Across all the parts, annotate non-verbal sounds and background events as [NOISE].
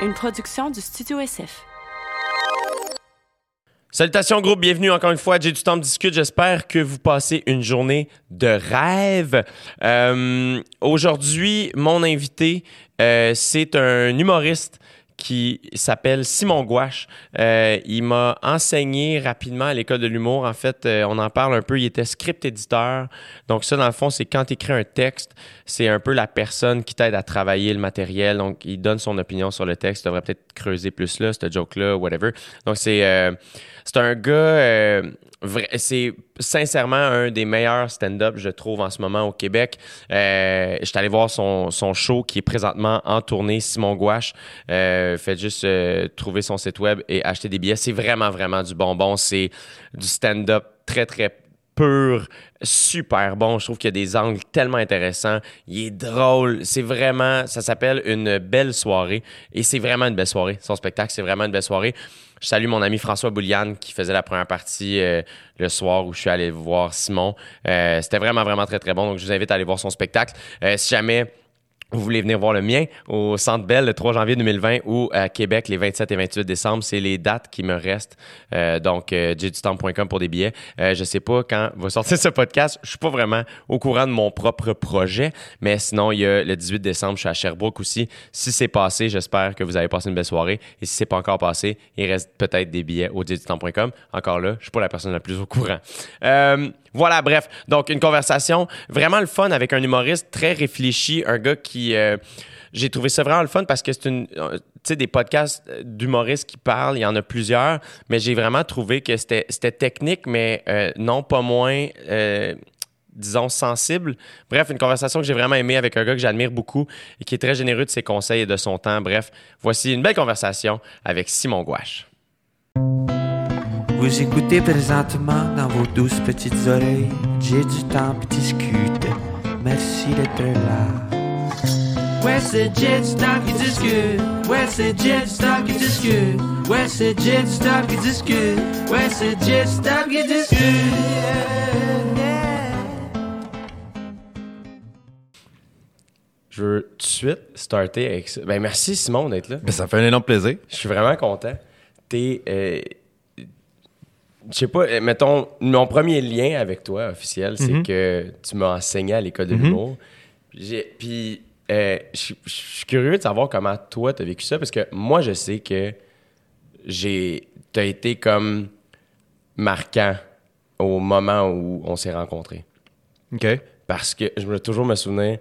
une production du Studio SF. Salutations groupe, bienvenue encore une fois. J'ai du temps de discuter. J'espère que vous passez une journée de rêve. Euh, Aujourd'hui, mon invité, euh, c'est un humoriste qui s'appelle Simon Gouache. Euh, il m'a enseigné rapidement à l'école de l'humour. En fait, euh, on en parle un peu. Il était script éditeur. Donc ça, dans le fond, c'est quand tu écris un texte, c'est un peu la personne qui t'aide à travailler le matériel. Donc, il donne son opinion sur le texte. Tu devrais peut-être creuser plus là, ce joke-là, whatever. Donc, c'est euh, c'est un gars... c'est sincèrement un des meilleurs stand-up, je trouve, en ce moment au Québec. Euh, je suis allé voir son, son show qui est présentement en tournée, Simon Gouache. Euh, faites juste euh, trouver son site web et acheter des billets. C'est vraiment, vraiment du bonbon. C'est du stand-up très, très pur, super bon. Je trouve qu'il y a des angles tellement intéressants. Il est drôle. C'est vraiment, ça s'appelle une belle soirée. Et c'est vraiment une belle soirée. Son spectacle, c'est vraiment une belle soirée. Je salue mon ami François Bouliane qui faisait la première partie euh, le soir où je suis allé voir Simon. Euh, C'était vraiment, vraiment très, très bon. Donc, je vous invite à aller voir son spectacle. Euh, si jamais vous voulez venir voir le mien au Centre Bell le 3 janvier 2020 ou à Québec les 27 et 28 décembre. C'est les dates qui me restent. Euh, donc, euh, pour des billets. Euh, je sais pas quand va sortir [LAUGHS] ce podcast. Je suis pas vraiment au courant de mon propre projet, mais sinon, il y a le 18 décembre, je suis à Sherbrooke aussi. Si c'est passé, j'espère que vous avez passé une belle soirée. Et si c'est pas encore passé, il reste peut-être des billets au jdutemps.com. Encore là, je suis pas la personne la plus au courant. Euh, voilà, bref. Donc, une conversation vraiment le fun avec un humoriste très réfléchi, un gars qui. euh, j'ai trouvé ça vraiment le fun parce que c'est une. euh, Tu sais, des podcasts d'humoristes qui parlent, il y en a plusieurs, mais j'ai vraiment trouvé que c'était technique, mais euh, non pas moins. euh, disons, sensible. Bref, une conversation que j'ai vraiment aimée avec un gars que j'admire beaucoup et qui est très généreux de ses conseils et de son temps. Bref, voici une belle conversation avec Simon Gouache. Vous écoutez présentement dans vos douces petites oreilles. J'ai du temps pour discuter. Merci d'être là. Ouais, c'est Jet Stop qui discute. Ouais, c'est Jet Stop qui discute. Ouais, c'est Jet Stop qui discute. Ouais, c'est Jet Stop qui discute. Je veux tout de suite starter avec ça. Ben, merci Simon d'être là. Ben, ça fait un énorme plaisir. Je suis vraiment content. T'es. euh, je sais pas, euh, mettons, mon premier lien avec toi officiel, c'est Mhm. que tu m'as enseigné à l'école de l'humour. J'ai- Puis, euh, je suis curieux de savoir comment toi, t'as vécu ça, parce que moi, je sais que j'ai. T'as été comme marquant au moment où on s'est rencontrés. OK. Parce que je me toujours me souvenir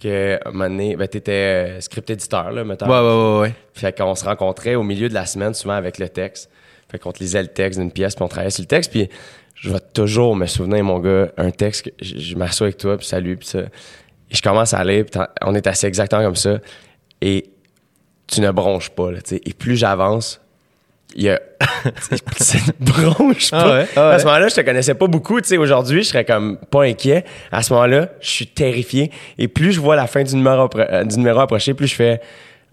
que un moment donné, ben, t'étais euh, script éditeur, là, mettons. Ouais, ouais, ouais, ouais. Fait qu'on se rencontrait au milieu de la semaine, souvent avec le texte. Fait qu'on te lisait le texte d'une pièce, puis on travaillait sur le texte. Puis je vais toujours me souvenir, mon gars, un texte que je, je m'assois avec toi, puis salut, puis ça. Et je commence à lire, puis on est assis exactement comme ça. Et tu ne bronches pas, là, tu sais. Et plus j'avance, il y a... [LAUGHS] ça ne bronche Ah pas. ouais, ah ouais. À ce moment-là, je te connaissais pas beaucoup, tu sais. Aujourd'hui, je serais comme pas inquiet. À ce moment-là, je suis terrifié. Et plus je vois la fin du numéro, appro- euh, du numéro approcher, plus je fais...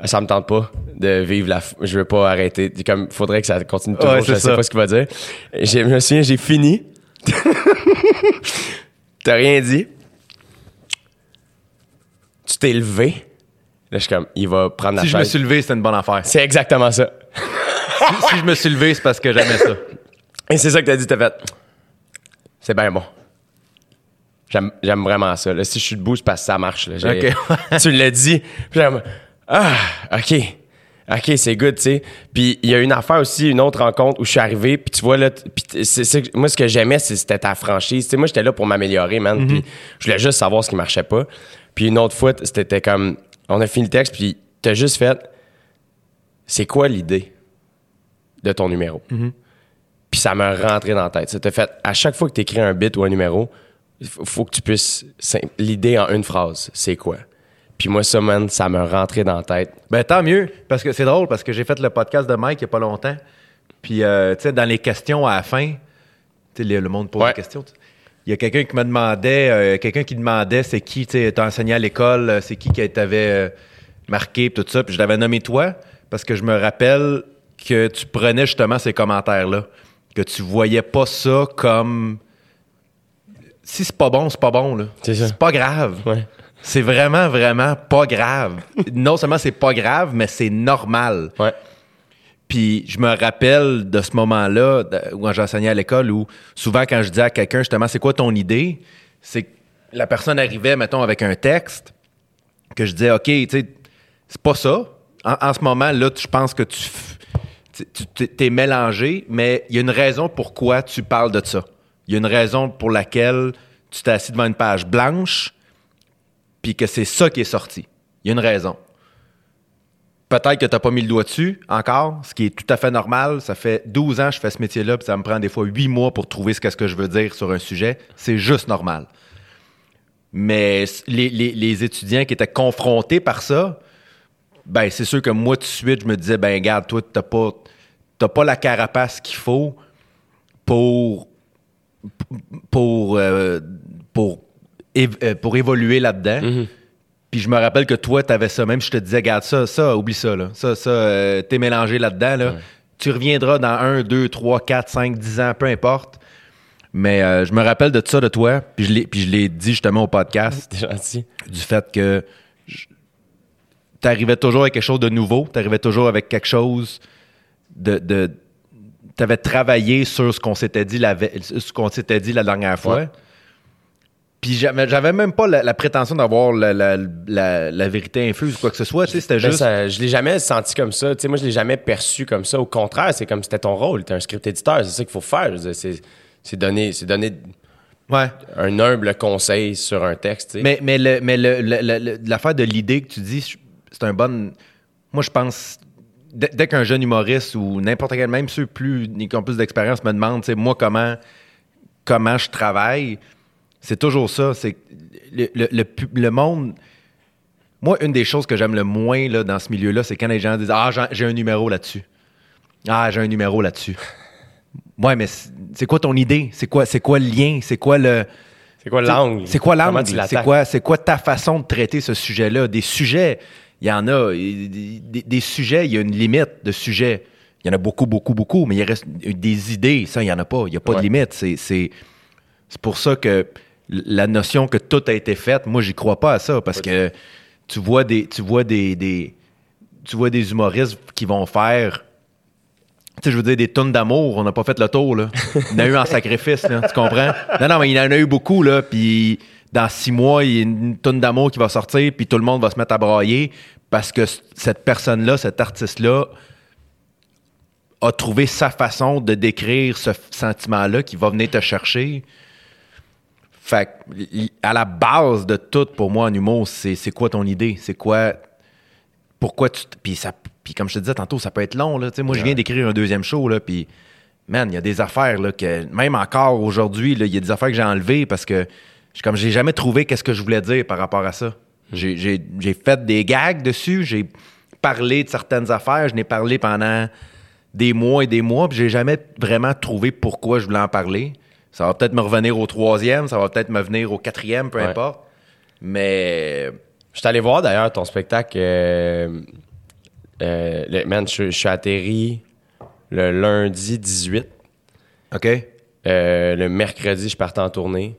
Ça me tente pas de vivre la. f- Je veux pas arrêter. Comme, faudrait que ça continue toujours. Ouais, je c'est sais ça. pas ce qu'il va dire. Je me souviens, j'ai fini. [LAUGHS] T'as rien dit. Tu t'es levé. Là, je suis comme, il va prendre la Si je me suis levé, c'était une bonne affaire. C'est exactement ça. [LAUGHS] si je me suis levé, c'est parce que j'aimais ça. Et c'est ça que t'as dit, t'as fait. C'est bien bon. J'aime vraiment ça. Là, si je suis debout, c'est parce que ça marche. Là. [LAUGHS] Tu l'as dit. J'aime. Ah, OK. OK, c'est good, tu sais. Puis il y a une affaire aussi, une autre rencontre où je suis arrivé, puis tu vois, là, puis c'est, moi, ce que j'aimais, c'est- c'était ta franchise. Tu sais, moi, j'étais là pour m'améliorer, man. Puis je voulais juste savoir ce qui marchait pas. Puis une autre fois, c'était comme, on a fini le texte, puis t'as juste fait, c'est quoi l'idée de ton numéro? Puis ça m'a rentré dans la tête. Ça t'a fait, à chaque fois que tu écris un bit ou un numéro, il faut, que tu puisses. L'idée en une phrase, c'est quoi? Puis moi, ça, man, ça m'a rentré dans la tête. Ben tant mieux, parce que c'est drôle, parce que j'ai fait le podcast de Mike il y a pas longtemps. Puis, euh, tu sais, dans les questions à la fin, tu sais, le, monde pose Ouais. des questions. Il y a quelqu'un qui me demandait, euh, quelqu'un qui demandait c'est qui, tu sais, t'as enseigné à l'école, euh, c'est qui qui t'avait euh, marqué, tout ça. Puis je l'avais nommé toi, parce que je me rappelle que tu prenais justement ces commentaires-là. Que tu voyais pas ça comme. Si c'est pas bon, c'est pas bon, là. C'est ça. pas grave. Ouais. C'est vraiment, vraiment pas grave. non seulement c'est pas grave, mais c'est normal. Ouais. Puis je me rappelle de ce moment-là, où j'enseignais à l'école, où souvent quand je disais à quelqu'un, justement, c'est quoi ton idée? C'est que la personne arrivait, mettons, avec un texte, que je disais, OK, tu sais, c'est pas ça. En, en ce moment, là, je pense que tu, tu- t'es mélangé, mais il y a une raison pourquoi tu parles de ça. Il y a une raison pour laquelle tu t'es assis devant une page blanche, puis que c'est ça qui est sorti. Il y a une raison. Peut-être que tu n'as pas mis le doigt dessus encore, ce qui est tout à fait normal. Ça fait 12 ans que je fais ce métier-là, puis ça me prend des fois 8 mois pour trouver ce que, ce que je veux dire sur un sujet. C'est juste normal. Mais les, étudiants qui étaient confrontés par ça, ben c'est sûr que moi, tout de suite, je me disais, ben regarde, toi, t'as pas, pas la carapace qu'il faut pour, pour, euh, pour, év- euh, pour évoluer là-dedans. Puis je me rappelle que toi, tu avais ça. Même si je te disais, regarde ça, ça, oublie ça. Là. Ça, ça, euh, t'es mélangé là-dedans. Là. Tu reviendras dans 1, 2, 3, 4, 5, 10 ans, peu importe. Mais euh, je me rappelle de ça de toi. Puis je l'ai, puis je l'ai dit justement au podcast, [LAUGHS] gentil. du fait que tu arrivais toujours avec quelque chose de nouveau. Tu arrivais toujours avec quelque chose de. de tu avais travaillé sur ce qu'on s'était dit la, ve- ce qu'on s'était dit la dernière fois. Ouais. Puis j'avais, même pas la, la prétention d'avoir la, la- la- vérité infuse ou quoi que ce soit. C'était Ben, juste. ça- je l'ai jamais senti comme ça. Sais, moi, je l'ai jamais perçu comme ça. Au contraire, c'est comme c'était ton rôle. T'es un script éditeur. C'est ça qu'il faut faire. C'est, donner, c'est donner Ouais. un humble conseil sur un texte. Mais, mais, le, mais le- le- le- le- l'affaire de l'idée que tu dis, c'est un bon. Moi, je pense. Dès, qu'un jeune humoriste ou n'importe quel, même ceux plus, qui ont plus d'expérience, me demandent, tu sais, moi, comment, comment je travaille, c'est toujours ça. C'est le, le- le monde. Moi, une des choses que j'aime le moins là, dans ce milieu-là, c'est quand les gens disent Ah, j'ai un numéro là-dessus. Ah, j'ai un numéro là-dessus. Ouais, mais c'est quoi ton idée? C'est quoi, c'est quoi le lien? C'est quoi le. c'est quoi l'angle? C'est quoi l'angle? C'est quoi, c'est quoi ta façon de traiter ce sujet-là? Des sujets, il y en a. Des, sujets, il y a une limite de sujets. Il y en a beaucoup, beaucoup, beaucoup, mais il reste des idées, ça, il n'y en a pas. Il n'y a pas Ouais. de limite. C'est pour ça que la notion que tout a été fait, moi, j'y crois pas à ça, parce que tu vois des, tu vois des, humoristes qui vont faire tu je veux dire, des tonnes d'amour, on n'a pas fait le tour, là. Il en a eu en sacrifice, tu comprends? Non, non, mais il en a eu beaucoup, là, puis dans six mois, il y a une tonne d'amour qui va sortir, puis tout le monde va se mettre à brailler parce que cette personne-là, cet artiste-là, a trouvé sa façon de décrire ce sentiment-là qui va venir te chercher. Fait à la base de tout, pour moi, en humour, c'est c'est quoi ton idée? C'est quoi pourquoi tu. Puis, ça, puis comme je te disais tantôt, ça peut être long. Là. Moi, je viens d'écrire un deuxième show, là, puis man, il y a des affaires là, que, même encore aujourd'hui, il y a des affaires que j'ai enlevées parce que je- comme j'ai jamais trouvé qu'est-ce que je voulais dire par rapport à ça. J'ai- J'ai j'ai fait des gags dessus, j'ai parlé de certaines affaires, je n'ai parlé pendant des mois et des mois, puis j'ai jamais vraiment trouvé pourquoi je voulais en parler. Ça va peut-être me revenir au troisième, ça va peut-être me venir au quatrième, peu Ouais. importe. Mais Je suis allé voir d'ailleurs ton spectacle. euh, euh, le- man, je, je suis atterri le lundi 18. OK. Euh, le mercredi, je partais en tournée.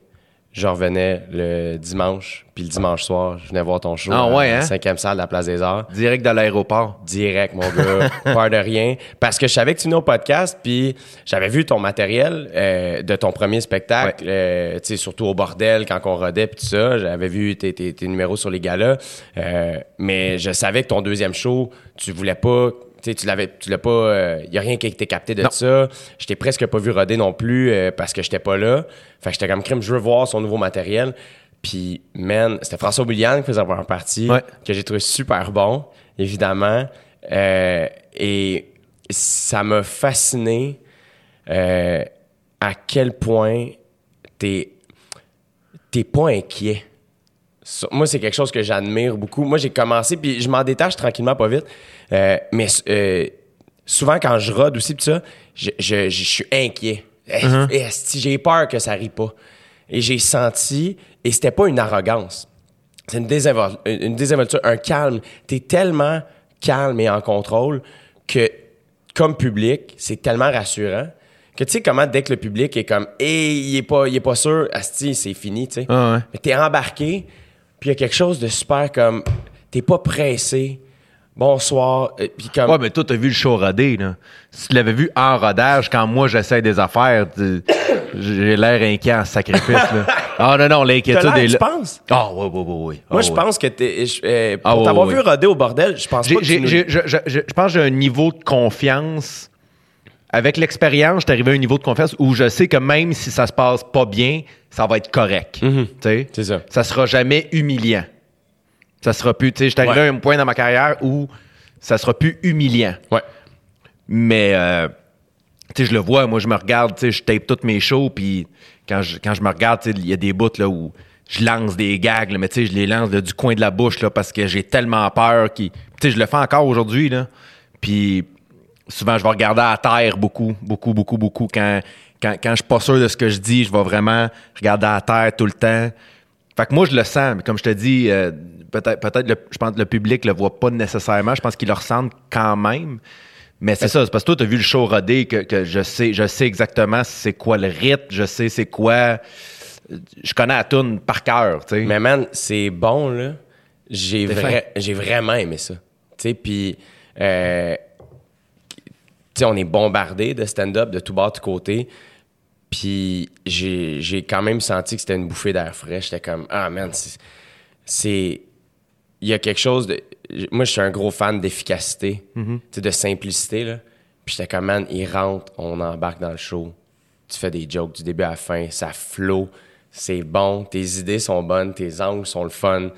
Je revenais le dimanche. Puis le dimanche soir, je venais voir ton show. Ah ouais, hein? cinquième salle de la Place des Arts. Direct de l'aéroport. Direct, mon gars. [LAUGHS] Peur de rien. Parce que je savais que tu venais au podcast, puis j'avais vu ton matériel euh, de ton premier spectacle, euh, tu sais, surtout au bordel, quand on rodait, puis tout ça. J'avais vu tes, tes- tes numéros sur les galas. Euh, mais je savais que ton deuxième show, tu voulais pas. Tu l'avais, tu l'as pas. Il y a rien qui a été capté de Non. ça. Je t'ai presque pas vu roder non plus euh, parce que j'étais pas là. Fait que j'étais comme crime, je veux voir son nouveau matériel. Puis, man, c'était François Bouliane qui faisait la première partie, Ouais. que j'ai trouvé super bon, évidemment. Euh, et ça m'a fasciné euh, à quel point t'es t'es pas inquiet. Moi, c'est quelque chose que j'admire beaucoup. Moi, j'ai commencé, puis je m'en détache tranquillement, pas vite. Euh, mais euh, souvent, quand je rode aussi, pis ça, je, je- je suis inquiet. Uh-huh. J'ai peur que ça rie pas? Et j'ai senti, et c'était pas une arrogance, c'est une, désinvol- une désinvolture, un calme. T'es tellement calme et en contrôle que, comme public, c'est tellement rassurant que tu sais comment dès que le public est comme, hey, il est pas, il est pas sûr, asti, c'est fini, tu sais. Ah ouais. Mais t'es embarqué, Puis il y a quelque chose de super comme. T'es pas pressé. Bonsoir. Puis comme. Ouais, mais toi, t'as vu le show rodé, là. Si tu l'avais vu en rodage, quand moi, j'essaie des affaires, j'ai l'air inquiet en sacrifice, là. [LAUGHS] Ah, non, non, l'inquiétude est tu là. penses? Ah, ouais, ouais, ouais. Moi, Ah, je ouais. pense que t'es. je- euh, pour Ah, t'avoir vu roder au bordel, je pense pas que tu nous- je, je- je- je pense que j'ai un niveau de confiance. Avec l'expérience, je suis arrivé à un niveau de confiance où je sais que même si ça se passe pas bien, ça va être correct. Sais? C'est ça. Ça sera jamais humiliant. Ça sera plus. Tu sais, je arrivé Ouais. à un point dans ma carrière où ça sera plus humiliant. Ouais. Mais, euh, tu sais, je le vois, moi, je me regarde, tu sais, je tape toutes mes shows, puis quand je, quand je me regarde, tu sais, il y a des bouts, là, où je lance des gags, là, mais tu sais, je les lance là, du coin de la bouche, là, parce que j'ai tellement peur qui... Tu sais, je le fais encore aujourd'hui, là. Puis souvent, je vais regarder à terre beaucoup, beaucoup, beaucoup, beaucoup. Quand, quand, quand je suis pas sûr de ce que je dis, je vais vraiment regarder à terre tout le temps. Fait que moi, je le sens. Mais comme je te dis, euh, peut-être, peut-être le- je pense que le public le voit pas nécessairement. Je pense qu'il le ressentent quand même. Mais c'est ça, c'est parce que toi, tu as vu le show rodé que, que je sais, je sais exactement c'est quoi le rythme, je sais c'est quoi. Je connais la tune par cœur, tu sais. Mais man, c'est bon, là. J'ai, vraiment aimé ça. Tu sais, puis... euh, tu sais, on est bombardé de stand-up de tout bas, de tout côté. Puis j'ai, j'ai quand même senti que c'était une bouffée d'air frais. J'étais comme, ah man, c'est... c'est- Il y a quelque chose de... Moi, je suis un gros fan d'efficacité, sais, de simplicité, là. Puis j'étais comme, man, il rentre, on embarque dans le show. Tu fais des jokes du début à la fin, ça flow, c'est bon, tes idées sont bonnes, tes angles sont le fun.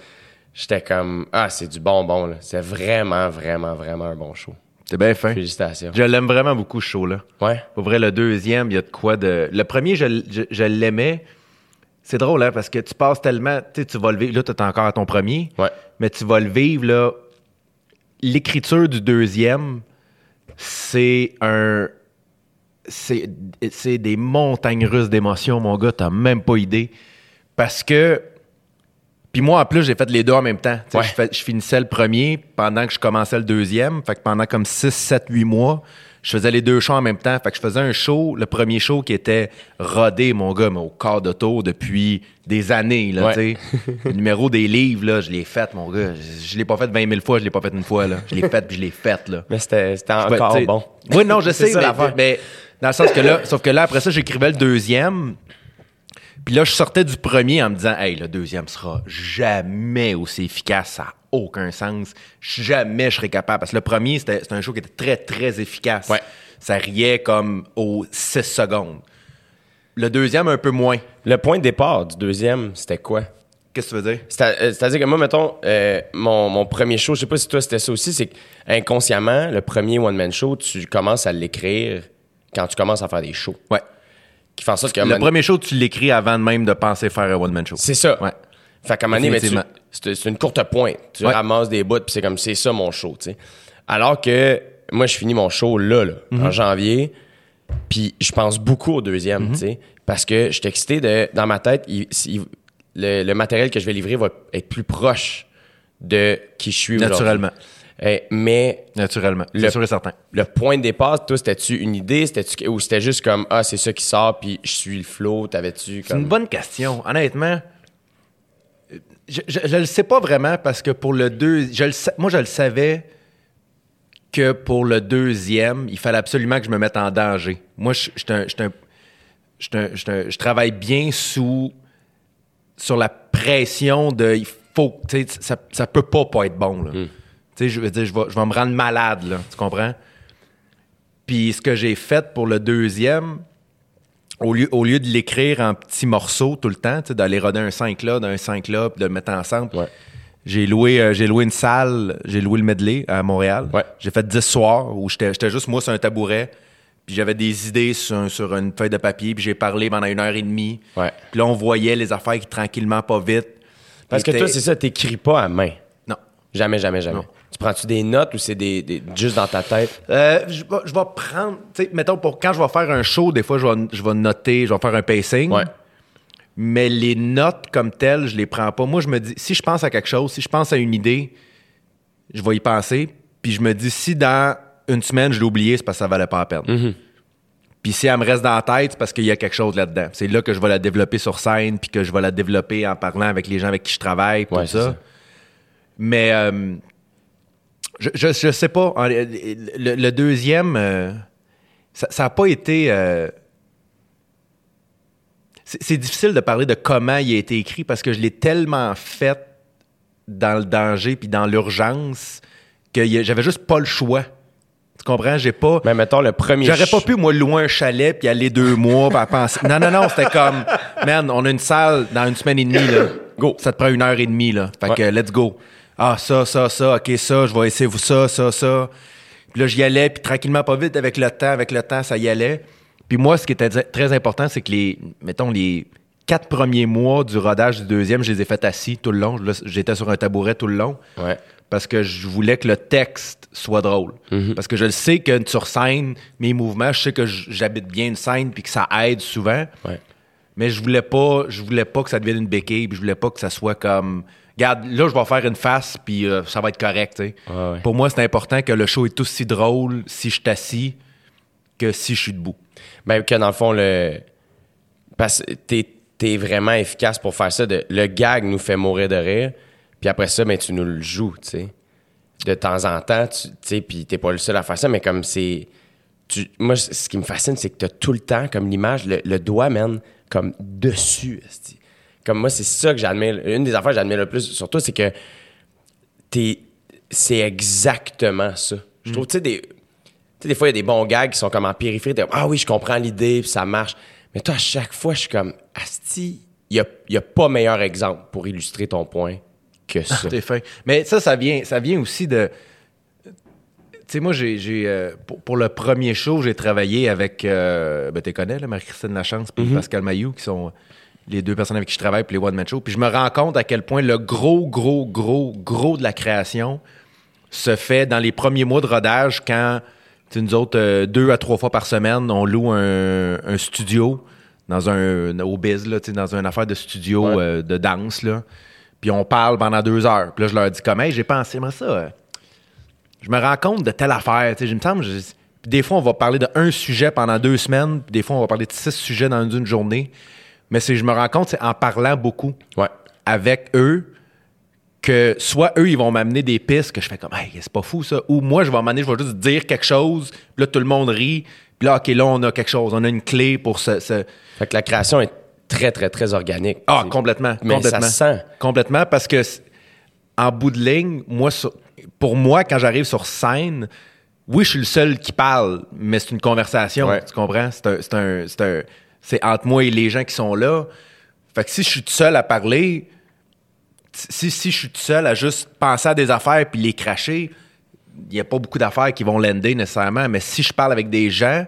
J'étais comme, ah, c'est du bonbon. C'est vraiment, vraiment, vraiment un bon show. C'est bien fin. Félicitations. Je l'aime vraiment beaucoup, ce show-là. Ouais. Pour vrai, le deuxième, il y a de quoi de. Le premier, je, je, je l'aimais. C'est drôle, hein, parce que tu passes tellement. Tu sais, tu vas le vivre. Là, tu es encore à ton premier. Ouais. Mais tu vas le vivre, là. L'écriture du deuxième, c'est un. C'est c'est des montagnes russes d'émotions, mon gars. T'as même pas idée. Parce que. Puis moi, en plus, j'ai fait les deux en même temps. Ouais. Je, je finissais le premier pendant que je commençais le deuxième. Fait que pendant comme 6, 7, 8 mois, je faisais les deux shows en même temps. Fait que je faisais un show, le premier show qui était rodé, mon gars, mais au quart d'auto depuis des années. Là, Ouais. [LAUGHS] le numéro des livres, là, je l'ai fait, mon gars. Je, je l'ai pas fait 20 000 fois, je l'ai pas fait une fois. Là. Je l'ai fait puis je l'ai fait. Là. Mais c'était, c'était encore bon. Oui, non, je [LAUGHS] sais, ça, mais dans le sens que là, sauf que là, après ça, j'écrivais le deuxième. Puis là, je sortais du premier en me disant, hey, le deuxième sera jamais aussi efficace, ça n'a aucun sens. Jamais je serais capable. Parce que le premier, c'était un show qui était très, très efficace. Ouais. Ça riait comme aux 6 secondes. Le deuxième, un peu moins. Le point de départ du deuxième, c'était quoi? Qu'est-ce que tu veux dire? Euh, C'est-à-dire que moi, mettons, euh, mon, mon premier show, je sais pas si toi c'était ça aussi, c'est qu'inconsciemment, le premier one-man show, tu commences à l'écrire quand tu commences à faire des shows. Ouais. Qui fait en sorte que... Le premier show, tu l'écris avant même de penser faire un one-man show. C'est ça. Ouais. Fait qu'à un moment donné, c'est une courte pointe. Tu Ouais. ramasses des bouts, puis c'est comme, c'est ça mon show, tu sais. Alors que moi, je finis mon show là, là Mhm. en janvier, puis je pense beaucoup au deuxième, Mhm. tu sais, parce que je suis excité de... Dans ma tête, il- il- le, le matériel que je vais livrer va être plus proche de qui je suis aujourd'hui. Euh, mais Naturellement. Le- C'est sûr et certain. le point de départ, toi, c'était-tu une idée? C'était-tu, ou c'était juste comme, ah, c'est ça qui sort, puis je suis le flow? T'avais-tu C'est comme. une bonne question. Honnêtement, je, je, je le sais pas vraiment parce que pour le deux, je le moi je le savais que pour le deuxième, il fallait absolument que je me mette en danger. Moi, je, travaille bien sous sur la pression de il faut, ça, ça peut pas pas être bon là. Tu sais, je veux dire, je vais, je vais me rendre malade là, tu comprends? Puis ce que j'ai fait pour le deuxième, au lieu, au lieu de l'écrire en petits morceaux tout le temps, tu sais, d'aller roder un 5 là, d'un 5 là, puis de le mettre ensemble, Ouais. j'ai loué, euh, j'ai loué une salle, j'ai loué le medley à Montréal. Ouais. J'ai fait 10 soirs où j'étais juste moi sur un tabouret, puis j'avais des idées sur, sur une feuille de papier, puis j'ai parlé pendant une heure et demie. Ouais. Puis là, on voyait les affaires qui tranquillement, pas vite. Parce que toi, c'est ça, t'écris pas à main. Non. Jamais, jamais, jamais. Non. Tu prends-tu des notes ou c'est des, des- juste dans ta tête? Euh, je, vais, je vais prendre, tu sais, mettons, pour quand je vais faire un show, des fois, je vais, je vais noter, je vais faire un pacing. Ouais. Mais les notes comme telles, je les prends pas. Moi, je me dis, si je pense à quelque chose, si je pense à une idée, je vais y penser. Puis je me dis, si dans une semaine, je l'ai oublié, c'est parce que ça valait pas la peine. Puis si elle me reste dans la tête, c'est parce qu'il y a quelque chose là-dedans. C'est là que je vais la développer sur scène, puis que je vais la développer en parlant avec les gens avec qui je travaille, Ouais, tout ça. ça. Mais euh, je, je, je sais pas. En- Le, le deuxième, euh, ça n'a pas été. euh, c'est difficile de parler de comment il a été écrit parce que je l'ai tellement fait dans le danger puis dans l'urgence que j'avais juste pas le choix. Tu comprends? J'ai pas. Mais mettons le premier. J'aurais pas pu, moi, louer un chalet puis aller deux mois puis penser. Non, non, non, c'était comme, man, on a une salle dans une semaine et demie, là. Go. Ça te prend une heure et demie, là. Fait que, let's go. Ah, ça, ça, ça, ok, ça, je vais essayer vous ça, ça, ça. Puis là, j'y allais, puis tranquillement, pas vite, avec le temps, avec le temps, ça y allait. Puis moi, ce qui était très important, c'est que les, mettons, les quatre premiers mois du rodage du deuxième, je les ai fait assis tout le long. J'étais sur un tabouret tout le long Ouais. parce que je voulais que le texte soit drôle. Parce que je le sais que sur scène, mes mouvements, je sais que j'habite bien une scène puis que ça aide souvent. Ouais. Mais je voulais pas, je voulais pas que ça devienne une béquille, puis je voulais pas que ça soit comme regarde, là je vais faire une face puis euh, ça va être correct. Ouais, ouais. Pour moi, c'est important que le show est aussi drôle si je suis assis que si je suis debout. Ben, que dans le fond, le. Parce que t'es, t'es vraiment efficace pour faire ça. De... Le gag nous fait mourir de rire. Puis après ça, ben, tu nous le joues, tu sais. De temps en temps, tu sais, puis t'es pas le seul à faire ça, mais comme c'est. Tu... Moi, ce qui me fascine, c'est que t'as tout le temps, comme l'image, le, le doigt, man, comme dessus. Comme moi, c'est ça que j'admire. Une des affaires que j'admire le plus sur toi, c'est que t'es. C'est exactement ça. Je trouve, tu sais, des. Tu sais, des fois, il y a des bons gags qui sont comme en périphérie. ah oui, je comprends l'idée, puis ça marche. Mais toi, à chaque fois, je suis comme, Asti, il n'y a, a pas meilleur exemple pour illustrer ton point que ça. T'es fin. Mais ça, ça vient, ça vient aussi de. Tu sais, moi, j'ai, j'ai, euh, pour, pour le premier show, j'ai travaillé avec. Euh, ben, tu connais, là, Marie-Christine Lachance puis Pascal Mayou, qui sont les deux personnes avec qui je travaille pour les One Man Show. Puis je me rends compte à quel point le gros, gros, gros, gros de la création se fait dans les premiers mois de rodage quand, tu nous autres, euh, deux à trois fois par semaine, on loue un, un studio dans un, au biz, là, dans une affaire de studio Ouais. euh, de danse, là. Puis on parle pendant deux heures. Puis là, je leur dis comme, hey, j'ai pensé, moi, ça. euh, je me rends compte de telle affaire. Tu sais, je me semble, je- puis des fois, on va parler d'un sujet pendant deux semaines, puis des fois, on va parler de six sujets dans une journée. Mais c'est, je me rends compte, c'est en parlant beaucoup Ouais. avec eux que soit eux, ils vont m'amener des pistes que je fais comme, hey, c'est pas fou ça. Ou moi, je vais m'amener, je vais juste dire quelque chose, puis là, tout le monde rit. Puis là, OK, là, on a quelque chose. On a une clé pour ce. ce- Fait que la création est très, très, très organique. Ah, C'est- complètement. Mais complètement. ça sent. Complètement, parce que en bout de ligne, moi, sur- pour moi, quand j'arrive sur scène, oui, je suis le seul qui parle, mais c'est une conversation. Ouais. Tu comprends? C'est un, c'est un- c'est un- c'est entre moi et les gens qui sont là. Fait que si je suis tout seul à parler, si, si je suis tout seul à juste penser à des affaires puis les cracher, il n'y a pas beaucoup d'affaires qui vont l'ender nécessairement. Mais si je parle avec des gens,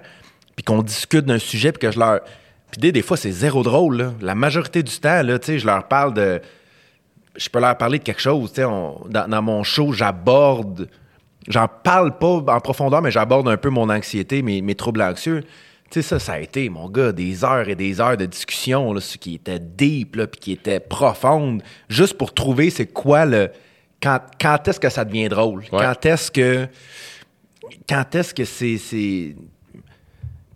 puis qu'on discute d'un sujet, puis que je leur. Puis des, des fois, c'est zéro drôle. La majorité du temps, là, je leur parle de. Je peux leur parler de quelque chose. on- dans, mon show, j'aborde. J'en parle pas en profondeur, mais j'aborde un peu mon anxiété, mes troubles anxieux. Tu sais, ça, ça a été, mon gars, des heures et des heures de discussion, là, ce qui était deep, là, puis qui était profonde, juste pour trouver c'est quoi le. Quand, quand est-ce que ça devient drôle? Ouais. Quand est-ce que. Quand est-ce que c'est. c'est-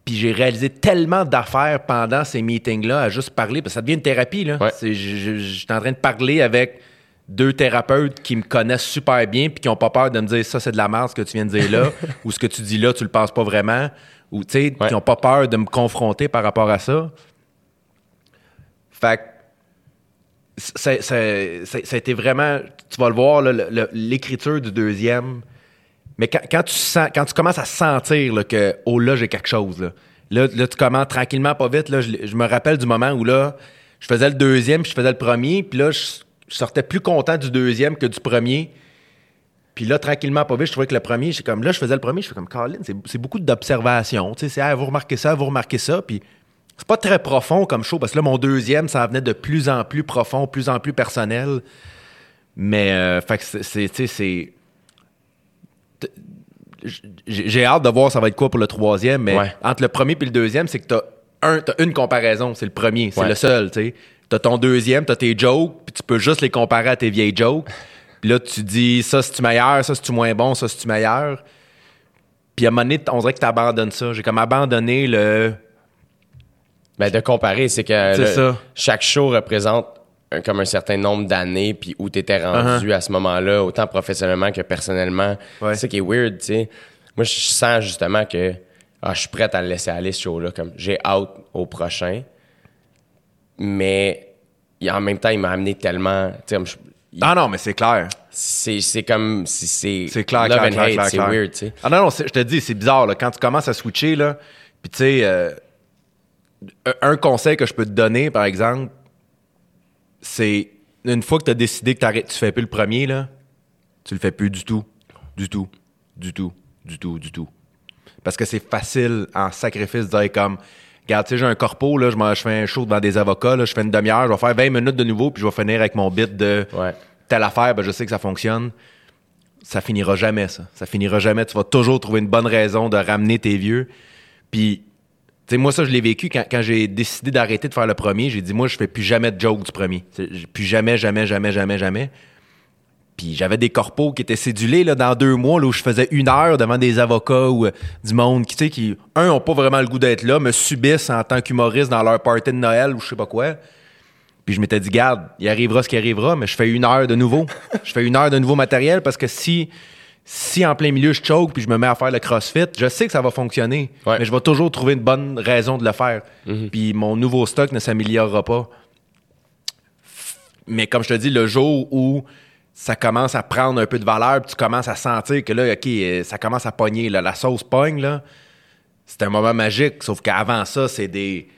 Puis j'ai réalisé tellement d'affaires pendant ces meetings-là à juste parler, parce que ça devient une thérapie, là. Ouais. C'est- je- je- je suis en train de parler avec deux thérapeutes qui me connaissent super bien puis qui n'ont pas peur de me dire ça c'est de la merde ce que tu viens de dire là [LAUGHS] ou ce que tu dis là tu le penses pas vraiment ou tu sais Ouais. qui n'ont pas peur de me confronter par rapport à ça. Fait que ça a été vraiment tu vas le voir l'écriture du deuxième mais quand, quand tu sens, quand tu commences à sentir là, que oh là j'ai quelque chose là, là, là, tu commences tranquillement pas vite là, je, je me rappelle du moment où là je faisais le deuxième puis je faisais le premier puis là je, je sortais plus content du deuxième que du premier puis là tranquillement pas vite je trouvais que le premier comme là je faisais le premier je fais comme Colin c'est, beaucoup d'observation tu sais c'est ah, vous remarquez ça vous remarquez ça puis c'est pas très profond comme show parce que là mon deuxième ça venait de plus en plus profond plus en plus personnel mais euh, fait que c'est, tu sais c'est j'ai hâte de voir ça va être quoi pour le troisième, mais Ouais. entre le premier et le deuxième, c'est que t'as un, une comparaison, c'est le premier, c'est Ouais. le seul, tu sais. T'as ton deuxième, t'as tes jokes, puis tu peux juste les comparer à tes vieilles jokes. Puis là, tu dis ça c'est-tu meilleur, ça c'est-tu moins bon, ça c'est-tu meilleur? Puis à un moment donné, on dirait que tu abandonnes ça. J'ai comme abandonné le. Ben, de comparer, c'est que C'est le- ça. chaque show représente un- comme un certain nombre d'années, puis où tu étais rendu à ce moment-là, autant professionnellement que personnellement. Uh-huh. Ouais. C'est ça qui est weird, tu sais. Moi, je sens justement que ah, je suis prêt à le laisser aller, ce show-là. Comme j'ai hâte au prochain. Mais en même temps, il m'a amené tellement. je- Ah non, mais c'est clair. c'est c'est comme. si C'est C'est clair, love clair, and clair, hate, clair, c'est clair. weird, tu sais. Ah non, non, je te dis, c'est bizarre. Là, quand tu commences à switcher, là, puis tu sais, euh, un- conseil que je peux te donner, par exemple, c'est une fois que tu as décidé que t'arrêtes- tu fais plus le premier, là, tu le fais plus du tout. Du tout. Du tout. Du tout. Du tout. Parce que c'est facile en sacrifice de dire comme. Regarde, tu sais, j'ai un corpo, là, je, fais un show devant des avocats, là, je fais une demi-heure, je vais faire 20 minutes de nouveau, puis je vais finir avec mon bit de Ouais. telle affaire, ben, je sais que ça fonctionne. Ça finira jamais, ça. Ça finira jamais. Tu vas toujours trouver une bonne raison de ramener tes vieux. Puis, tu sais, moi, ça, je l'ai vécu quand, quand j'ai décidé d'arrêter de faire le premier. J'ai dit, moi, je fais plus jamais de joke du premier. Plus jamais, jamais, jamais, jamais, jamais. Puis j'avais des corpos qui étaient cédulés là, dans deux mois là, où je faisais une heure devant des avocats ou euh, du monde qui, tu sais, qui, un, ont pas vraiment le goût d'être là, me subissent en tant qu'humoriste dans leur party de Noël ou je sais pas quoi. Puis je m'étais dit, garde, il arrivera ce qui arrivera, mais je fais une heure de nouveau. [LAUGHS] je fais une heure de nouveau matériel parce que si, si en plein milieu je choke puis je me mets à faire le crossfit, je sais que ça va fonctionner. Ouais. Mais je vais toujours trouver une bonne raison de le faire. Puis mon nouveau stock ne s'améliorera pas. Mais comme je te dis, le jour où ça commence à prendre un peu de valeur, puis tu commences à sentir que là, OK, euh, ça commence à pogner, là, la sauce pogne, là, c'est un moment magique. Sauf qu'avant ça, c'est des.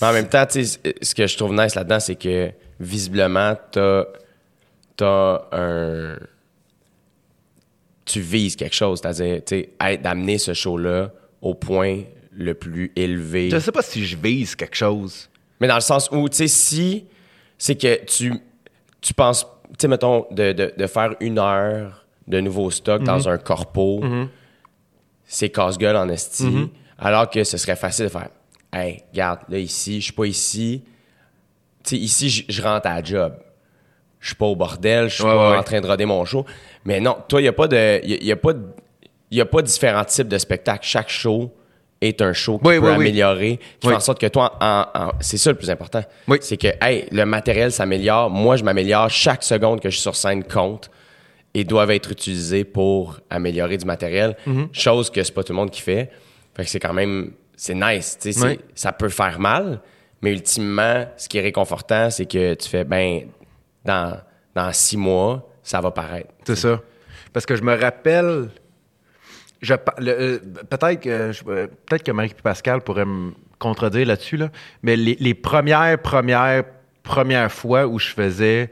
Mais en même temps, ce que je trouve nice là-dedans, c'est que visiblement, t'as as un. Tu vises quelque chose, c'est-à-dire, tu sais, d'amener ce show-là au point le plus élevé. Je sais pas si je vise quelque chose. Mais dans le sens où, tu sais, si c'est que tu, tu penses, tu sais, mettons, de, de, de faire une heure de nouveau stock dans un corpo, c'est casse-gueule en esti, alors que ce serait facile de faire, hey, regarde, là, ici, je suis pas ici. Tu sais, ici, je- rentre à la job. Je suis pas au bordel, je suis Ouais, pas ouais. en train de roder mon show. Mais non, toi, il n'y a pas de. Il y a, pas de- y a pas différents types de spectacles. Chaque show est un show qui Oui, peut oui, améliorer, qui Oui. fait en sorte que toi, en- en- c'est ça le plus important. C'est que, hey, le matériel s'améliore. Moi, je m'améliore. Chaque seconde que je suis sur scène compte et doivent être utilisés pour améliorer du matériel. Mm-hmm. Chose que c'est pas tout le monde qui fait. Fait que c'est quand même, c'est nice. tu sais. Ça peut faire mal, mais ultimement, ce qui est réconfortant, c'est que tu fais, ben, dans, dans six mois, ça va paraître. C'est ça. Parce que je me rappelle. Je, le- euh, peut-être que euh, peut-être que Marie Pascal pourrait me contredire là-dessus, là, mais les, les premières, premières, premières fois où je faisais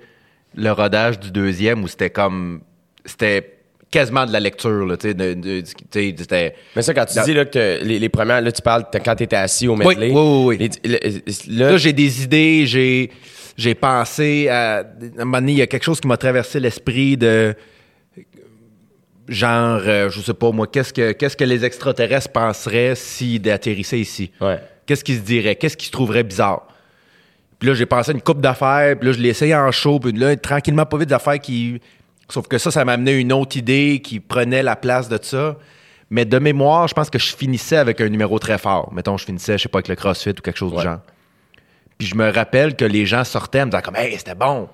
le rodage du deuxième, où c'était comme. C'était quasiment de la lecture, là, tu sais. de- de- tu sais, c'était- Mais ça, quand tu dis là, que les, les premières, là, tu parles quand tu étais assis au medley. oui, oui, oui. Les- le- là, Là, j'ai des idées, j'ai, j'ai pensé à. À un moment donné, il y a quelque chose qui m'a traversé l'esprit de. Genre, euh, je sais pas moi, qu'est-ce que, qu'est-ce que les extraterrestres penseraient s'ils atterrissaient ici? Ouais. Qu'est-ce qu'ils se diraient? Qu'est-ce qu'ils se trouveraient bizarre? Puis là, j'ai pensé à une coupe d'affaires, puis là, je l'ai essayé en show, puis là, tranquillement, pas vite, des affaires qui. Sauf que ça, ça m'a amené une autre idée qui prenait la place de ça. Mais de mémoire, je pense que je finissais avec un numéro très fort. Mettons, je finissais, je sais pas, avec le CrossFit ou quelque chose Ouais. du genre. Puis je me rappelle que les gens sortaient en me disant comme Hey, c'était bon.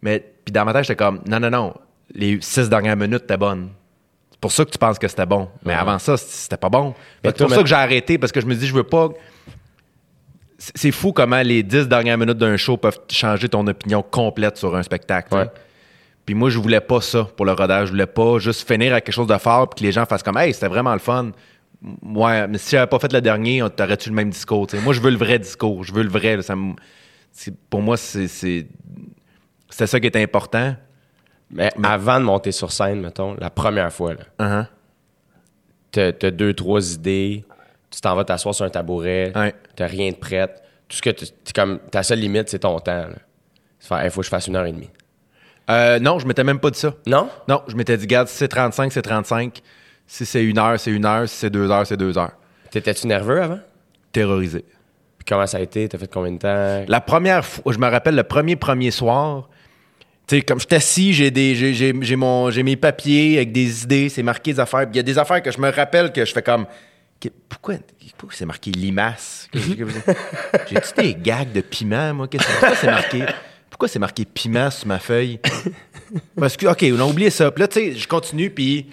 Mais puis dans ma tête, j'étais comme Non, non, non. Les six dernières minutes étaient bonnes. C'est pour ça que tu penses que c'était bon. Mais Ouais. avant ça, c'était pas bon. C'est pour ça que j'ai arrêté parce que je me dis, je veux pas. C'est fou comment les dix dernières minutes d'un show peuvent changer ton opinion complète sur un spectacle. Ouais. Puis moi, je voulais pas ça pour le rodage. Je voulais pas juste finir avec quelque chose de fort puis que les gens fassent comme Hey, c'était vraiment le fun. Ouais, mais si j'avais pas fait le dernier, on- t'aurais-tu le même discours? Moi, je veux le vrai discours. Je veux le vrai. là, ça pour moi, c'est, c'est- c'était ça qui était important. Mais, avant de monter sur scène, mettons, la première fois, là, Uh-huh. t'as t'as deux, trois idées, tu t'en vas t'asseoir sur un tabouret, Ouais. t'as rien de prête. Tout ce que tu. comme, ta seule limite, c'est ton temps. là. C'est faire, il faut que je fasse une heure et demie. Euh, non, je m'étais même pas dit ça. Non? Non, je m'étais dit, garde, si c'est 35, c'est 35. Si c'est une heure, c'est une heure. Si c'est deux heures, c'est deux heures. T'étais-tu nerveux avant? Terrorisé. Puis comment ça a été? T'as fait combien de temps? La première fois, je me rappelle le premier premier soir, sais, comme je suis assis, j'ai des, j'ai, j'ai, j'ai mon, j'ai mes papiers avec des idées, c'est marqué des affaires. Il y a des affaires que je me rappelle que je fais comme, que- pourquoi, pourquoi c'est marqué limace? [LAUGHS] Que- que- J'ai-tu des gags de piment, moi? Qu'est-ce que pourquoi c'est marqué? Pourquoi c'est marqué piment sur ma feuille? Parce que, OK, on a oublié ça. Puis là, tu sais, je continue, puis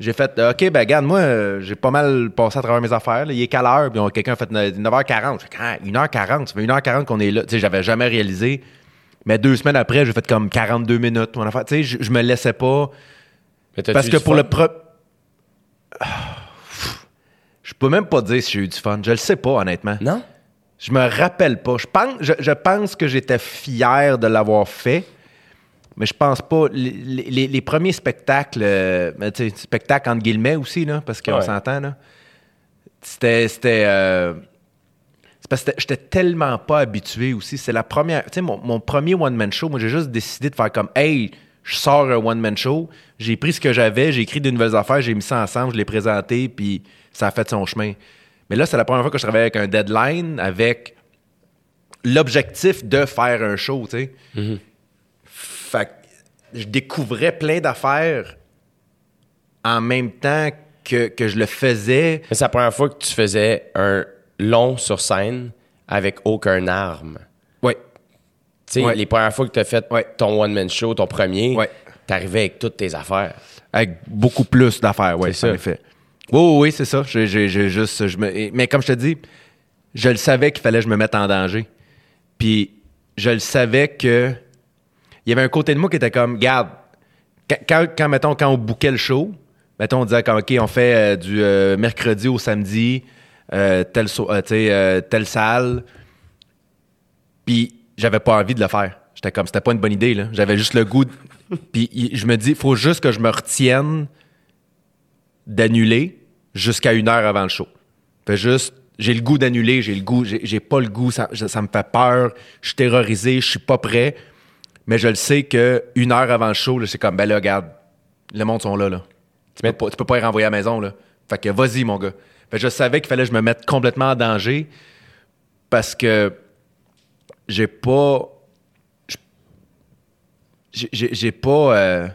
j'ai fait, euh, OK, ben, regarde, moi, euh, j'ai pas mal passé à travers mes affaires. là. Il est quelle heure? Puis on- quelqu'un a fait 9h40. Je fais, Ah, 1h40, ça fait 1h40 qu'on est là. Tu sais, j'avais jamais réalisé. Mais deux semaines après, j'ai fait comme 42 minutes. Mon affaire. Tu sais, je, je me laissais pas. Parce que pour fun? le pro. Ah, Je peux même pas dire si j'ai eu du fun. Je le sais pas, honnêtement. Non? Je me rappelle pas. Je pense, je, je pense que j'étais fier de l'avoir fait, mais je pense pas. Les, les- les premiers spectacles, euh, sais, spectacles entre guillemets aussi, là, parce qu'on Ouais. s'entend, là. C'était. C'était. euh, parce que j'étais- tellement pas habitué aussi. C'est la première. Tu sais, mon, mon premier one-man show, moi, j'ai juste décidé de faire comme, hey, je sors un one-man show. J'ai pris ce que j'avais, j'ai écrit de nouvelles affaires, j'ai mis ça ensemble, je l'ai présenté, puis ça a fait son chemin. Mais là, c'est la première fois que je travaillais avec un deadline, avec l'objectif de faire un show, tu sais. Fait que je découvrais plein d'affaires en même temps que, que je le faisais. Mais c'est la première fois que tu faisais un long sur scène avec aucun arme. Ouais. Tu sais, Ouais. les premières fois que tu as fait Ouais. ton one-man show, ton premier, Ouais. t'arrivais avec toutes tes affaires. Avec beaucoup plus d'affaires, oui, C'est c'est ça. en effet. Oui, oui, oui, c'est ça. J'ai, j'ai- j'ai juste, je me, mais comme je te dis, je le savais qu'il fallait que je me mette en danger. Puis je le savais que il y avait un côté de moi qui était comme, garde, quand, quand, quand, mettons, quand on bouquait le show, mettons, on disait OK, on fait euh, du euh, mercredi au samedi, euh, telle, so- euh, euh, telle salle. Puis j'avais pas envie de le faire. J'étais comme, c'était pas une bonne idée, là. J'avais juste le goût. de- [LAUGHS] Puis je me dis, il faut juste que je me retienne d'annuler jusqu'à une heure avant le show. Fait juste, j'ai le goût d'annuler, j'ai le goût, j'ai pas le goût, ça, me fait peur, je suis terrorisé, je suis pas prêt. Mais je le sais que une heure avant le show, c'est comme, ben là, regarde, le monde sont là, là. Tu, peux pas, tu peux pas les renvoyer à la maison, là. Fait que vas-y, mon gars. Fait que je savais qu'il fallait que je me mette complètement en danger parce que j'ai pas. j'ai- pas. euh,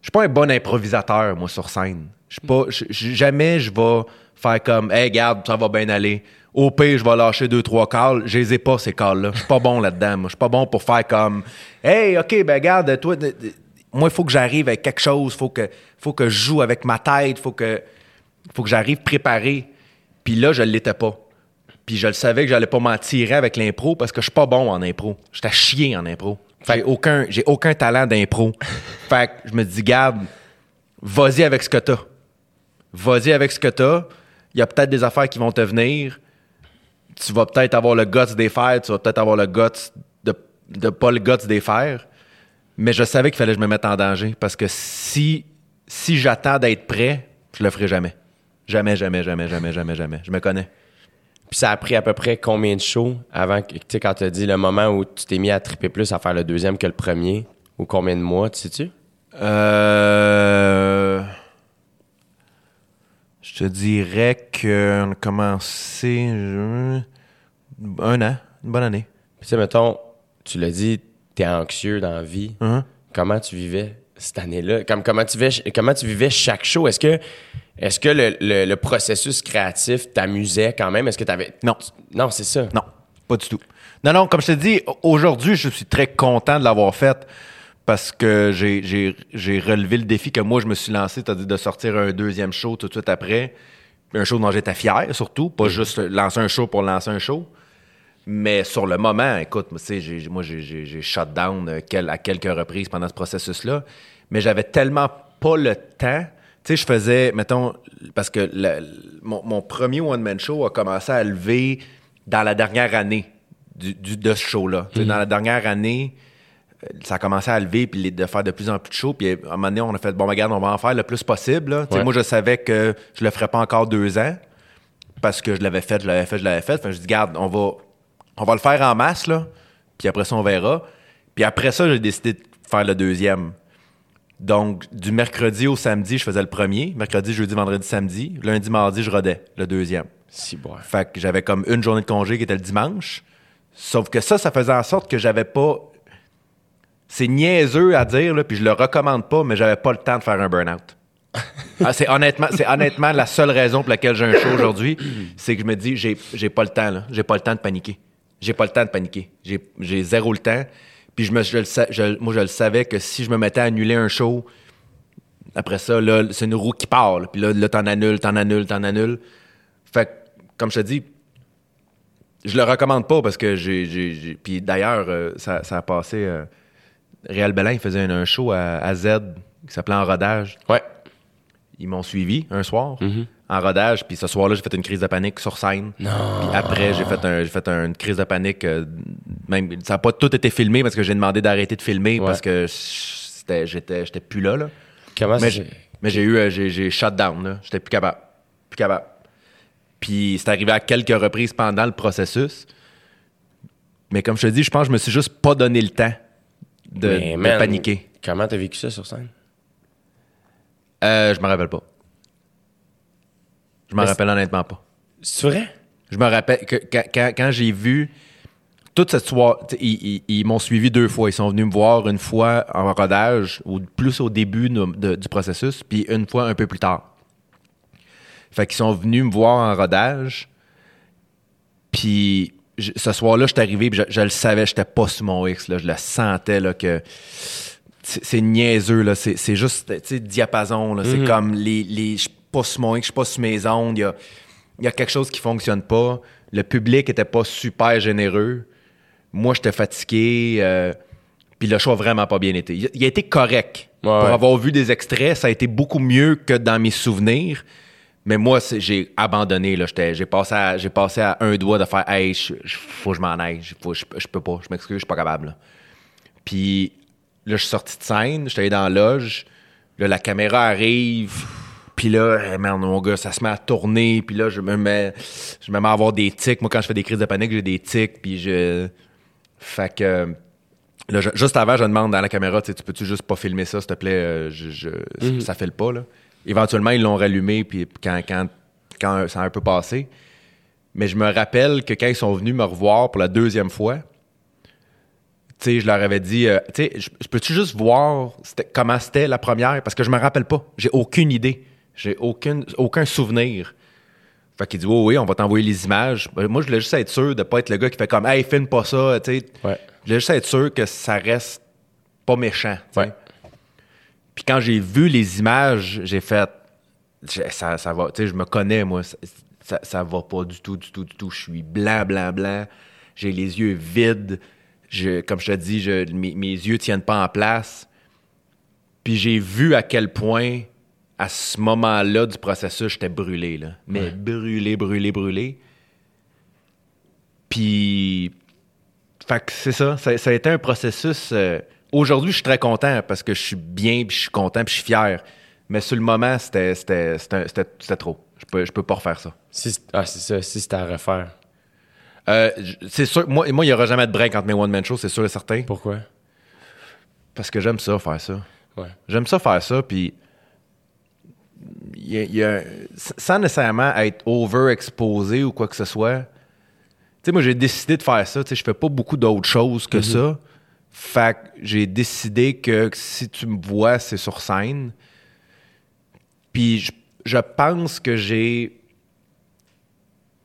je suis pas un bon improvisateur, moi, sur scène. Je suis pas. je- je- jamais je vais faire comme, hey, garde, ça va bien aller. Au pire, je vais lâcher deux, trois calls. Je les ai pas, ces calls-là. Je suis pas bon là-dedans. Moi, je suis pas bon pour faire comme, hey, OK, ben, garde, toi, moi, il faut que j'arrive avec quelque chose. Faut que, faut que je joue avec ma tête. Faut que, faut que j'arrive préparé. Puis là, je l'étais pas. Puis je le savais que j'allais pas m'en tirer avec l'impro parce que je suis pas bon en impro. J'étais chier en impro. J'ai aucun, j'ai aucun talent d'impro. [LAUGHS] fait que je me dis, garde, vas-y avec ce que t'as. Vas-y avec ce que t'as. Il y a peut-être des affaires qui vont te venir. Tu vas peut-être avoir le guts des faire. Tu vas peut-être avoir le guts de, de pas le guts des faire. Mais je savais qu'il fallait que je me mette en danger parce que si, si j'attends d'être prêt, je le ferai jamais. Jamais, jamais, jamais, jamais, jamais, jamais. Je me connais. Puis ça a pris à peu près combien de shows avant que, tu sais, quand tu as dit le moment où tu t'es mis à triper plus à faire le deuxième que le premier, ou combien de mois, tu sais-tu? Euh... Je te dirais qu'on a commencé euh, un an, une bonne année. Puis tu sais, mettons, tu l'as dit, t'es anxieux dans la vie. Mhm. Comment tu vivais? Cette année-là? Comme, comment, tu vivais, comment tu vivais chaque show? Est-ce que, est-ce que le, le- le processus créatif t'amusait quand même? Est-ce que t'avais... Non. Non, c'est ça. Non, pas du tout. Non, non, comme je te dis, aujourd'hui, je suis très content de l'avoir fait parce que j'ai- relevé le défi que moi, je me suis lancé, c'est-à-dire de sortir un deuxième show tout de suite après. Un show dont j'étais fier, surtout. Pas juste lancer un show pour lancer un show. Mais sur le moment, écoute, moi, j'ai- shut down euh, quel- à quelques reprises pendant ce processus-là. Mais j'avais tellement pas le temps. Tu sais, je faisais, mettons, parce que le- mon, mon premier one-man show a commencé à lever dans la dernière année du, du- de ce show-là. Tu sais, Dans la dernière année, euh, ça a commencé à lever puis de faire de plus en plus de shows. Puis à un moment donné, on a fait, bon, regarde, on va en faire le plus possible. là. Ouais. Moi, je savais que je le ferais pas encore deux ans parce que je l'avais fait, je l'avais fait, je l'avais fait. Que je dis, garde, on va, on va le faire en masse, là. Puis après ça, on verra. Puis après ça, j'ai décidé de faire le deuxième. Donc, du mercredi au samedi, je faisais le premier. Mercredi, jeudi, vendredi, samedi. Lundi, mardi, je rodais le deuxième. Si, bon. Fait que j'avais comme une journée de congé qui était le dimanche. Sauf que ça, ça faisait en sorte que j'avais pas. c'est niaiseux à dire, là, puis je le recommande pas, mais j'avais pas le temps de faire un burn-out. [LAUGHS] Ah, c'est honnêtement, c'est honnêtement la seule raison pour laquelle j'ai un show aujourd'hui, c'est que je me dis j'ai j'ai pas le temps là, j'ai pas le temps de paniquer. J'ai pas le temps de paniquer. J'ai j'ai zéro le temps. Puis je me je le je- moi je le savais que si je me mettais à annuler un show après ça là, c'est une roue qui part. là. Puis là là t'en annules, t'en annules, t'en annules. Fait que, comme je te dis je le recommande pas parce que j'ai puis d'ailleurs euh, ça, ça a passé euh, Réal Bellin il faisait un, un show à, à Z qui s'appelait En rodage Ouais. ils m'ont suivi un soir Mhm. En rodage. Puis ce soir-là, j'ai fait une crise de panique sur scène. Non. Puis après, j'ai fait, un, fait une crise de panique. euh, même, ça n'a pas tout été filmé parce que j'ai demandé d'arrêter de filmer Ouais. parce que c'était, j'étais, j'étais plus là. là. Comment Mais, j'ai, mais j'ai eu, euh, j'ai, j'ai shut down. Là. J'étais plus capable. Plus capable. Puis c'est arrivé à quelques reprises pendant le processus. Mais comme je te dis, je pense que je me suis juste pas donné le temps de, de paniquer. Comment t'as vécu ça sur scène? Euh, je me rappelle pas. Je m'en rappelle honnêtement pas. C'est vrai? Je me rappelle que quand, quand- j'ai vu toute cette soirée, ils, ils- ils m'ont suivi deux fois. Ils sont venus me voir une fois en rodage, ou plus au début de- de- du processus, puis une fois un peu plus tard. Fait qu'ils sont venus me voir en rodage. Puis je- ce soir-là, je suis arrivé, puis je, je le savais, j'étais pas sur mon X. Là, je le sentais là, que c'est niaiseux. là. C'est c'est juste, tu sais, diapason. là. C'est comme les. les pas sur mon X, je suis pas sur mes ondes. Il y a, y a quelque chose qui fonctionne pas. Le public était pas super généreux. Moi, j'étais fatigué. euh, puis le show a vraiment pas bien été. Il, a été correct. Ouais, Pour ouais. avoir vu des extraits, ça a été beaucoup mieux que dans mes souvenirs. Mais moi, j'ai abandonné. là. J'ai passé, à, j'ai passé à un doigt de faire Hey, je- je- faut que je m'en aille. Je, faut- je, je peux pas. Je m'excuse, je suis pas capable. là. Puis là, je suis sorti de scène, j'étais allé dans la loge. Là, la caméra arrive. Puis là, merde, mon gars, ça se met à tourner. Puis là, je me mets, je me mets à avoir des tics. Moi, quand je fais des crises de panique, j'ai des tics. Puis je. Fait que. Là, je- juste avant, je demande dans la caméra, tu peux-tu juste pas filmer ça, s'il te plaît? euh, je, je- Ça file pas, là. Éventuellement, ils l'ont rallumé, puis quand, quand, quand ça a un peu passé. Mais je me rappelle que quand ils sont venus me revoir pour la deuxième fois, tu sais, je leur avais dit, euh, tu sais, je peux-tu juste voir comment c'était la première? Parce que je me rappelle pas. J'ai aucune idée. J'ai aucune, aucun souvenir. Fait qu'il dit, oui, oui, on va t'envoyer les images. Ben, Moi, je voulais juste être sûr de pas être le gars qui fait comme, hey, filme pas ça, tu sais. Ouais. Je voulais juste être sûr que ça reste pas méchant. Ouais. Puis quand j'ai vu les images, j'ai fait, ça, ça va, tu sais, je me connais, moi, ça, ça, ça va pas du tout, du tout, du tout. Je suis blanc, blanc, blanc. J'ai les yeux vides. Je, comme je te dis, je, mes, mes yeux tiennent pas en place. Puis j'ai vu à quel point, à ce moment-là du processus, j'étais brûlé, là. Mais brûlé, brûlé, brûlé. Puis, fait que c'est ça. ça. ça a été un processus. euh, Aujourd'hui, je suis très content parce que je suis bien, puis je suis content, puis je suis fier. Mais sur le moment, c'était, c'était, c'était, c'était- c'était trop. Je peux, je peux pas refaire ça. Si, ah, c'est ça. Si c'était à refaire. Euh, c'est sûr, moi, moi, il y aura jamais de break entre mes one-man shows, c'est sûr et certain. Pourquoi? Parce que j'aime ça, faire ça. Ouais. J'aime ça faire ça, puis y a- il y a- sans nécessairement être overexposé ou quoi que ce soit. Tu sais, moi, j'ai décidé de faire ça. Tu sais, je fais pas beaucoup d'autres choses que ça. Fait que j'ai décidé que si tu me vois, c'est sur scène. Puis je, je pense que j'ai.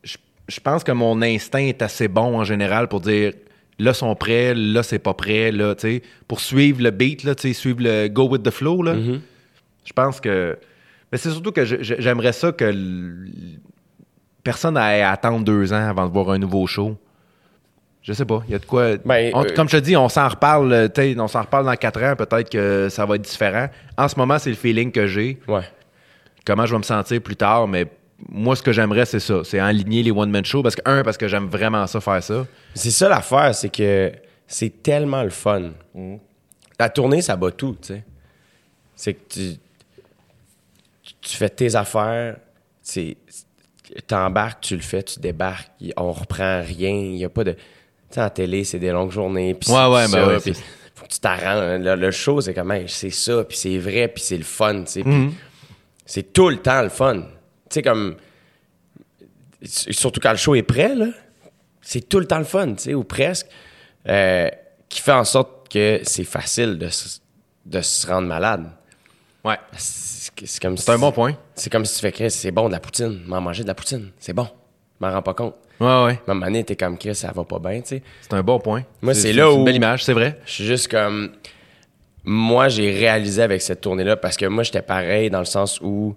Je, je pense que mon instinct est assez bon en général pour dire là, sont prêts, là, c'est pas prêt, là, tu sais, pour suivre le beat, là, tu sais, suivre le go with the flow, là. Je pense que. Mais c'est surtout que j'aimerais ça que personne à attendre deux ans avant de voir un nouveau show. Je sais pas. Il y a de quoi. Ben, On- euh, comme je te dis, on s'en reparle, euh, on s'en reparle dans quatre ans, peut-être que ça va être différent. En ce moment, c'est le feeling que j'ai. Ouais. Comment je vais me sentir plus tard, mais moi, ce que j'aimerais, c'est ça. C'est aligner les one-man shows. Parce que, un, parce que j'aime vraiment ça, faire ça. C'est ça l'affaire, c'est que c'est tellement le fun. La tournée, ça bat tout, tu sais. C'est que tu, tu fais tes affaires, tu t'embarques, tu le fais, tu débarques, on reprend rien, il n'y a pas de... Tu sais, en télé, c'est des longues journées, puis Ouais, c'est ouais, ça, ben ouais, c'est- faut que tu t'arranges. Le, le show, c'est comme, hey, c'est ça, puis c'est vrai, puis c'est le fun, tu sais. Mm-hmm. C'est tout le temps le fun. Tu sais, comme... Surtout quand le show est prêt, là c'est tout le temps le fun, tu sais, ou presque, euh, qui fait en sorte que c'est facile de, se- de se rendre malade. Ouais. C'est c'est comme C'est un bon point. C'est comme si tu fais Chris, c'est bon de la poutine. M'en manger de la poutine, c'est bon. Je m'en rends pas compte. Ouais, ouais. Donné, t'es comme Chris, ça va pas bien, tu sais. C'est un bon point. Moi, c'est là une où- belle image, c'est vrai. Je suis juste comme. Moi, j'ai réalisé avec cette tournée-là parce que moi, j'étais pareil dans le sens où,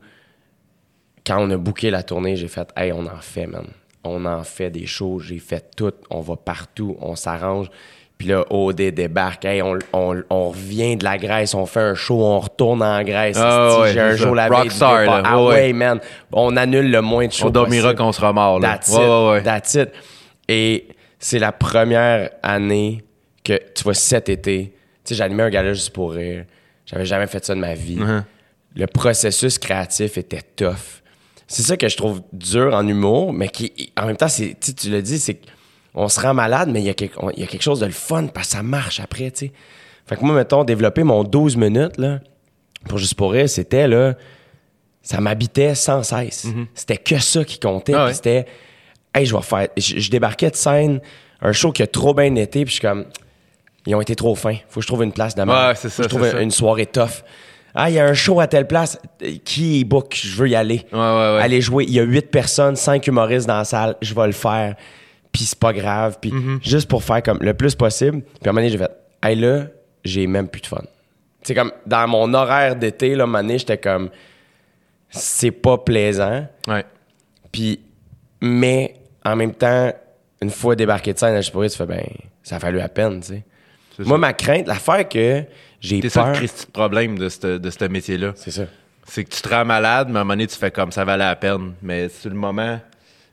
quand on a booké la tournée, j'ai fait, hey, on en fait, man. On en fait des shows, j'ai fait tout, on va partout, on s'arrange. Puis là, OD débarque, hey, on, on, on revient de la Grèce, on fait un show, on retourne en Grèce. Esti, ouais, j'ai un show la Rockstar, là. Ah Ouais, ouais, man. On annule le moins de shows On dormira possible. quand on sera mort. Là. That's ouais, it. ouais, ouais. That's it. Et c'est la première année que, tu vois, cet été, tu sais, j'animais un gala juste pour rire. J'avais jamais fait ça de ma vie. Uh-huh. Le processus créatif était tough. C'est ça que je trouve dur en humour, mais qui, en même temps, tu l'as dit, c'est qu'on se rend malade, mais il y, a quelque, on- il y a quelque chose de le fun parce que ça marche après, tu sais. Fait que moi, mettons, développer mon 12 minutes, là, pour juste pour rire, c'était, là, ça m'habitait sans cesse. C'était que ça qui comptait. Mhm. Ah ouais. C'était, hey, je vais faire. Je, je débarquais de scène, un show qui a trop bien été, puis je suis comme, ils ont été trop fins. Faut que je trouve une place demain. Ouais, c'est ça, que je trouve une soirée tough. Ah, il y a un show à telle place. Qui est book? Je veux y aller. Ouais, ouais, ouais. Aller jouer. Il y a huit personnes, cinq humoristes dans la salle. Je vais le faire. Puis c'est pas grave. Puis Mm-hmm. juste pour faire comme le plus possible. Puis à un moment donné, j'ai fait, hey là, j'ai même plus de fun. C'est comme dans mon horaire d'été, là, à un moment donné, j'étais comme, c'est pas plaisant. Ouais. Puis, mais en même temps, une fois débarqué de scène, je pourrais, tu fais, ben, ça a fallu la peine, tu sais. Moi, ça. ma crainte, l'affaire que j'ai C'est ça peur. le Christi de problème de ce de métier-là. C'est ça. C'est que tu te rends malade, mais à un moment donné, tu fais comme ça valait la peine. Mais sur le moment,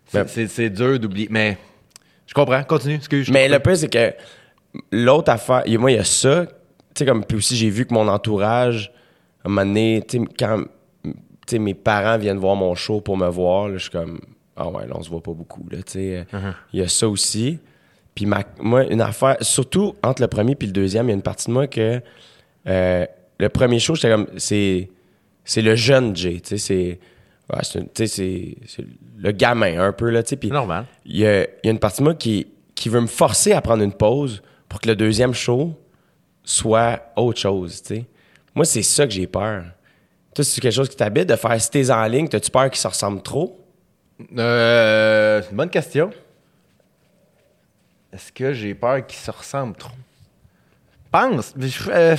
c'est- Ben- c'est c'est dur d'oublier. Mais je comprends, continue, excuse. Mais le pire, c'est que l'autre affaire, moi, il y a ça. Tu sais, comme, puis aussi, j'ai vu que mon entourage, à un moment donné, tu sais, quand tu sais, mes parents viennent voir mon show pour me voir, là, je suis comme, ah ouais, là, on se voit pas beaucoup, là, tu sais. Uh-huh. Il y a ça aussi. Puis ma- moi, une affaire, surtout entre le premier puis le deuxième, il y a une partie de moi que euh, le premier show, j'étais comme, c'est, c'est le jeune Jay, tu sais, c'est, ouais, c'est, le gamin un peu, là, tu sais. normal. il y a, il y a une partie de moi qui, qui veut me forcer à prendre une pause pour que le deuxième show soit autre chose, tu sais. Moi, c'est ça que j'ai peur. Toi, c'est quelque chose qui t'habite de faire si t'es en ligne, t'as-tu peur qu'ils se ressemblent trop? Euh, c'est une bonne question. Est-ce que j'ai peur qu'ils se ressemblent trop? Pense. euh,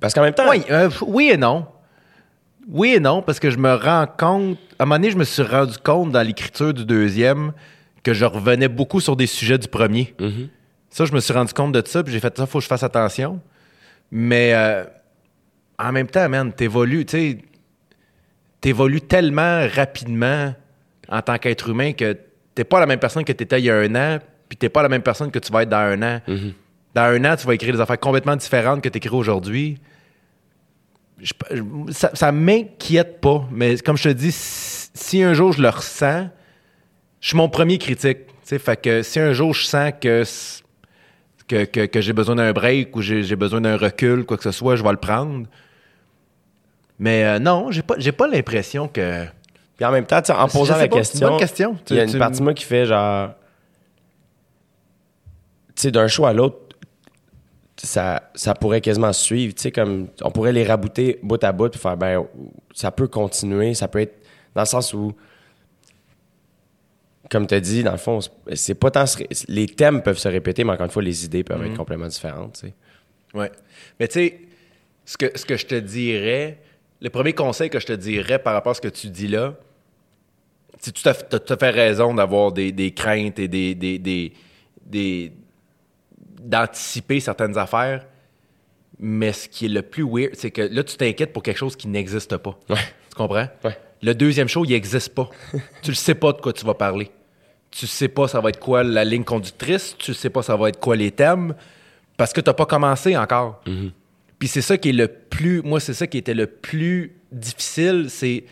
Parce qu'en même temps, oui, euh, oui et non. Oui et non, parce que je me rends compte. À un moment donné, je me suis rendu compte dans l'écriture du deuxième que je revenais beaucoup sur des sujets du premier. Mhm. Ça, je me suis rendu compte de ça, puis j'ai fait ça, faut que je fasse attention. Mais euh, en même temps, man, t'évolues, tu sais, t'évolues tellement rapidement en tant qu'être humain que t'es pas la même personne que t'étais il y a un an, puis t'es pas la même personne que tu vas être dans un an. Dans un an, tu vas écrire des affaires complètement différentes que t'écris aujourd'hui. Je- ça, ça m'inquiète pas, mais comme je te dis, si, si un jour je le ressens, je suis mon premier critique. Fait que si un jour je sens que, que, que- que j'ai besoin d'un break ou j'ai besoin d'un recul, quoi que ce soit, je vais le prendre. Mais euh, non, j'ai pas, j'ai pas l'impression que. puis en même temps, en posant la pas, question, il y a une tu- partie de moi qui fait genre... Tu sais, d'un show à l'autre, ça, ça pourrait quasiment suivre. Tu sais, comme on pourrait les rabouter bout à bout puis faire, ben, ça peut continuer. Ça peut être dans le sens où, comme tu as dit, dans le fond, c'est pas tant. se Les thèmes peuvent se répéter, mais encore une fois, les idées peuvent être complètement différentes. Tu sais. Ouais. Mais tu sais, ce que, ce que je te dirais, le premier conseil que je te dirais par rapport à ce que tu dis là, fait, t'as tout à fait raison d'avoir des, des craintes et des, des, des- d'anticiper certaines affaires. Mais ce qui est le plus weird, c'est que là, tu t'inquiètes pour quelque chose qui n'existe pas. Ouais. Tu comprends? Ouais. Le deuxième show, il n'existe pas. [LAUGHS] tu ne sais pas de quoi tu vas parler. Tu sais pas ça va être quoi la ligne conductrice. Tu sais pas ça va être quoi les thèmes. Parce que tu n'as pas commencé encore. Puis c'est ça qui est le plus... Moi, c'est ça qui était le plus difficile, c'est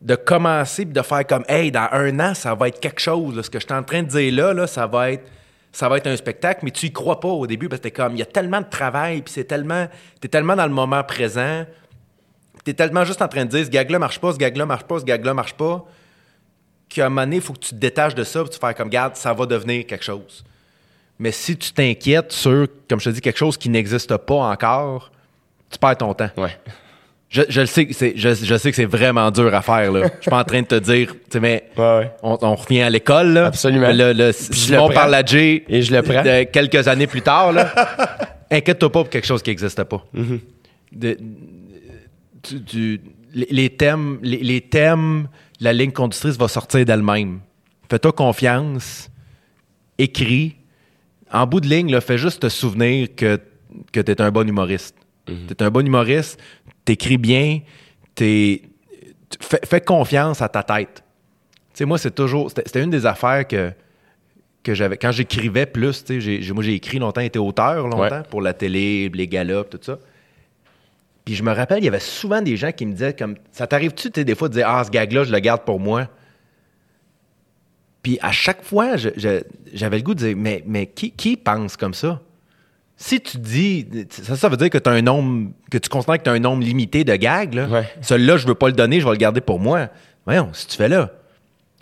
de commencer puis de faire comme « Hey, dans un an, ça va être quelque chose. là. Ce que je suis en train de dire là, là ça va être... Ça va être un spectacle, mais tu y crois pas au début parce que t'es comme, il y a tellement de travail, puis c'est tellement, t'es tellement dans le moment présent, t'es tellement juste en train de dire, ce gag-là marche pas, ce gag-là marche pas, ce gag-là marche pas, qu'à un moment donné, il faut que tu te détaches de ça, puis tu fais comme, garde, ça va devenir quelque chose. Mais si tu t'inquiètes sur, comme je te dis, quelque chose qui n'existe pas encore, tu perds ton temps. [LAUGHS] Je, je le sais, que c'est- je, je sais que c'est vraiment dur à faire. Là. Je suis pas en train de te dire, tu sais, mais Ouais, ouais. on, on revient à l'école. Là. Absolument. Simon le prends. parle à Jay Et je le prends. de quelques années plus tard. Là. [LAUGHS] Inquiète-toi pas pour quelque chose qui n'existe pas. Mm-hmm. De- tu- tu- les, les thèmes, les, les thèmes, la ligne conductrice va sortir d'elle-même. Fais-toi confiance, écris. En bout de ligne, là, fais juste te souvenir que, que tu es un bon humoriste. Tu es un bon humoriste, t'écris bien, t'es, fais, fais confiance à ta tête. Tu sais, moi, c'est toujours. C'était, c'était une des affaires que, que j'avais. Quand j'écrivais plus, tu sais, j'ai- j'ai- moi, j'ai écrit longtemps, été auteur longtemps Ouais. pour la télé, les galas, tout ça. Puis je me rappelle, il y avait souvent des gens qui me disaient comme ça t'arrive-tu des fois de dire ah ce gag là je le garde pour moi? Puis à chaque fois je- je- j'avais le goût de dire mais mais qui, qui pense comme ça? Si tu dis ça, ça veut dire que tu as un nombre que tu considères que tu as un nombre limité de gags là. Ouais. Celui-là je veux pas le donner, je vais le garder pour moi. Voyons, si tu fais là.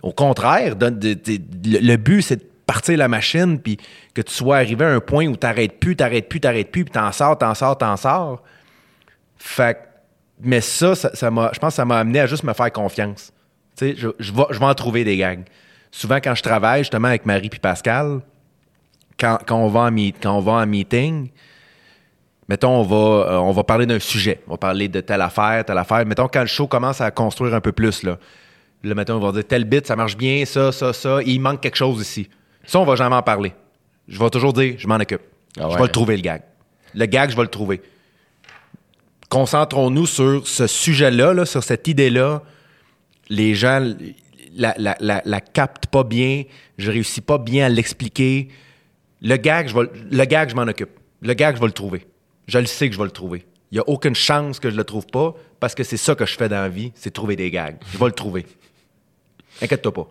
Au contraire, donne- de- de- le, but c'est de partir la machine puis que tu sois arrivé à un point où t'arrêtes plus, t'arrêtes plus, t'arrêtes plus, puis t'en sors, t'en sors, t'en sors. Fait mais ça, ça, m'a, je pense que ça m'a amené à juste me faire confiance. Tu sais, je, je vais, je vais en trouver des gags. Souvent, quand je travaille, justement, avec Marie puis Pascal, quand, quand, on va en meet- quand on va en meeting, mettons, on va, euh, on va parler d'un sujet. On va parler de telle affaire, telle affaire. Mettons, quand le show commence à construire un peu plus, là, là mettons, on va dire tel bit, ça marche bien, ça, ça, ça, il manque quelque chose ici. Ça, on va jamais en parler. Je vais toujours dire, je m'en occupe. Ah Je vais le trouver, le gag. Le gag, je vais le trouver concentrons-nous sur ce sujet-là, là, sur cette idée-là. Les gens la, la, la, la captent pas bien, je réussis pas bien à l'expliquer. Le gag, je vais, le gag, je m'en occupe. Le gag, je vais le trouver. Je le sais que je vais le trouver. Il n'y a aucune chance que je le trouve pas parce que c'est ça que je fais dans la vie, c'est trouver des gags. Je vais le trouver. Inquiète-toi pas.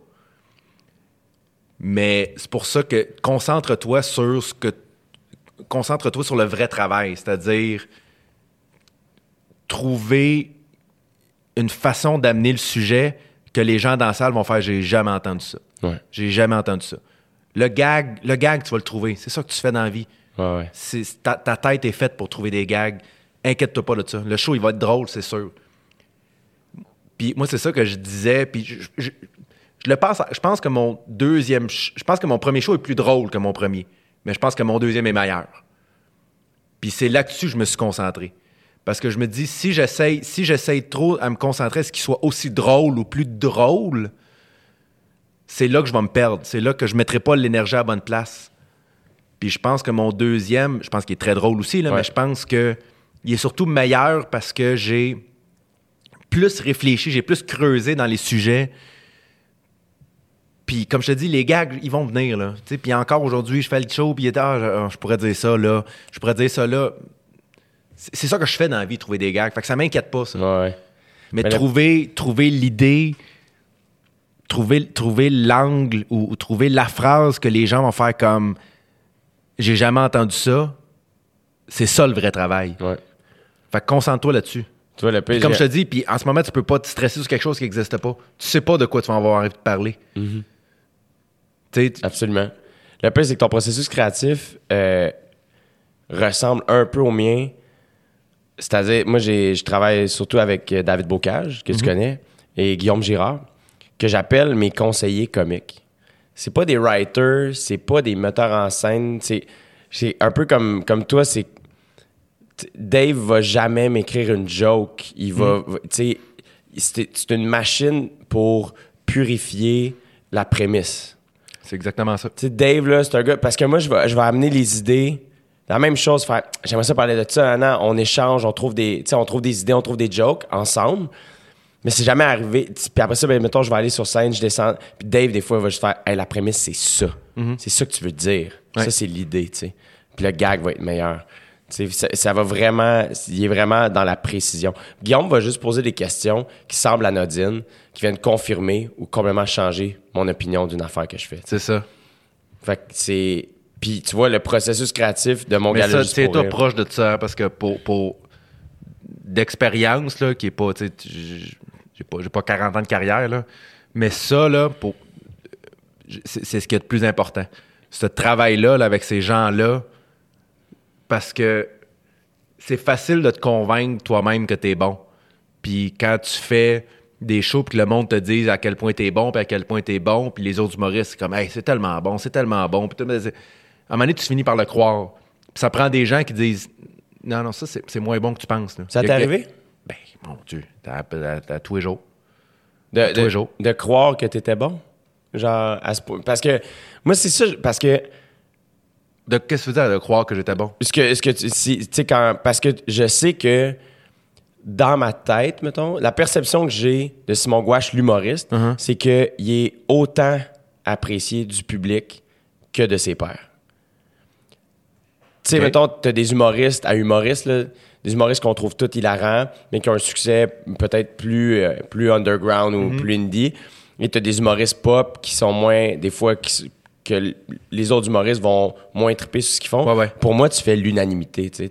Mais c'est pour ça que concentre-toi sur ce que. Concentre-toi sur le vrai travail, c'est-à-dire trouver une façon d'amener le sujet que les gens dans la salle vont faire j'ai jamais entendu ça. Ouais. J'ai jamais entendu ça. Le gag, le gag, tu vas le trouver. C'est ça que tu fais dans la vie. Ouais, ouais. C'est- ta, ta tête est faite pour trouver des gags. Inquiète-toi pas de ça. Le show, il va être drôle, c'est sûr. Puis moi, c'est ça que je disais. Puis je, je- je le pense. Je pense que mon deuxième, je pense que mon premier show est plus drôle que mon premier, mais je pense que mon deuxième est meilleur. Puis c'est là-dessus que je me suis concentré. Parce que je me dis, si j'essaye, si j'essaye trop à me concentrer à ce qu'il soit aussi drôle ou plus drôle, c'est là que je vais me perdre. C'est là que je ne mettrai pas l'énergie à la bonne place. Puis je pense que mon deuxième, je pense qu'il est très drôle aussi, là, Ouais. mais je pense que il est surtout meilleur parce que j'ai plus réfléchi, j'ai plus creusé dans les sujets. Puis comme je te dis, les gags, ils vont venir. Là. Puis encore aujourd'hui, je fais le show, puis il est, ah, je, ah, je pourrais dire ça là, je pourrais dire ça là. C'est ça que je fais dans la vie, trouver des gags. Fait que ça m'inquiète pas, ça. Ouais. Mais, le- trouver, trouver l'idée, trouver, trouver l'angle ou, ou trouver la phrase que les gens vont faire comme j'ai jamais entendu ça, c'est ça le vrai travail. Ouais. Fait que concentre-toi là-dessus. Tu vois, le Puis pire, Comme je te dis, puis en ce moment, tu peux pas te stresser sur quelque chose qui n'existe pas. Tu sais pas de quoi tu vas avoir envie de parler. Tu- Absolument. Le pire, c'est que ton processus créatif euh, ressemble un peu au mien. C'est-à-dire, moi, j'ai, je travaille surtout avec euh, David Bocage, que tu connais, et Guillaume Girard, que j'appelle mes conseillers comiques. C'est pas des writers, c'est pas des metteurs en scène, c'est, un peu comme, comme toi, c'est. Dave va jamais m'écrire une joke. Il va. Tu sais, c'est, une machine pour purifier la prémisse. c'est exactement ça. Tu sais, Dave, là, c'est un gars. Parce que moi, je vais, je vais amener les idées. La même chose, faire. J'aimerais ça parler de ça. Non, on échange, on trouve des. On trouve des idées, on trouve des jokes ensemble. Mais c'est jamais arrivé. Puis après ça, ben, mettons, je vais aller sur scène, je descends. Puis Dave, des fois, il va juste faire. Hey, la prémisse, c'est ça. C'est ça que tu veux dire. Ouais. Ça, c'est l'idée, tu sais. Puis le gag va être meilleur. Tu sais, ça, ça va vraiment. Il est vraiment dans la précision. Guillaume va juste poser des questions qui semblent anodines, qui viennent confirmer ou complètement changer mon opinion d'une affaire que je fais. C'est ça. Fait que c'est. Puis tu vois, le processus créatif de mon Mais c'est toi proche de ça, parce que pour, pour d'expérience, là, qui est pas, tu sais, j'ai pas, j'ai pas 40 ans de carrière, là, mais ça, là, pour, c'est c'est ce qui est le plus important. ce travail-là là, avec ces gens-là parce que c'est facile de te convaincre toi-même que tu es bon. Puis quand tu fais des shows puis que le monde te dise à quel point tu es bon puis à quel point tu es bon puis les autres humoristes c'est comme hey, c'est tellement bon, c'est tellement bon. Puis à un moment donné, tu finis par le croire. Puis ça prend des gens qui disent non non, ça c'est c'est moins bon que tu penses là. Ça t'est arrivé? Mon dieu, t'as t'as- t'as tous les jours. De, tous les de, jours. de croire que t'étais bon? Genre, à ce point. Parce que, moi, c'est ça, parce que, De qu'est-ce que tu veux dire de croire que j'étais bon? que, ce que tu si- tu sais, quand, parce que je sais que dans ma tête, mettons, la perception que j'ai de Simon Gouache, l'humoriste, Uh-huh. c'est qu'il est autant apprécié du public que de ses pairs. Tu sais, Ok. mettons, t'as des humoristes à humoristes, là, des humoristes qu'on trouve tout hilarants, mais qui ont un succès peut-être plus, euh, plus underground ou Mm-hmm. plus indie. Et t'as des humoristes pop qui sont moins, des fois, qui que les autres humoristes vont moins triper sur ce qu'ils font. Ouais, ouais. Pour moi, tu fais l'unanimité, tu.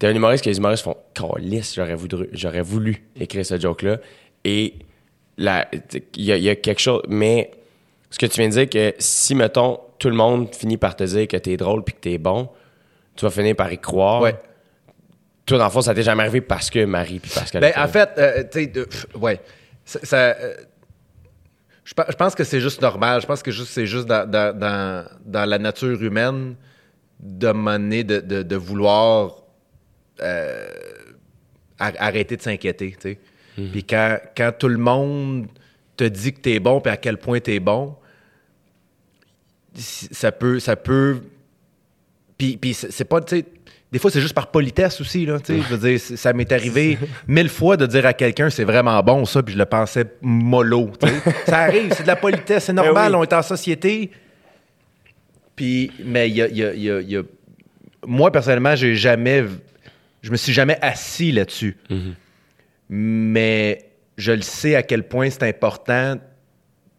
T'es un humoriste que les humoristes font « Calisse, j'aurais voulu, j'aurais voulu écrire ce joke-là. » Et la- il y, a- il y a quelque chose... Mais ce que tu viens de dire, que si, mettons, tout le monde finit par te dire que t'es drôle puis que t'es bon, tu vas finir par y croire. Ouais. Toi, dans le fond, ça t'est jamais arrivé parce que Marie puis Pascal... Ben, en fait, euh, tu sais, ouais. Ça, ça, euh, je, pe- je pense que c'est juste normal. Je pense que c'est juste dans, dans, dans, la nature humaine de mener, de, de, de vouloir euh, ar- arrêter de s'inquiéter, tu sais. Puis quand, quand tout le monde te dit que t'es bon, puis à quel point t'es bon, ça peut, ça peut puis, puis c'est pas, tu sais, des fois, c'est juste par politesse aussi, là. Je veux dire, ça m'est arrivé [LAUGHS] mille fois de dire à quelqu'un, c'est vraiment bon, ça, puis je le pensais mollo, [LAUGHS] ça arrive, c'est de la politesse, c'est normal, Ben oui. on est en société. Puis, mais il y a, y a- y a- il y a- Moi, personnellement, j'ai jamais... Je me suis jamais assis là-dessus. Mais je le sais à quel point c'est important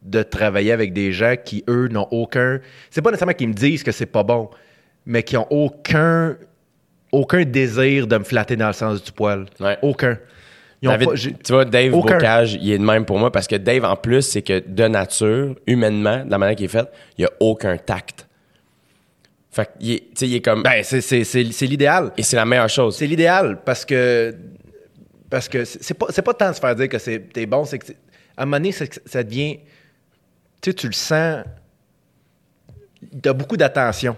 de travailler avec des gens qui, eux, n'ont aucun. C'est pas nécessairement qu'ils me disent que c'est pas bon, mais qui ont aucun aucun désir de me flatter dans le sens du poil. Ouais. Aucun. David, pas- tu vois, Dave aucun. Bocage, il est de même pour moi parce que Dave, en plus, c'est que de nature, humainement, de la manière qu'il est fait, il n'y a aucun tact. Fait qu'il est, tu sais, il est comme. Ben, c'est- c'est c'est- c'est l'idéal. et c'est la meilleure chose. C'est l'idéal parce que parce que c'est pas c'est pas tant de se faire dire que c'est t'es bon, c'est que à un moment donné c'est ça devient tu sais tu le sens t'as beaucoup d'attention.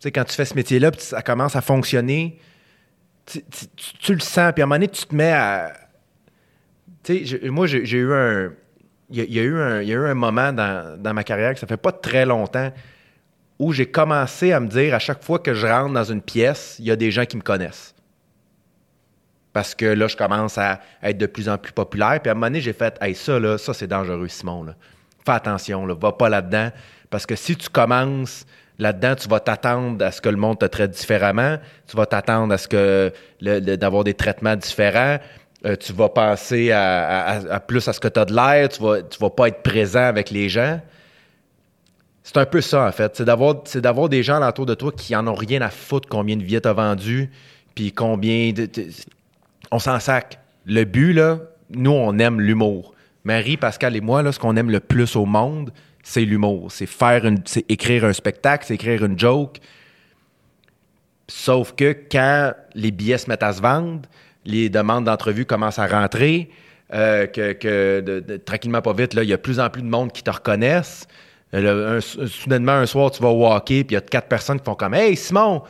Tu sais quand tu fais ce métier-là, puis ça commence à fonctionner, tu, le sens puis à un moment donné tu te mets à tu sais moi j'ai eu un il y, a- eu un y a eu un moment dans, dans ma carrière que ça fait pas très longtemps où j'ai commencé à me dire à chaque fois que je rentre dans une pièce, il y a des gens qui me connaissent. Parce que là, je commence à être de plus en plus populaire. Puis à un moment donné, j'ai fait Hey, ça, là, ça, c'est dangereux, Simon. Fais attention, là, va pas là-dedans. Parce que si tu commences là-dedans, tu vas t'attendre à ce que le monde te traite différemment. Tu vas t'attendre à ce que d'avoir des traitements différents. Euh, tu vas penser à, plus à ce que tu as de l'air. Tu vas, vas pas être présent avec les gens. C'est un peu ça, en fait. C'est d'avoir, c'est d'avoir des gens autour de toi qui en ont rien à foutre combien de billets t'as vendu, puis combien on s'en sac. Le but, là, nous, on aime l'humour. Marie, Pascal et moi, là, ce qu'on aime le plus au monde, c'est l'humour. C'est faire une... C'est écrire un spectacle, c'est écrire une joke. Sauf que quand les billets se mettent à se vendre, les demandes d'entrevue commencent à rentrer, euh, que, que de- de- tranquillement, pas vite, là, il y a de plus en plus de monde qui te reconnaissent. Euh, un- soudainement, un soir, tu vas au hockey, puis il y a quatre personnes qui font comme Hey, Simon!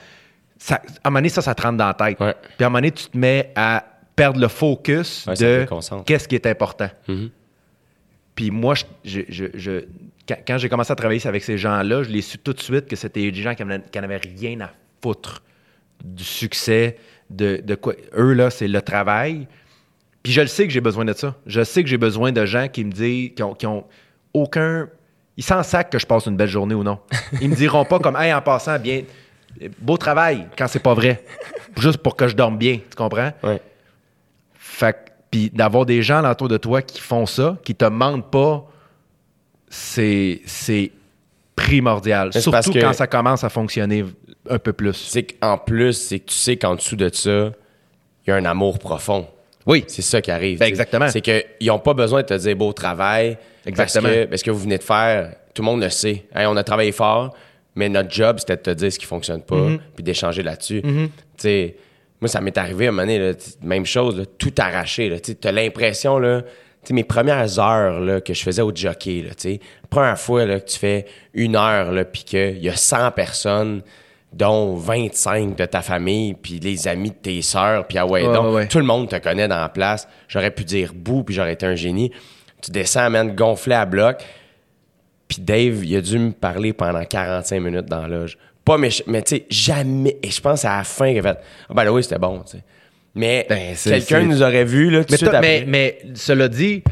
Ça, à un moment donné, ça, ça te rentre dans la tête. Ouais. Puis à un moment donné, tu te mets à perdre le focus Ouais, de qu'est-ce qui est important. Mhm. Puis moi, je, je- je- je- quand, j'ai commencé à travailler avec ces gens-là, je l'ai su tout de suite que c'était des gens qui n'avaient rien à foutre du succès, de, de quoi. Eux, là, c'est le travail. Puis je le sais que j'ai besoin de ça. Je sais que j'ai besoin de gens qui me disent, qui ont, qui ont aucun. Ils s'en sacent que je passe une belle journée ou non. [LAUGHS] Ils me diront pas comme, hey, en passant, bien, beau travail, quand c'est pas vrai. Juste pour que je dorme bien, tu comprends? Ouais. Fait puis d'avoir des gens autour de toi qui font ça, qui te mentent pas, c'est c'est primordial. c'est parce Surtout que- quand ça commence à fonctionner un peu plus. C'est qu'en plus, c'est que tu sais qu'en dessous de ça, il y a un amour profond. Oui. C'est ça qui arrive. Ben, exactement. C'est qu'ils n'ont pas besoin de te dire beau travail. Exactement. Parce que, parce que vous venez de faire, tout le monde le sait. Hey, on a travaillé fort, Mais notre job, c'était de te dire ce qui fonctionne pas, Mm-hmm. puis d'échanger là-dessus. Tu sais, moi, ça m'est arrivé à un moment donné, là, t- même chose, là, tout arraché. Tu as l'impression, là, mes premières heures là, que je faisais au jockey, là, première fois là, que tu fais une heure, là, puis qu'il y a 100 personnes, dont 25 de ta famille, puis les amis de tes sœurs, puis ah ouais, Ouais, donc, ouais, tout le monde te connaît dans la place. J'aurais pu dire bout, puis j'aurais été un génie. Tu descends, man, gonflé à bloc. Puis Dave, il a dû me parler pendant 45 minutes dans la loge. Pas méch- mais tu sais, jamais. Et je pense à la fin qu'il a fait Ah, ben là, oui, c'était bon, tu sais. Mais Ben, quelqu'un nous aurait vu, là, tout Mais, suite toi- après. mais, mais cela dit,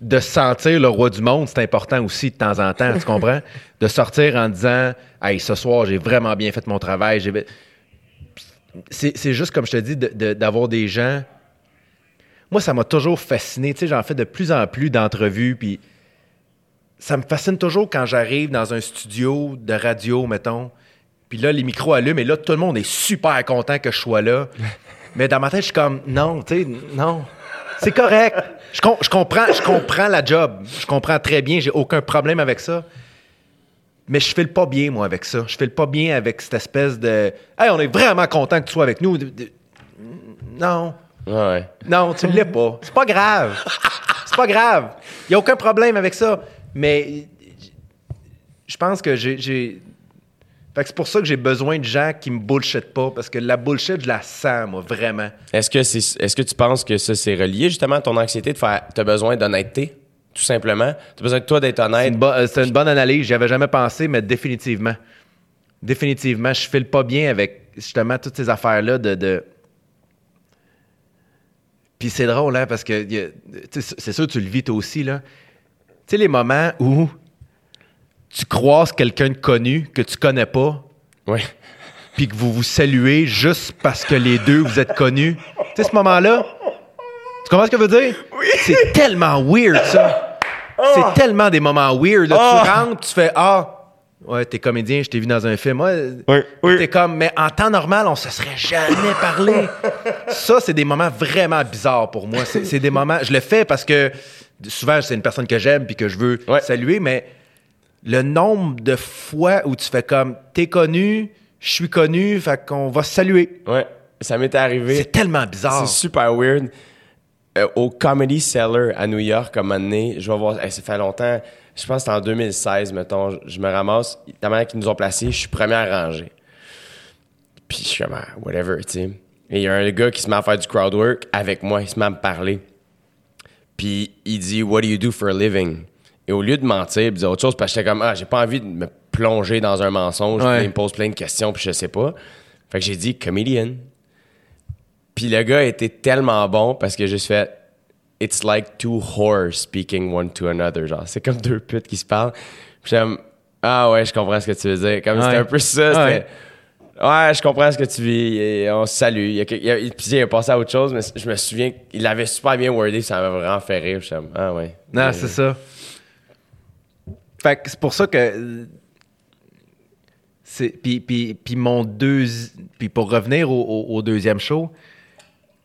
de se sentir le roi du monde, c'est important aussi de temps en temps, tu comprends? [LAUGHS] De sortir en disant Hey, ce soir, j'ai vraiment bien fait mon travail. C'est juste comme je te dis, de- de- d'avoir des gens. Moi, ça m'a toujours fasciné. Tu sais, j'en fais de plus en plus d'entrevues, puis ça me fascine toujours quand j'arrive dans un studio de radio, mettons, puis là, les micros allument, et là, tout le monde est super content que je sois là. [LAUGHS] Mais dans ma tête, je suis comme, non, tu sais, non. C'est correct. Je, com- je comprends, je comprends la job. Je comprends très bien. J'ai aucun problème avec ça. Mais je file pas bien, moi, avec ça. Je file pas bien avec cette espèce de. Hey, on est vraiment content que tu sois avec nous. Non. Ouais. Non, tu l'es pas. C'est pas grave. C'est pas grave. Il y a aucun problème avec ça. Mais je pense que j'ai. Fait que c'est pour ça que j'ai besoin de gens qui me bullshit pas. Parce que la bullshit, je la sens, moi, vraiment. Est-ce que, c'est, est-ce que tu penses que ça, c'est relié justement à ton anxiété de faire. Tu as besoin d'honnêteté, tout simplement? Tu as besoin de toi d'être C'est honnête. une, bo- euh, c'est une bonne analyse. J'y avais jamais pensé, mais définitivement. Définitivement, je file pas bien avec justement toutes ces affaires-là de. de... Puis c'est drôle, hein, parce que c'est sûr que tu le vis toi aussi, là. Tu sais, les moments où tu croises quelqu'un de connu que tu connais pas, Ouais. puis que vous vous saluez juste parce que les deux vous êtes connus. Tu sais, ce moment-là, tu comprends ce que je veux dire? C'est tellement weird, ça. C'est tellement des moments weird. là. Tu rentres, tu fais Ah, ouais, t'es comédien, je t'ai vu dans un film. Ouais, T'es comme, mais en temps normal, on se serait jamais parlé. ça, c'est des moments vraiment bizarres pour moi. C'est c'est des moments. Je le fais parce que souvent, c'est une personne que j'aime puis que je veux Ouais. saluer, mais le nombre de fois où tu fais comme t'es connu, je suis connu, fait qu'on va se saluer. Ouais. Ça m'est arrivé. C'est tellement bizarre. C'est super weird. Euh, au Comedy Cellar à New York, comme un moment donné, je vais voir, hey, ça fait longtemps, je pense que c'était en 2016, mettons, je- je me ramasse, la manière qu'ils nous ont placés, je suis premier à ranger. Puis je suis comme, ah, whatever, tu sais. Et il y a un gars qui se met à faire du crowd work avec moi, il se met à me parler. Puis il dit, What do you do for a living? Et au lieu de mentir, il disait autre chose, parce que j'étais comme, ah, j'ai pas envie de me plonger dans un mensonge, Ouais. puis il me pose plein de questions, puis je sais pas. Fait que j'ai dit, comedian. Puis le gars était tellement bon parce que j'ai juste fait It's like two whores speaking one to another. Genre, c'est comme deux putes qui se parlent. Puis j'aime Ah ouais, je comprends ce que tu veux dire. Comme c'était un peu ça. Ouais. C'était Ouais, je comprends ce que tu vis. Et on se salue. Il a, il a- puis il a passé à autre chose, mais je me souviens qu'il avait super bien wordé. Ça m'a vraiment fait rire. Je suis comme, Ah ouais. Non, Euh, c'est ça. Fait que c'est pour ça que. euh, c'est- Puis, puis, puis mon deux. Puis pour revenir au, au- au deuxième show,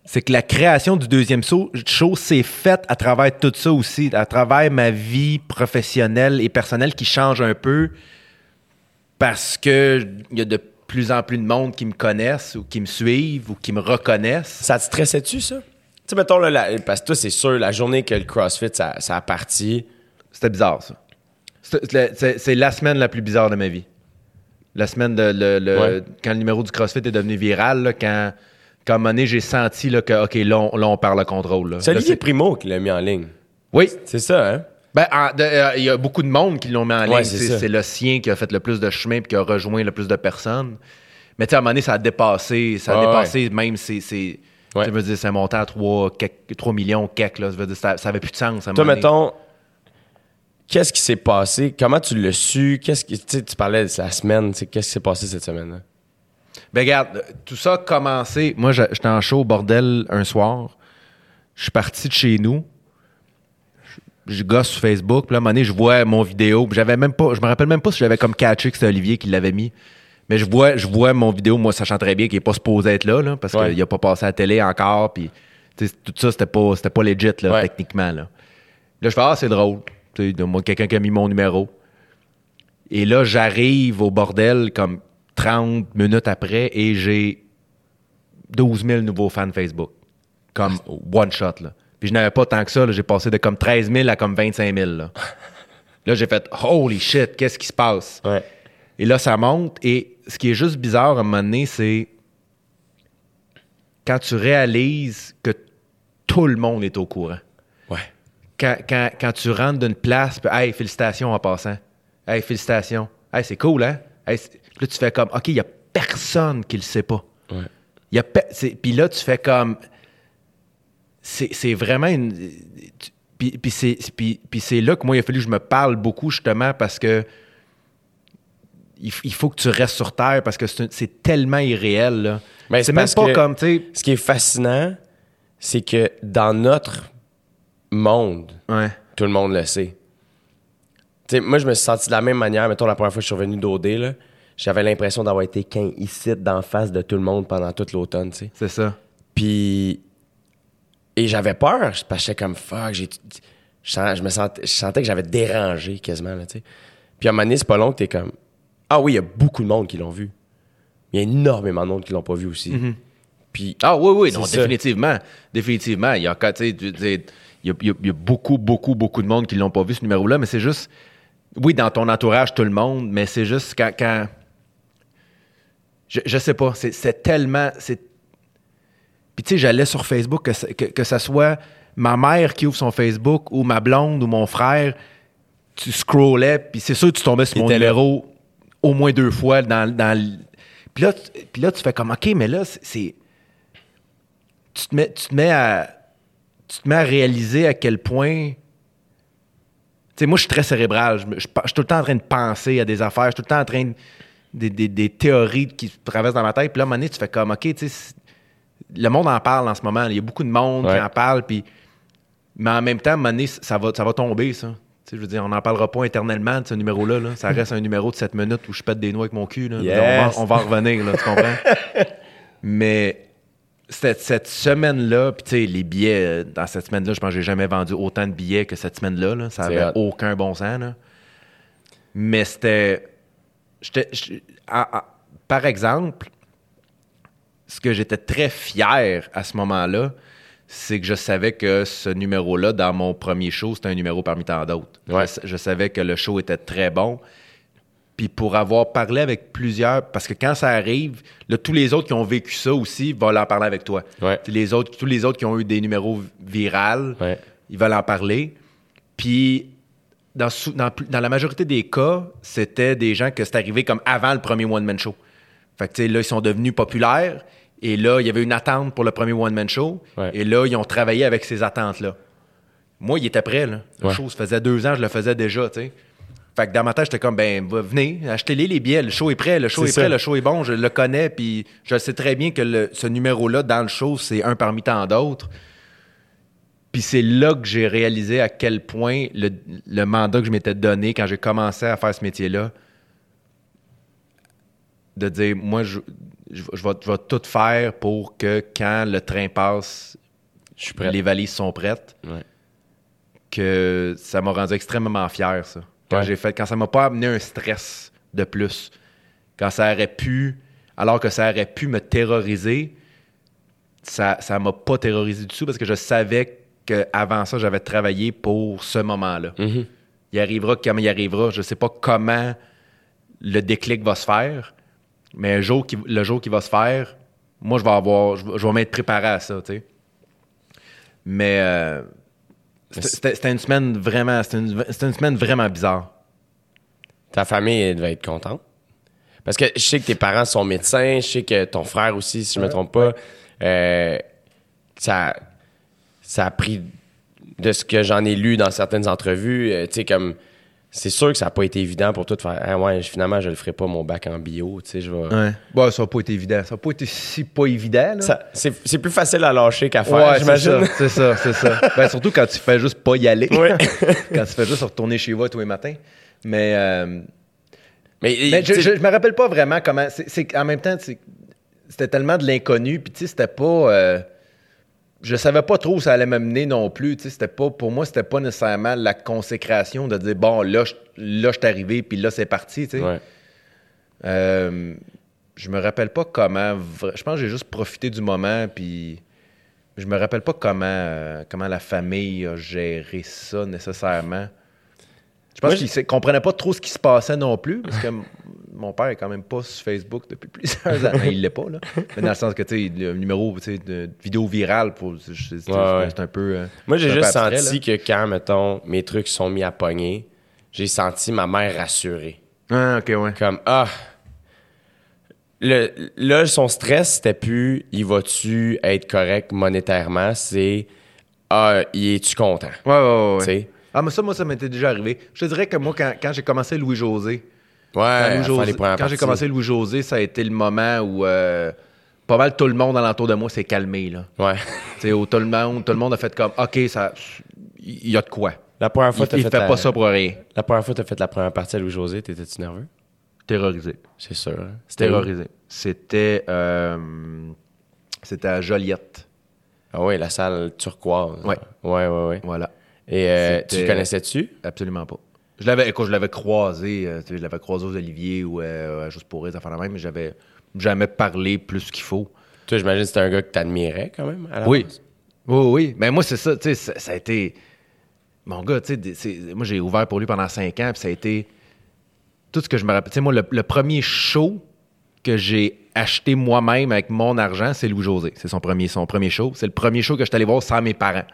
c'est que la création du deuxième show, show s'est faite à travers tout ça aussi, à travers ma vie professionnelle et personnelle qui change un peu parce que il y a de plus en plus de monde qui me connaissent ou qui me suivent ou qui me reconnaissent. Ça te stressait-tu, ça? Tu sais, mettons, là, la- parce que toi, c'est sûr, la journée que le CrossFit, ça, ça a parti. C'était bizarre, ça. C'est- la semaine la plus bizarre de ma vie. La semaine de le, le- Ouais. quand le numéro du CrossFit est devenu viral, là, quand, quand à un moment donné, j'ai senti là, que OK, là, on, là, on perd le contrôle. C'est Olivier Primo qui l'a mis en ligne. Oui. C'est ça, hein? Ben, euh, il y a beaucoup de monde qui l'ont mis en ligne. Ouais, c'est le sien qui a fait le plus de chemin et qui a rejoint le plus de personnes. Mais tu sais, à un moment donné, ça a dépassé. Ça a dépassé même ses. ses- Ouais. Ça veut dire, c'est monté à 3, 3 millions, quelques, là. Ça veut dire, ça, ça avait plus de sens. à un Toi, moment donné. mettons, qu'est-ce qui s'est passé? Comment tu l'as su? Qu'est-ce qui, tu parlais de la semaine. Qu'est-ce qui s'est passé cette semaine-là? Ben regarde, tout ça a commencé. Moi, j'étais en show au bordel un soir. Je suis parti de chez nous. Je, gosse sur Facebook. Puis là, à un moment donné, je vois mon vidéo. J'avais même pas. Je me rappelle même pas si j'avais comme catché que c'était Olivier qui l'avait mis. Mais je vois, je vois mon vidéo, moi, sachant très bien qu'il n'est pas supposé être là, là, parce Ouais. qu'il n'a pas passé à la télé encore. Puis tout ça, c'était pas, c'était pas legit, là, Ouais. techniquement. Là. Là, je fais Ah, c'est drôle. Moi, quelqu'un qui a mis mon numéro. Et là, j'arrive au bordel comme 30 minutes après et j'ai 12 000 nouveaux fans Facebook. Comme one shot, là. Puis je n'avais pas tant que ça. J'ai passé de comme 13 000 à comme 25 000, là. Là, j'ai fait Holy shit, qu'est-ce qui se passe? Ouais. Et là, ça monte. Et ce qui est juste bizarre à un moment donné, c'est quand tu réalises que tout le monde est au courant. Quand, quand- quand tu rentres d'une place, puis hey, félicitations en passant. Hey, félicitations. Hey, c'est cool, hein? Hey, là, tu fais comme, OK, il n'y a personne qui le sait pas. Ouais. Il y a pe- c'est- Puis là, tu fais comme. C'est vraiment une. Puis, puis c'est là que moi, il a fallu que je me parle beaucoup, justement, parce que. Il, faut que tu restes sur Terre parce que c'est tellement irréel. là. C'est même pas que- comme, tu sais. Ce qui est fascinant, c'est que dans notre monde, Ouais. tout le monde le sait. Tu sais, moi, je me suis senti de la même manière. Mettons, la première fois que je suis revenu d'OD, j'avais l'impression d'avoir été qu'un ici d'en face de tout le monde pendant tout l'automne, tu sais. C'est ça. Puis. Et j'avais peur, parce que j'étais comme fuck, j'ai. Je, me sentais, je sentais que j'avais dérangé quasiment, là, tu sais. Puis à un moment donné, c'est pas long que t'es comme. Ah oui, il y a beaucoup de monde qui l'ont vu. Il y a énormément de monde qui l'ont pas vu aussi. Puis. Ah oui, oui, non, C'est ça. définitivement. Définitivement. Il y a, tu sais, il y a, y y beaucoup, beaucoup, beaucoup de monde qui l'ont pas vu, ce numéro-là, mais c'est juste. Oui, dans ton entourage, tout le monde, mais c'est juste quand. quand- je, je sais pas. C'est, tellement. Puis tu sais, j'allais sur Facebook, que, que, que ça soit ma mère qui ouvre son Facebook ou ma blonde ou mon frère, tu scrollais, puis c'est sûr que tu tombais sur mon numéro au moins deux fois dans, dans Puis là, tu- puis là, tu fais comme, OK, mais là, c'est- c'est tu te mets, tu te mets à tu te mets à réaliser à quel point tu sais moi je suis très cérébral je, suis tout le temps en train de penser à des affaires je suis tout le temps en train de des, des- des théories qui traversent dans ma tête puis là à un moment donné tu fais comme ok tu sais le monde en parle en ce moment il y a beaucoup de monde Ouais. qui en parle puis mais en même temps à un moment donné ça va ça va tomber ça Tu sais, je veux dire, on n'en parlera pas éternellement de ce numéro-là. là. Ça reste un numéro de 7 minutes où je pète des noix avec mon cul. là. Yes. On, va, on va en revenir, là, tu comprends? [LAUGHS] Mais cette, cette semaine-là, puis tu sais, les billets, euh, dans cette semaine-là, je pense que j'ai jamais vendu autant de billets que cette semaine-là. là. Ça C'est avait hot. aucun bon sens. là. Mais c'était. par exemple, ce que j'étais très fier à ce moment-là, c'est que je savais que ce numéro-là, dans mon premier show, c'était un numéro parmi tant d'autres. Ouais. Je, je savais que le show était très bon. Puis pour avoir parlé avec plusieurs, parce que quand ça arrive, là, tous les autres qui ont vécu ça aussi veulent en parler avec toi. Ouais. Tu sais, Les autres, tous les autres qui ont eu des numéros virals, Ouais. ils veulent en parler. Puis dans, la majorité des cas, c'était des gens que c'est arrivé comme avant le premier one-man show. Fait que tu sais, là, ils sont devenus populaires. Et là, il y avait une attente pour le premier one-man show. Ouais. Et là, ils ont travaillé avec ces attentes-là. Moi, il était prêt, là. Ouais. show, ça faisait deux ans, je le faisais déjà, tu sais. Fait que dans ma tête, j'étais comme, ben, venez, achetez-les les billets. Le show est prêt, le show C'est est ça. prêt, le show est bon, je le connais, puis je sais très bien que le- ce numéro-là, dans le show, c'est un parmi tant d'autres. Puis c'est là que j'ai réalisé à quel point le, le mandat que je m'étais donné quand j'ai commencé à faire ce métier-là, de dire, moi, je, je, je vais, je vais tout faire pour que quand le train passe, Je suis prêt. les valises sont prêtes, Ouais. que ça m'a rendu extrêmement fier, ça. Quand Ouais. j'ai fait, quand ça m'a pas amené un stress de plus, quand ça aurait pu, alors que ça aurait pu me terroriser, ça, ça m'a pas terrorisé du tout parce que je savais qu'avant ça, j'avais travaillé pour ce moment-là. Mhm. Il arrivera comme il arrivera. Je sais pas comment le déclic va se faire, mais un jour qui- le jour qui va se faire, moi, je vais avoir, je vais, je vais m'être préparé à ça, tu sais. Mais euh, c'était- une semaine vraiment, c'était une, une semaine vraiment bizarre. Ta famille elle devait être contente? Parce que je sais que tes parents sont médecins, je sais que ton frère aussi, si je me trompe pas. Euh, ça, ça a pris de ce que j'en ai lu dans certaines entrevues. euh, tu sais, comme. C'est sûr que ça n'a pas été évident pour toi de faire. Ah ouais, finalement, je le ferai pas mon bac en bio. Tu sais, je vais. Ouais. Bon, ça n'a pas été évident. Ça n'a pas été si pas évident. C'est plus facile à lâcher qu'à faire, Ouais, j'imagine. c'est ça, c'est ça. [LAUGHS] Ben, surtout quand tu fais juste pas y aller. Ouais. [LAUGHS] quand tu fais juste retourner chez toi tous les matins. Mais, euh, Mais, mais je, je, je me rappelle pas vraiment comment. c'est- en même temps, c'était tellement de l'inconnu. Puis, tu sais, c'était pas. euh, je savais pas trop où ça allait m'amener non plus. C'était pas, pour moi, c'était pas nécessairement la consécration de dire, bon, là, je, là, je suis arrivé, puis là, c'est parti. sais. Ouais. Euh, je me rappelle pas comment. Je pense que j'ai juste profité du moment, puis je me rappelle pas comment, euh, comment la famille a géré ça nécessairement. Je pense qu'ils ne comprenaient pas trop ce qui se passait non plus, parce que m- mon père est quand même pas sur Facebook depuis [LAUGHS] plusieurs années. Il l'est pas, là. Mais dans le sens que, tu sais, le numéro tu sais, de vidéo virale, pour, c'est, Ouais, un peu. euh, Moi, j'ai juste abstrait, senti que quand, mettons, mes trucs sont mis à pogner, j'ai senti ma mère rassurée. Ah, ok, ouais. Comme, ah. Le, là, son stress, c'était plus, il va-tu être correct monétairement? C'est, ah, y es-tu content? Ouais, ouais, ouais. ouais. Tu sais? Ah, mais ça, moi, ça m'était déjà arrivé. Je te dirais que moi, quand, quand j'ai commencé Louis-José, Ouais, Quand, j'ai commencé Louis-José, ça a été le moment où euh, pas mal tout le monde alentour de moi s'est calmé. Là. Ouais. Tu sais, où tout, le monde, tout le monde a fait comme OK, ça il y a de quoi. La première Il, fois, t'as il fait, fait la, pas ça pour rien. La première fois, t'as fait la première partie à Louis-José, t'étais-tu nerveux? Terrorisé. C'est sûr. hein? Terrorisé. C'était euh, c'était à Joliette. Ah oui, la salle turquoise. Ouais. Ouais, ouais, ouais. Voilà. Et euh, tu le connaissais-tu? Absolument pas. Je l'avais, écoute, je l'avais croisé, euh, tu sais, je l'avais croisé aux Oliviers ou euh, à Juste pour rire, ça fait la même, mais j'avais jamais parlé plus qu'il faut. Toi, j'imagine que c'était un gars que t'admirais quand même. À la Oui. base. Oui, oui. Mais moi, c'est ça, tu sais, ça, ça a été. Mon gars, tu sais, moi, j'ai ouvert pour lui pendant cinq ans, puis ça a été. Tout ce que je me rappelle. Tu sais, moi, le, le premier show que j'ai acheté moi-même avec mon argent, c'est Louis-José. C'est son premier, son premier show. C'est le premier show que je suis allé voir sans mes parents.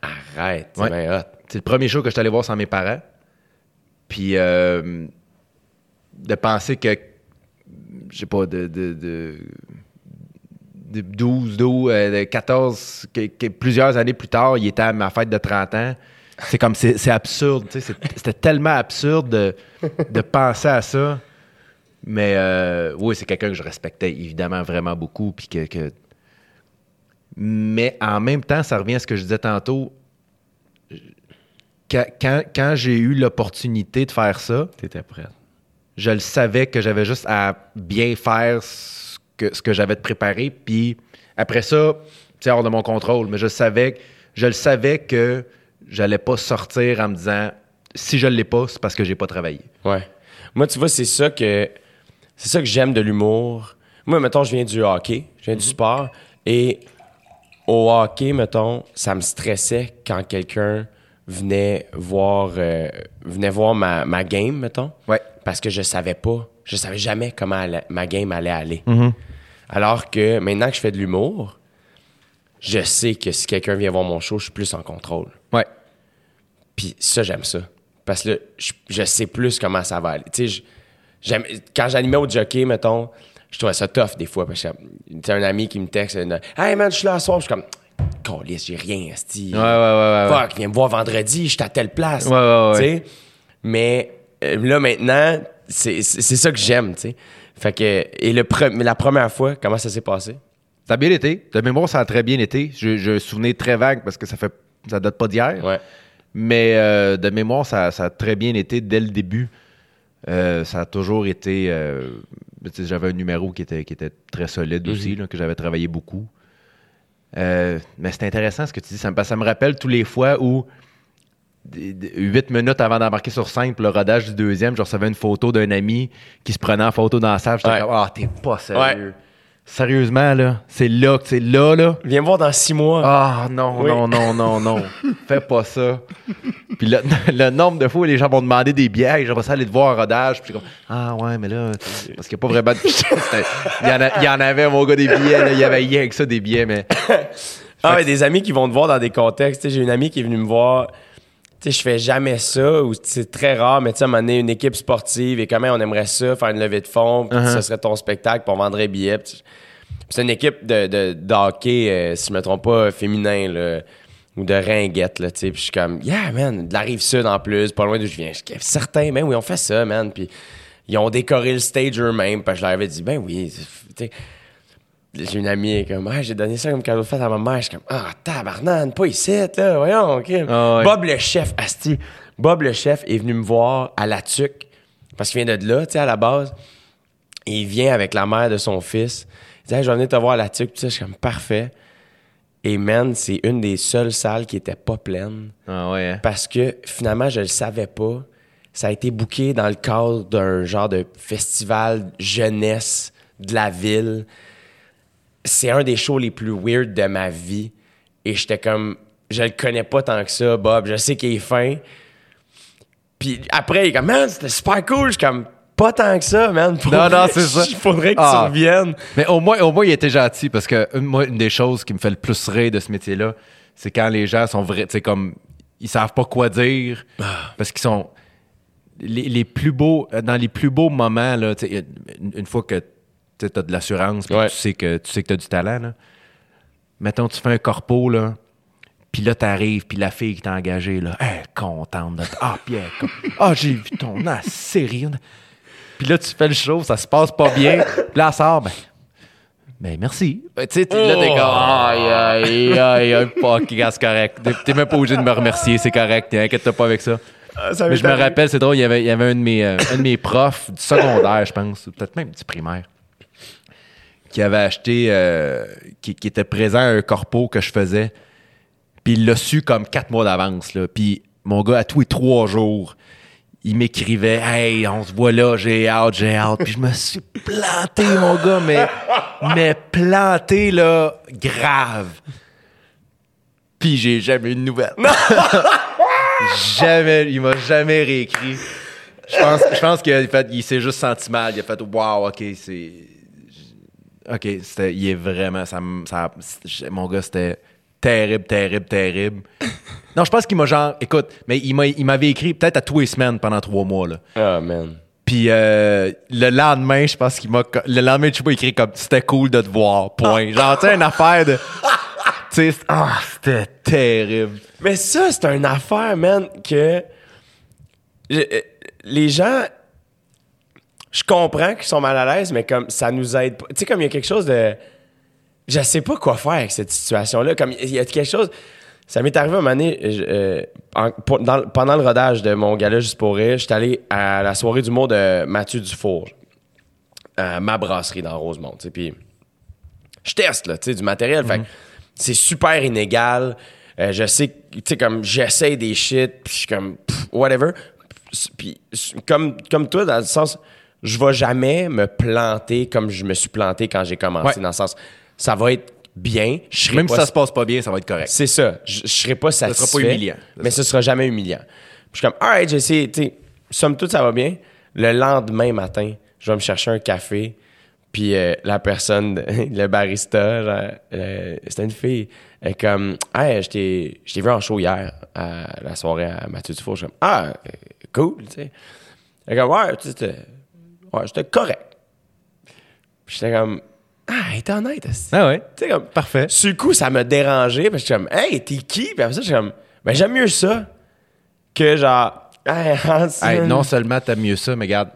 Arrête, c'est Ouais. bien hot. C'est le premier show que je suis allé voir sans mes parents. Puis euh, de penser que, je sais pas, de, de, de, de 12, 12, euh, de 14, que, plusieurs années plus tard, il était à ma fête de 30 ans. C'est comme, c'est absurde, c'était tellement absurde de, de penser à ça. Mais euh, oui, c'est quelqu'un que je respectais évidemment vraiment beaucoup. Que- Mais en même temps, ça revient à ce que je disais tantôt quand, quand- quand j'ai eu l'opportunité de faire ça, T'étais prête. je le savais que j'avais juste à bien faire ce que, ce que j'avais de préparé. Puis après ça, c'est hors de mon contrôle. Mais je savais, je le savais que j'allais pas sortir en me disant si je l'ai pas, c'est parce que j'ai pas travaillé. Ouais. Moi, tu vois, c'est ça que c'est ça que j'aime de l'humour. Moi, mettons, je viens du hockey, je viens du sport, et au hockey, mettons, ça me stressait quand quelqu'un venait voir euh, voir ma, ma game, mettons. Ouais. Parce que je savais pas, je savais jamais comment allait- ma game allait aller. Alors que maintenant que je fais de l'humour, je sais que si quelqu'un vient voir mon show, je suis plus en contrôle. Ouais. Puis ça, j'aime ça. Parce que là, je, je sais plus comment ça va aller. Tu sais, je- quand j'animais au jockey, mettons, je trouvais ça tough des fois. Parce que tu un ami qui me texte, Hey man, je suis là ce soir. Je suis comme, Calice, j'ai rien, esti. Ouais, ouais, ouais, ouais. Fuck, viens me voir vendredi, je suis à telle place. Ouais, ouais, ouais. Tu sais? Mais euh, là, maintenant, c'est ça que j'aime, tu sais. Fait que, et le pre- la première fois, comment ça s'est passé? Ça a bien été. De mémoire, ça a très bien été. Je, je me souvenais très vague parce que ça fait ça date pas d'hier. Ouais. Mais euh, de mémoire, ça, ça a très bien été dès le début. Euh, ça a toujours été. euh, j'avais un numéro qui était, qui était très solide aussi, là, que j'avais travaillé beaucoup. Euh, mais c'est intéressant ce que tu dis. Ça me, ça me rappelle tous les fois où, huit minutes avant d'embarquer sur scène pour le rodage du deuxième, je recevais une photo d'un ami qui se prenait en photo dans la salle. J'étais Ouais. comme, ah, t'es pas sérieux. Sérieusement, là, c'est là que c'est là, là. Viens me voir dans six mois. Ah non, Oui. non, non, non, non. [LAUGHS] Fais pas ça. Puis le, [LAUGHS] le nombre de fois où les gens vont demander des billets, j'aimerais ça aller te voir en rodage. Puis comme, ah ouais, mais là, parce qu'il n'y a pas vraiment de [LAUGHS] il, y en a- il y en avait, mon gars, des billets. là. Il y avait rien que ça, des billets, mais. Ah ouais, des amis qui vont te voir dans des contextes. J'ai une amie qui est venue me voir. Tu sais, je fais jamais ça, ou c'est très rare, mais tu sais, à un moment donné, une équipe sportive, et comment on aimerait ça, faire une levée de fonds, puis Uh-huh. ce serait ton spectacle, puis on vendrait billets. c'est une équipe de, de, de hockey, euh, si je me trompe pas, féminin, là, ou de ringuette, là, tu sais. Puis je suis comme, yeah, man, de la rive sud en plus, pas loin d'où je viens. Je suis certain, ben oui, on fait ça, man. Puis ils ont décoré le stage eux-mêmes, puis je leur avais dit, ben oui, tu sais. J'ai une amie est comme, ah, j'ai donné ça comme cadeau de fête à ma mère. Je suis comme, ah, tabarnane, pas ici, là, voyons, OK. Ah ouais. Bob le chef, Asti. Bob le chef est venu me voir à la tuque, parce qu'il vient de là, tu sais, à la base. Et il vient avec la mère de son fils. Il dit, hey, je vais venir te voir à la tuque, puis ça, je suis comme, parfait. Et man, c'est une des seules salles qui était pas pleine. Ah ouais, hein? Parce que finalement, je le savais pas. Ça a été booké dans le cadre d'un genre de festival jeunesse de la ville. C'est un des shows les plus weird de ma vie. Et j'étais comme, je le connais pas tant que ça, Bob. Je sais qu'il est fin. Puis après, il est comme, man, c'était super cool. Je suis comme, pas tant que ça, man. Pour Non, non, c'est ça. Il [LAUGHS] faudrait que Ah. tu reviennes. Mais au moins, au moins, il était gentil parce que une, moi, une des choses qui me fait le plus rire de ce métier-là, c'est quand les gens sont vrais, tu sais, comme, ils savent pas quoi dire parce qu'ils sont les, les plus beaux, euh, dans les plus beaux moments, là, tu sais, une, une fois que tu as de l'assurance, Ouais. tu sais que tu sais que tu as du talent, là. Mettons, tu fais un corpo, là, puis là, t'arrives, puis la fille qui t'a engagé, là, elle est contente de Ah, puis elle est comme, Ah, j'ai vu ton ah, série. Puis là, tu fais le show, ça se passe pas bien. Puis là, elle sort, ben, ben merci. Ben, tu sais, tu- là, t'es comme, aïe, aïe, aïe, aïe, fuck, c'est correct. T'es- T'es même pas obligé de me remercier, c'est correct. Inquiète-toi pas avec ça. Mais je me rappelle, c'est drôle, il y avait, il y avait un, de mes, euh, un de mes profs du secondaire, je pense, ou peut-être même du primaire, qui avait acheté, euh, qui, qui était présent à un corpo que je faisais. Puis il l'a su comme quatre mois d'avance. Là. Puis mon gars, à tous les trois jours, il m'écrivait Hey, on se voit là, j'ai hâte, j'ai hâte. Puis je me suis planté, mon gars, mais, mais planté, là, grave. Puis j'ai jamais eu de nouvelles. [LAUGHS] jamais, il m'a jamais réécrit. Je pense, je pense qu'il fait- il s'est juste senti mal. Il a fait Wow, ok, c'est. Ok, c'était, il est vraiment. Ça, ça- mon gars, c'était terrible, terrible, terrible. Non, je pense qu'il m'a genre. Écoute, mais il, m'a, il m'avait écrit peut-être à tous les semaines pendant trois mois. Là. Ah, man. Puis euh, le lendemain, je pense qu'il m'a. Le lendemain, je sais pas, écrit comme c'était cool de te voir. Point. Genre, tu sais, une affaire de. [LAUGHS] Tu sais, ah, c'était terrible. Mais ça, c'est une affaire, man, que je- euh, les gens, je comprends qu'ils sont mal à l'aise, mais comme ça nous aide pas. Tu sais, comme il y a quelque chose de. Je sais pas quoi faire avec cette situation-là. Comme il y a quelque chose. Ça m'est arrivé un moment donné, je- euh, en- pour- dans- pendant le rodage de mon gala Juste pour rire, j'étais allé à la soirée d'humour de Mathieu Dufour, à ma brasserie dans Rosemont. Puis je teste là, tu sais, du matériel. Fait que c'est super inégal. Euh, je sais, tu sais, comme j'essaie des shit, puis je suis comme pff, whatever. Puis comme, comme toi, dans le sens, je vais jamais me planter comme je me suis planté quand j'ai commencé. Ouais. Dans le sens, ça va être bien. Je serai Même pas si ça se passe pas bien, ça va être correct. c'est ça. Je, je serai pas sera pas satisfait. humiliant. Mais ce sera jamais humiliant. Puis je suis comme, alright, j'ai essayé, tu sais, somme toute, ça va bien. Le lendemain matin, je vais me chercher un café. Puis euh, la personne, [LAUGHS] le barista, genre, euh, c'était une fille. Elle est comme, hey, je t'ai vu en show hier, à la soirée à Mathieu Dufour. Je suis comme, ah, euh, cool, tu sais. Elle est comme, ouais, tu sais, ouais, j'étais correct. Puis j'étais comme, ah, elle était honnête. Ah ouais. Tu sais, comme, Parfait. sur le coup, ça m'a dérangé parce que j'étais comme, hey, t'es qui? Puis après ça, j'étais comme, ben, j'aime mieux ça que genre, [LAUGHS] hey, non seulement t'aimes mieux ça, mais regarde,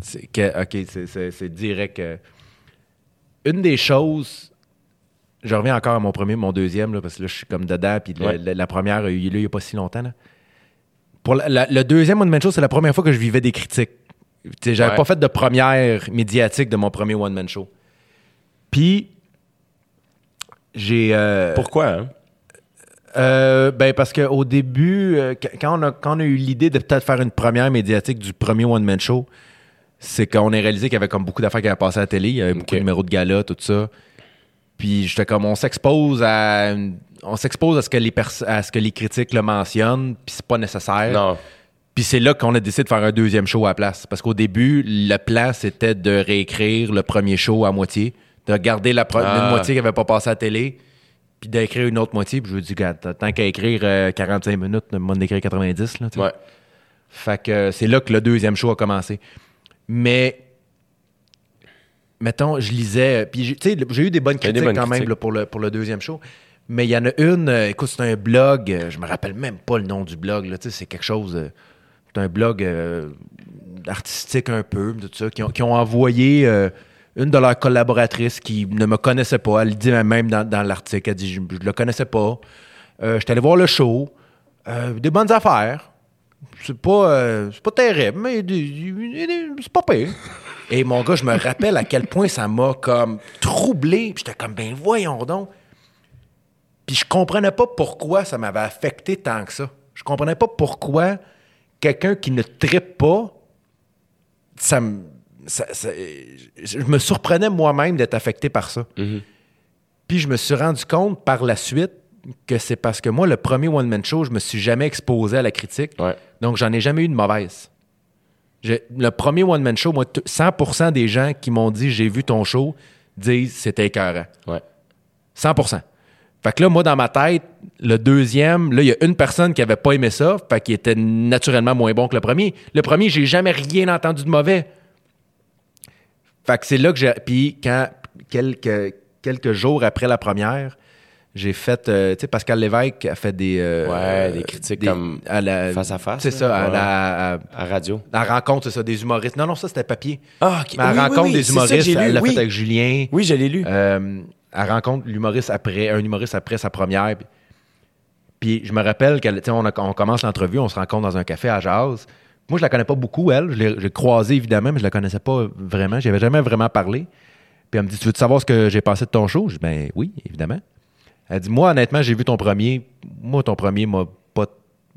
c'est que, ok, c'est- c'est c'est direct. une des choses, je reviens encore à mon premier, mon deuxième, là, parce que là, je suis comme dedans, puis Ouais. la, la première a eu lieu il n'y a pas si longtemps. Là. Pour la- la- le deuxième One Man Show, c'est la première fois que je vivais des critiques. Tu sais, J'avais Ouais. pas fait de première médiatique de mon premier One Man Show. Puis, j'ai. euh, Pourquoi, hein? euh, ben parce qu'au début, euh, qu- quand, on a, quand on a eu l'idée de peut-être faire une première médiatique du premier One Man Show, c'est qu'on a réalisé qu'il y avait comme beaucoup d'affaires qui avaient passé à la télé. Il y avait beaucoup de numéros de gala, tout ça. Puis j'étais comme, on s'expose à, on s'expose à ce que les à ce que les critiques le mentionnent, puis c'est pas nécessaire. Non. Puis c'est là qu'on a décidé de faire un deuxième show à la place. Parce qu'au début, le plan, c'était de réécrire le premier show à moitié, de garder la Ah. moitié qui n'avait pas passé à la télé, puis d'écrire une autre moitié. Puis je me dis, tant qu'à écrire euh, 45 minutes, m'en écrire 90. Là. Ouais. Fait que euh, c'est là que le deuxième show a commencé. Mais, mettons, je lisais, puis j'ai- tu sais, j'ai eu des bonnes des critiques bonnes quand même là, pour, le, pour le deuxième show. Mais il y en a une, euh, écoute, c'est un blog, euh, je me rappelle même pas le nom du blog, là, c'est quelque chose, euh, c'est un blog euh, artistique un peu, tout ça, qui ont, qui ont envoyé euh, une de leurs collaboratrices qui ne me connaissait pas, elle le dit même dans, l'article, elle dit, je, je le connaissais pas, euh, j'étais allé voir le show, euh, des bonnes affaires, c'est pas, euh, pas terrible, mais c'est pas pire. Et mon gars, je me rappelle à quel point ça m'a comme troublé. J'étais comme, ben voyons donc. Puis je comprenais pas pourquoi ça m'avait affecté tant que ça. Je comprenais pas pourquoi quelqu'un qui ne trippe pas, ça me. Ça- ça- je me surprenais moi-même d'être affecté par ça. Puis je me suis rendu compte par la suite que c'est parce que moi, le premier one-man show, je me suis jamais exposé à la critique. Ouais. Donc, j'en ai jamais eu de mauvaise. Le premier one-man show, moi, t- 100% des gens qui m'ont dit j'ai vu ton show disent c'était écœurant. Ouais. 100%. Fait que là, moi, dans ma tête, le deuxième, là, il y a une personne qui avait pas aimé ça, fait qu'il était naturellement moins bon que le premier. Le premier, j'ai jamais rien entendu de mauvais. Fait que c'est là que j'ai. Puis quand, quelques, quelques jours après la première, j'ai fait. euh, tu sais, Pascal Lévesque a fait des. euh, Ouais, des critiques comme à la- face à face, C'est ça, à la, à- À radio. à la rencontre, c'est ça, des humoristes. Non, non, ça, c'était papier. Ah, ok. Mais à Oui, rencontre oui, des humoristes, j'ai lu, elle l'a oui. fait avec Julien. Oui, je l'ai lu. Euh, elle rencontre l'humoriste après, un humoriste après sa première. Puis, puis je me rappelle qu'on on, a- on commence l'entrevue, on se rencontre dans un café à Jazz. Moi, je la connais pas beaucoup, elle. Je l'ai croisée, évidemment, mais je la connaissais pas vraiment. J'y avais jamais vraiment parlé. Puis elle me dit Tu veux savoir ce que j'ai pensé de ton show? Je dis Ben oui, évidemment. Elle dit Moi, honnêtement, j'ai vu ton premier. Moi, ton premier m'a pas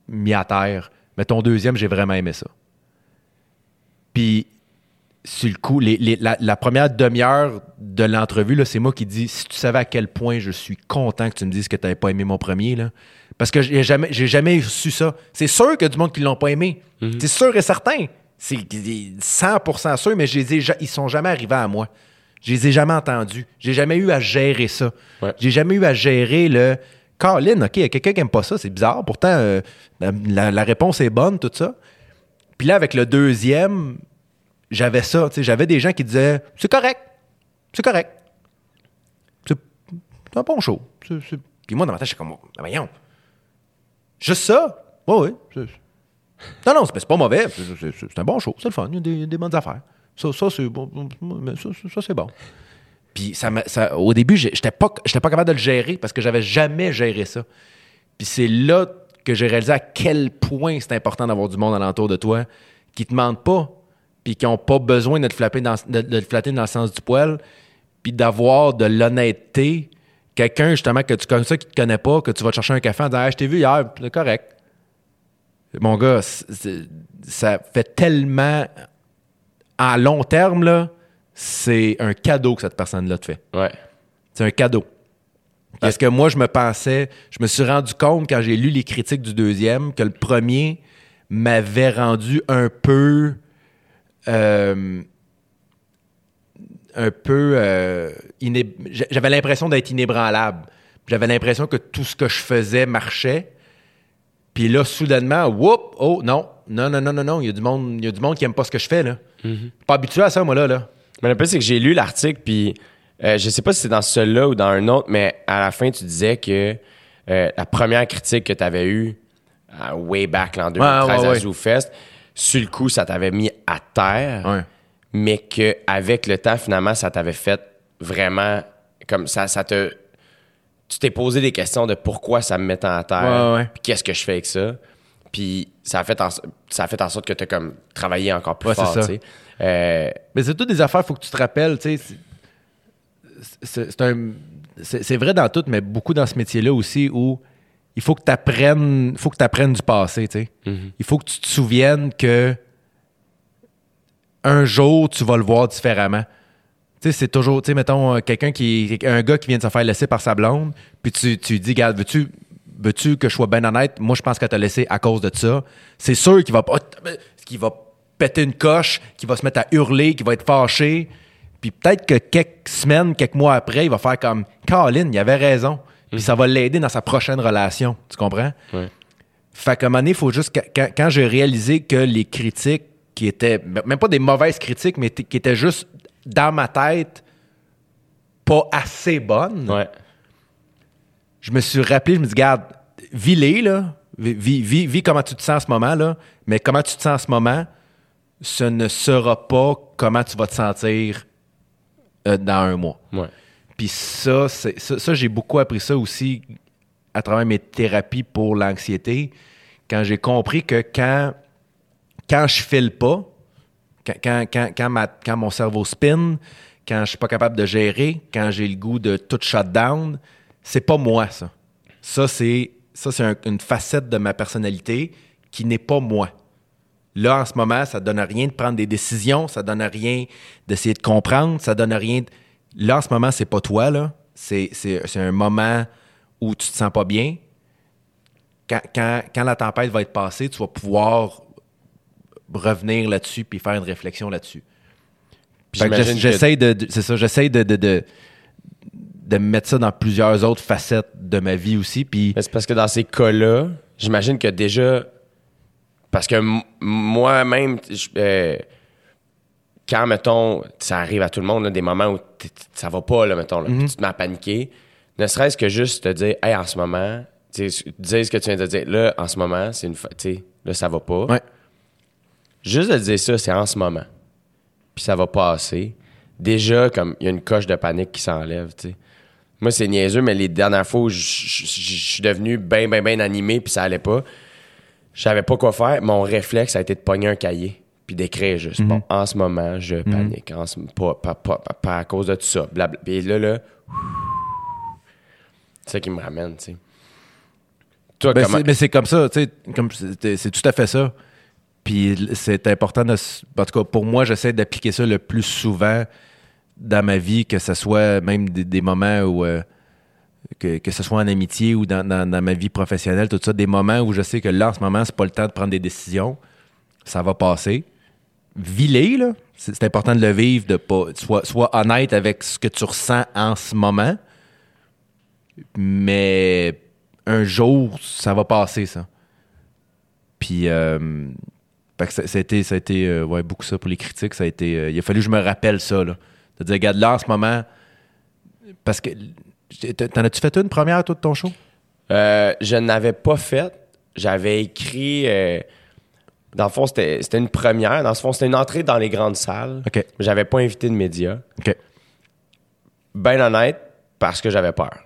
mis à terre. Mais ton deuxième, j'ai vraiment aimé ça. Puis, sur le coup, les- les- la, la première demi-heure de l'entrevue, c'est moi qui dis si tu savais à quel point je suis content que tu me dises que tu n'avais pas aimé mon premier, là. Parce que j'ai jamais, j'ai jamais su ça. C'est sûr qu'il y a du monde qui l'ont pas aimé. C'est sûr et certain. C'est 100% sûr, mais je les ai ils sont jamais arrivés à moi. Je les ai jamais entendus. J'ai jamais eu à gérer ça. Ouais. J'ai jamais eu à gérer le. Colin, OK, il y a quelqu'un qui aime pas ça, c'est bizarre. Pourtant, euh, la réponse est bonne, tout ça. Puis là, avec le deuxième, j'avais ça. tu sais, J'avais des gens qui disaient C'est correct. C'est correct. C'est un bon show. Puis moi, dans ma tête, je suis comme Ah, Voyons. Juste ça? Oui, oui. Non, non, c'est pas mauvais. C'est- un bon show. C'est le fun. Il y a des, des bonnes affaires. Ça, ça c'est bon. Ça, ça, c'est bon. Puis ça, au début, j'étais pas, j'étais pas capable de le gérer parce que j'avais jamais géré ça. Puis c'est là que j'ai réalisé à quel point c'est important d'avoir du monde alentour de toi qui te mentent pas, puis qui n'ont pas besoin de te, flatter dans, de, de te flatter dans le sens du poil, puis d'avoir de l'honnêteté. Quelqu'un, justement, que tu connais ça, qui te connaît pas, que tu vas te chercher un café en disant Hey, Je t'ai vu hier, c'est correct. Mon gars, ça fait tellement. À long terme, là, c'est un cadeau que cette personne-là te fait. Ouais. C'est un cadeau. Parce que moi, je me pensais, je me suis rendu compte quand j'ai lu les critiques du deuxième que le premier m'avait rendu un peu. Euh, un peu. euh, J'avais l'impression d'être inébranlable. J'avais l'impression que tout ce que je faisais marchait. Puis là, soudainement, whoop, oh non, non, non, non, non, non, il y a du monde, il y a du monde qui aime pas ce que je fais, là. Pas habitué à ça, moi, là, là. Mais le plus, c'est que j'ai lu l'article, puis euh, je sais pas si c'est dans celui-là ou dans un autre, mais à la fin, tu disais que euh, la première critique que tu avais eue, way back là, en 2013 ouais, à ouais. ZooFest, sur le coup, ça t'avait mis à terre, Ouais. mais qu'avec le temps, finalement, ça t'avait fait vraiment comme ça, ça te. Tu t'es posé des questions de pourquoi ça me met à terre, Ouais, ouais. puis qu'est-ce que je fais avec ça. Puis ça a fait en, ça a fait en sorte que tu as comme travaillé encore plus fort, ça. Euh, Mais c'est toutes des affaires, il faut que tu te rappelles, c'est- un- c'est- vrai dans tout, mais beaucoup dans ce métier-là aussi où il faut que tu apprennes, faut que apprennes du passé, tu sais. Il faut que tu te souviennes que un jour, tu vas le voir différemment. Tu sais, c'est toujours, tu sais, mettons, euh, quelqu'un qui, un gars qui vient de se faire laisser par sa blonde, puis tu, tu dis, regarde, veux-tu, veux-tu que je sois bien honnête? Moi, je pense qu'elle t'a laissé à cause de ça. C'est sûr qu'il va pas, qu'il va péter une coche, qu'il va se mettre à hurler, qu'il va être fâché. Puis peut-être que quelques semaines, quelques mois après, il va faire comme, Caroline, il avait raison. Puis ça va l'aider dans sa prochaine relation. Tu comprends? Ouais. Fait qu'à un moment donné, il faut juste. que- Quand, quand j'ai réalisé que les critiques qui étaient. Même pas des mauvaises critiques, mais qui étaient juste dans ma tête pas assez bonnes, ouais. je me suis rappelé, je me dis, garde, vis-les, là. Vis, vis, vis- comment tu te sens en ce moment, là. Mais comment tu te sens en ce moment, ce ne sera pas comment tu vas te sentir euh, dans un mois. Ouais. Puis ça, c'est- ça, ça, j'ai beaucoup appris ça aussi à travers mes thérapies pour l'anxiété. Quand j'ai compris que quand, quand je file pas, quand, quand, quand, mon cerveau spin, quand je suis pas capable de gérer, quand j'ai le goût de tout shut down, c'est pas moi, ça. Ça, c'est ça, c'est un- une facette de ma personnalité qui n'est pas moi. Là, en ce moment, ça donne rien de prendre des décisions, ça donne rien d'essayer de comprendre, ça donne rien. de- Là, en ce moment, c'est pas toi, là. C'est, c'est, c'est un moment où tu te sens pas bien. Quand, quand, quand la tempête va être passée, tu vas pouvoir revenir là-dessus puis faire une réflexion là-dessus. Que J'essaie de, c'est ça, j'essaie de, de, de, de mettre ça dans plusieurs autres facettes de ma vie aussi. Puis c'est parce que dans ces cas-là, j'imagine que déjà. Parce que moi-même, euh, quand, mettons, ça arrive à tout le monde, là, des moments où ça va pas, là, mettons, là, puis tu te mets à paniquer, ne serait-ce que juste te dire, hey, en ce moment, dire ce que tu viens de dire, là, en ce moment, c'est une. fa- là, ça va pas. Ouais. Juste de dire ça, c'est en ce moment. Puis ça va passer. Déjà, comme, il y a une coche de panique qui s'enlève, tu sais. Moi, c'est niaiseux, mais les dernières fois où je suis devenu bien, bien, bien animé, puis ça allait pas, je savais pas quoi faire. Mon réflexe a été de pogner un cahier, puis d'écrire juste. Bon, en ce moment, je panique. En ce- pas, pas, pas, pas- pas à cause de tout ça. Blabla. Puis là, là, c'est ça qui me ramène, tu sais. Toi, Ben, comment. mais c'est comme ça, tu sais, c'est tout à fait ça. Puis c'est important de. En tout cas, pour moi, j'essaie d'appliquer ça le plus souvent dans ma vie, que ce soit même des, moments où. euh, que, que ce soit en amitié ou dans, dans- ma vie professionnelle, tout ça, des moments où je sais que là, en ce moment, c'est pas le temps de prendre des décisions. Ça va passer. Viler, là, c'est c'est important de le vivre, de pas. Sois, sois honnête avec ce que tu ressens en ce moment. Mais un jour, ça va passer, ça. Puis, euh, fait que ça, ça a été, ça a été euh, ouais, beaucoup ça pour les critiques. Ça a été, euh, il a fallu que je me rappelle ça. Là. De dire, regarde, là, en ce moment, parce que. T'en as-tu fait une première, toi, de ton show? Euh, je n'avais pas fait. J'avais écrit. euh, dans le fond, c'était une première. Dans le fond, c'était une entrée dans les grandes salles. OK. J'avais pas invité de médias. OK. Ben honnête, parce que j'avais peur.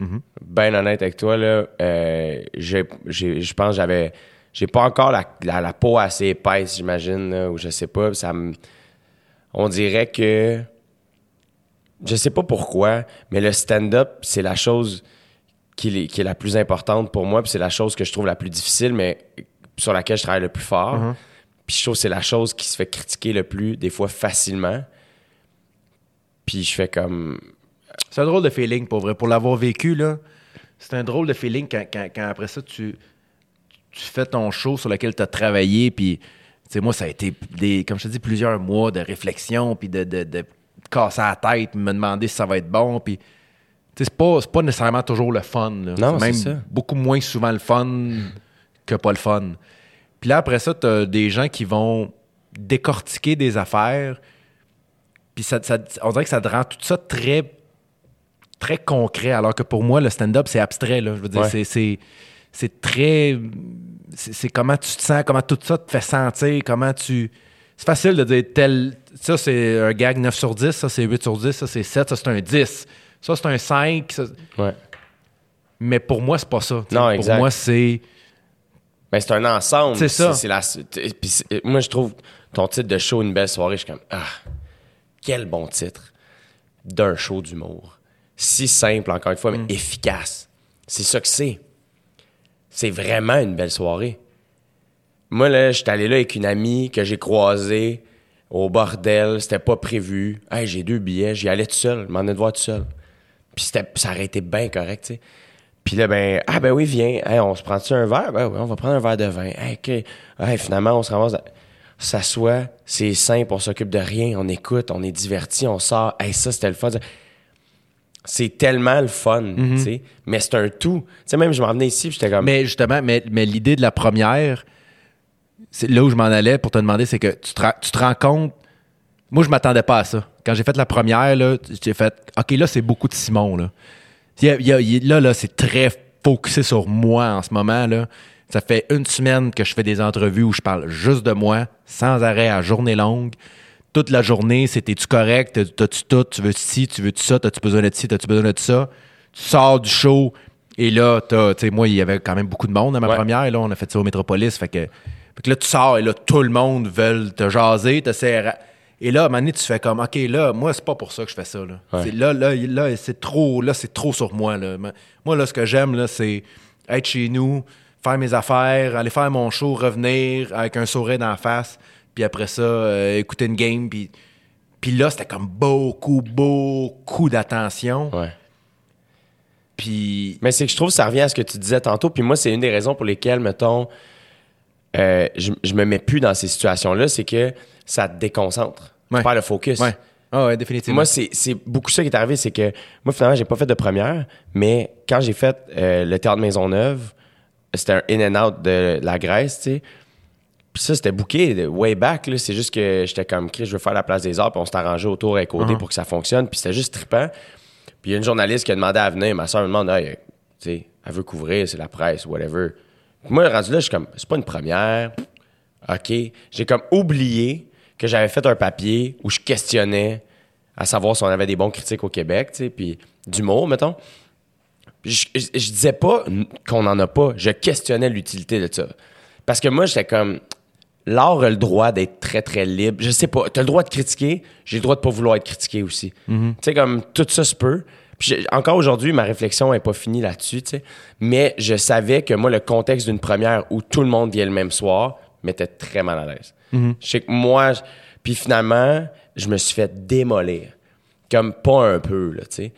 Mm-hmm. Ben honnête avec toi, là, euh, je pense que j'avais. J'ai pas encore la, la- la peau assez épaisse, j'imagine, ou je sais pas. Ça me- on dirait que. Je sais pas pourquoi, mais le stand-up, c'est la chose qui est, qui est la plus importante pour moi, puis c'est la chose que je trouve la plus difficile, mais sur laquelle je travaille le plus fort. Mm-hmm. Puis je trouve que c'est la chose qui se fait critiquer le plus, des fois facilement. Puis je fais comme. C'est un drôle de feeling, pour vrai. Pour l'avoir vécu, là, c'est un drôle de feeling quand, quand- quand après ça, tu, tu fais ton show sur lequel tu as travaillé. Puis, tu sais, moi, ça a été, des, comme je te dis, plusieurs mois de réflexion, puis de, de, de casser la tête, me demander si ça va être bon. Puis, tu sais, c'est pas, c'est pas nécessairement toujours le fun. là. Non, même c'est ça. beaucoup moins souvent le fun que pas le fun. Puis là, après ça, tu as des gens qui vont décortiquer des affaires. Puis ça, ça- on dirait que ça te rend tout ça très très concret, alors que pour moi, le stand-up, c'est abstrait. Là. Je veux dire, Ouais. c'est- c'est, très. C'est, comment tu te sens, comment tout ça te fait sentir, comment tu. C'est facile de dire tel. Ça, c'est un gag 9 sur 10, ça, c'est 8 sur 10, ça, c'est 7, ça, c'est un 10. Ça, c'est un 5. ça- Ouais. Mais pour moi, c'est pas ça. Non, pour exact. moi, c'est. Ben, c'est un ensemble. C'est ça. C'est la, moi, je trouve ton titre de show Une belle soirée, je suis comme, ah, quel bon titre d'un show d'humour. Si simple, encore une fois, mais Mm. efficace. C'est ça que c'est. C'est vraiment une belle soirée. Moi, là, j'étais allé là avec une amie que j'ai croisée au bordel. C'était pas prévu. Hey, j'ai deux billets. J'y allais tout seul. Je m'en ai de voir tout seul. Puis ça aurait été bien correct, tu. Puis là, ben, ah ben oui, viens. Hey, on se prend-tu un verre? Ben oui, on va prendre un verre de vin. Finalement, on se ramasse. S'assoit, c'est simple, on s'occupe de rien, on écoute, on est diverti, on sort. Hey, ça, c'était le fun. C'est tellement le fun, tu sais. Mais c'est un tout. Tu sais, même, je m'en venais ici, j'étais comme. Mais justement, mais, mais l'idée de la première, c'est là où je m'en allais pour te demander, c'est que tu te, tu te rends compte. Moi, je m'attendais pas à ça. Quand j'ai fait la première, là, j'ai fait OK, là, c'est beaucoup de Simon. Là, Il y a- il y a- il- là, là c'est très focusé sur moi en ce moment. Là. Ça fait une semaine que je fais des entrevues où je parle juste de moi, sans arrêt, à journée longue. Toute la journée, c'était tu correct? T'as- T'as-tu tout? Tu veux ci? Tu veux ça? T'as-tu besoin de ci? T'as-tu besoin de ça? Tu sors du show et là, t'as, tu sais, moi, il y avait quand même beaucoup de monde à ma Ouais. première. Là, on a fait ça au Métropolis. Fait que, fait que là, tu sors et là, tout le monde veut te jaser. t'essaies ra- Et là, à un moment donné, tu fais comme, OK, là, moi, c'est pas pour ça que je fais ça. Là, Ouais. C'est- là, là, là, c'est trop, là, c'est trop sur moi. Là. Moi, là, ce que j'aime, là, c'est être chez nous, faire mes affaires, aller faire mon show, revenir avec un sourire d'en face, puis après ça, euh, écouter une game, puis... Puis là, c'était comme beaucoup, beaucoup d'attention. Ouais. Puis Mais c'est que je trouve que ça revient à ce que tu disais tantôt. Puis moi, c'est une des raisons pour lesquelles, mettons, euh, je, je me mets plus dans ces situations-là, c'est que ça te déconcentre. Ouais. Tu perds le focus. Ouais. Ah ouais, définitivement. Moi, c'est c'est beaucoup ça qui est arrivé, c'est que moi, finalement, j'ai pas fait de première, mais quand j'ai fait euh, le théâtre Maisonneuve, c'était un in and out de la Grèce, tu sais. Puis ça, c'était booké way back, là. C'est juste que j'étais comme, Chris, je veux faire la place des arts, puis on s'est arrangé autour avec OD pour que ça fonctionne, puis c'était juste trippant. Puis il y a une journaliste qui a demandé à venir, ma soeur me demande, hey, tu sais, elle veut couvrir, c'est la presse, whatever. Puis moi, rendu là, je suis comme, c'est pas une première. OK. J'ai comme oublié que j'avais fait un papier où je questionnais à savoir si on avait des bons critiques au Québec, tu sais, puis d'humour, mettons. Puis Je, je, je disais pas qu'on en a pas, je questionnais l'utilité de ça. Parce que moi, j'étais comme, l'art a le droit d'être très, très libre. Je sais pas, t'as le droit de critiquer, j'ai le droit de pas vouloir être critiqué aussi. Tu sais, comme, tout ça se peut. Puis encore aujourd'hui, ma réflexion est pas finie là-dessus, tu sais. Mais je savais que moi, le contexte d'une première où tout le monde vient le même soir m'était très mal à l'aise. Je sais que moi, puis finalement, je me suis fait démolir. Comme pas un peu, là, tu sais.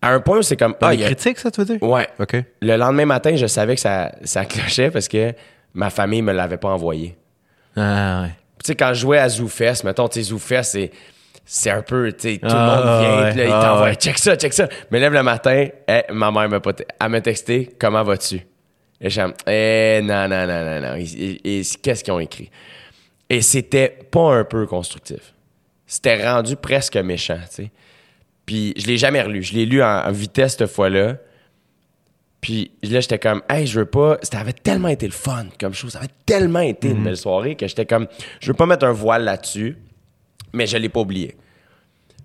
À un point où c'est comme, Dans ah, les il y a- critiques, ça, tu veux dire? Ouais. OK. Le lendemain matin, je savais que ça, ça clochait parce que ma famille me l'avait pas envoyé. Ah ouais. Tu sais, quand je jouais à ZooFest, mettons, tu sais, ZooFest, c'est, c'est un peu, tu sais, tout le Ah, monde vient, ouais, puis là, il ah, t'envoie, ouais. check ça, check ça. Mais lève le matin, eh, ma mère m'a pas, elle m'a texté, comment vas-tu? Et comme, eh, non, non, non, non, non. Qu'est-ce qu'ils ont écrit? Et c'était pas un peu constructif. C'était rendu presque méchant, tu sais. Puis je l'ai jamais relu. Je l'ai lu en, en vitesse cette fois-là. Puis là, j'étais comme, hey, je veux pas. Ça avait tellement été le fun comme chose. Ça avait tellement été une belle soirée que j'étais comme, je veux pas mettre un voile là-dessus, mais je l'ai pas oublié.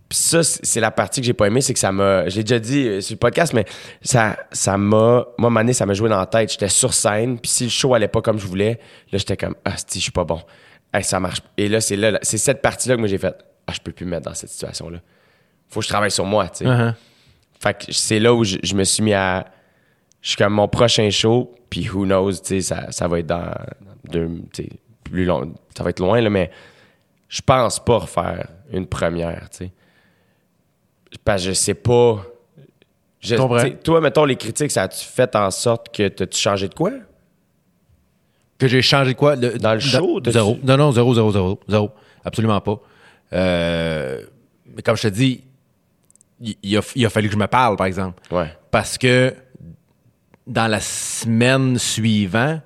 Puis ça, c'est la partie que j'ai pas aimé, c'est que ça m'a. J'ai déjà dit euh, sur le podcast, mais ça ça m'a. Moi, Mané, ça m'a joué dans la tête. J'étais sur scène, puis si le show allait pas comme je voulais, là, j'étais comme, ah, si, je suis pas bon. Hey, ça marche. Et là, c'est là, c'est cette partie-là que moi j'ai fait, ah, je peux plus me mettre dans cette situation-là. Faut que je travaille sur moi, tu sais. Uh-huh. Fait que c'est là où je, je me suis mis à. Je suis comme mon prochain show, puis who knows, tu sais, ça, ça va être dans. deux- tu sais, plus long. Ça va être loin, là, mais je pense pas refaire une première, tu sais. Parce que je sais pas. Je, toi, mettons, les critiques, ça a-tu fait en sorte que t'as-tu changé de quoi? Que j'ai changé quoi? Le- Dans le show, t'as-tu- Zéro. Non, non, zéro, zéro, zéro. Zéro. Absolument pas. Euh, mais comme je te dis, il, il a, il a fallu que je me parle, par exemple. Ouais. Parce que dans la semaine suivante,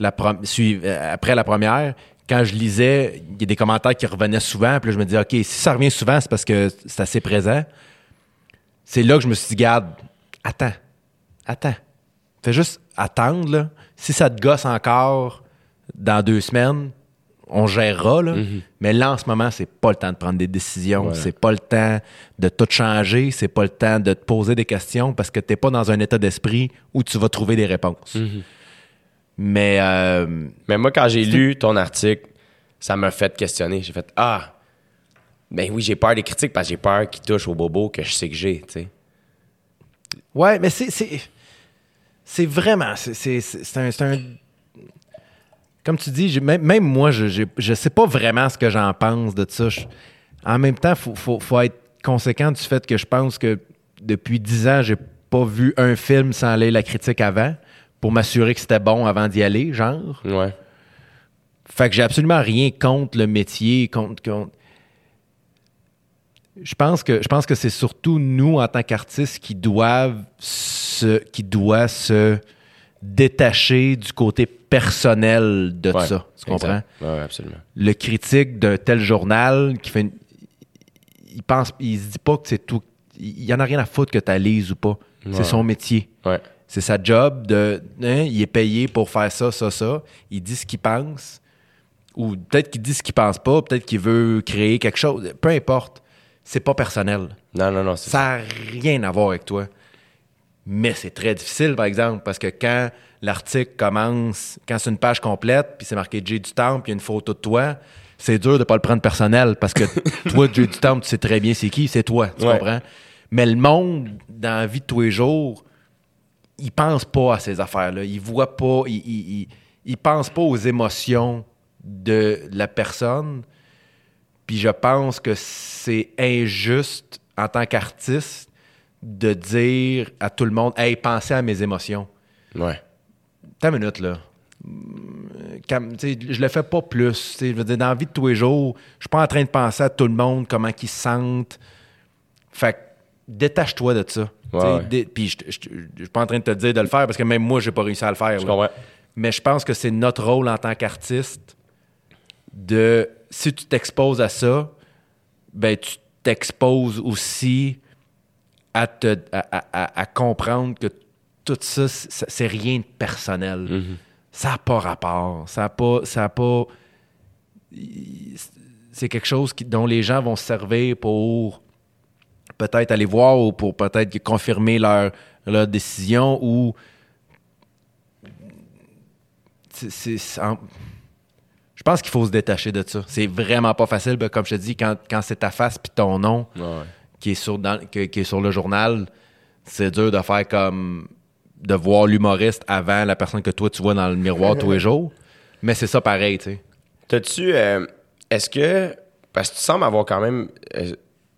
euh, après la première, quand je lisais, il y a des commentaires qui revenaient souvent. Puis là, je me disais, OK, si ça revient souvent, c'est parce que c'est assez présent. C'est là que je me suis dit, garde, attends, attends. Fais juste attendre, là. Si ça te gosse encore dans deux semaines, on gérera, là. Mais là, en ce moment, c'est pas le temps de prendre des décisions. Voilà. C'est pas le temps de tout changer. C'est pas le temps de te poser des questions parce que t'es pas dans un état d'esprit où tu vas trouver des réponses. Mais euh, Mais moi, quand j'ai lu ton article, ça m'a fait questionner. J'ai fait Ah, ben oui, j'ai peur des critiques parce que j'ai peur qu'ils touchent au bobo que je sais que j'ai, tu sais. Ouais, mais c'est. C'est, vraiment. C'est un- Comme tu dis, même, même moi, je, je sais pas vraiment ce que j'en pense de ça. Je- en même temps, il faut, faut, faut être conséquent du fait que je pense que depuis dix ans, j'ai pas vu un film sans lire la critique avant pour m'assurer que c'était bon avant d'y aller, genre. Ouais. Fait que j'ai absolument rien contre le métier, contre. contre- Je pense que je pense que c'est surtout nous en tant qu'artistes qui doivent se qui doit se détacher du côté personnel de Ouais, ça. Tu comprends? Ouais, absolument. Le critique d'un tel journal qui fait une- il pense il se dit pas que c'est tout il y en a rien à foutre que tu lises ou pas. Ouais. C'est son métier. C'est sa job de. hein, il est payé pour faire ça, ça, ça. Il dit ce qu'il pense. Ou peut-être qu'il dit ce qu'il pense pas. Peut-être qu'il veut créer quelque chose. Peu importe. C'est pas personnel. Non, non, non, Ça n'a rien à voir avec toi. Mais c'est très difficile, par exemple, parce que quand l'article commence, quand c'est une page complète, puis c'est marqué J du Temple, puis il y a une photo de toi, c'est dur de pas le prendre personnel parce que [LAUGHS] toi, Dieu du temps, tu sais très bien c'est qui, c'est toi, tu Ouais. comprends? Mais le monde, dans la vie de tous les jours, il pense pas à ces affaires-là. Il voit pas, il, il, il- il pense pas aux émotions de la personne. Puis je pense que c'est injuste en tant qu'artiste de dire à tout le monde Hey, pensez à mes émotions. Ouais. T'as une minute, là. Hum, Quand- je le fais pas plus. Je veux dire, dans la vie de tous les jours, je suis pas en train de penser à tout le monde, comment ils se sentent. Fait que détache-toi de ça. Ouais, Puis je suis pas en train de te dire de le faire parce que même moi, j'ai pas réussi à le faire. Mais je pense que c'est notre rôle en tant qu'artiste de, si tu t'exposes à ça, ben tu t'exposes aussi à, te, à, à- comprendre que tout ça, c'est rien de personnel. Ça n'a pas rapport. Ça n'a pas... Ça a pas c'est quelque chose qui- dont les gens vont se servir pour peut-être aller voir ou pour peut-être confirmer leur, leur décision ou c'est- je pense qu'il faut se détacher de ça. C'est vraiment pas facile. Ben, comme je te dis, quand, quand c'est ta face puis ton nom ouais. Qui est sur, dans- que- qui est sur le journal, c'est dur de faire comme de voir l'humoriste avant la personne que toi tu vois dans le miroir tous les [LAUGHS] jours. Mais c'est ça pareil, tu sais. T'as-tu. euh, Est-ce que. Parce que tu sembles avoir quand même. euh,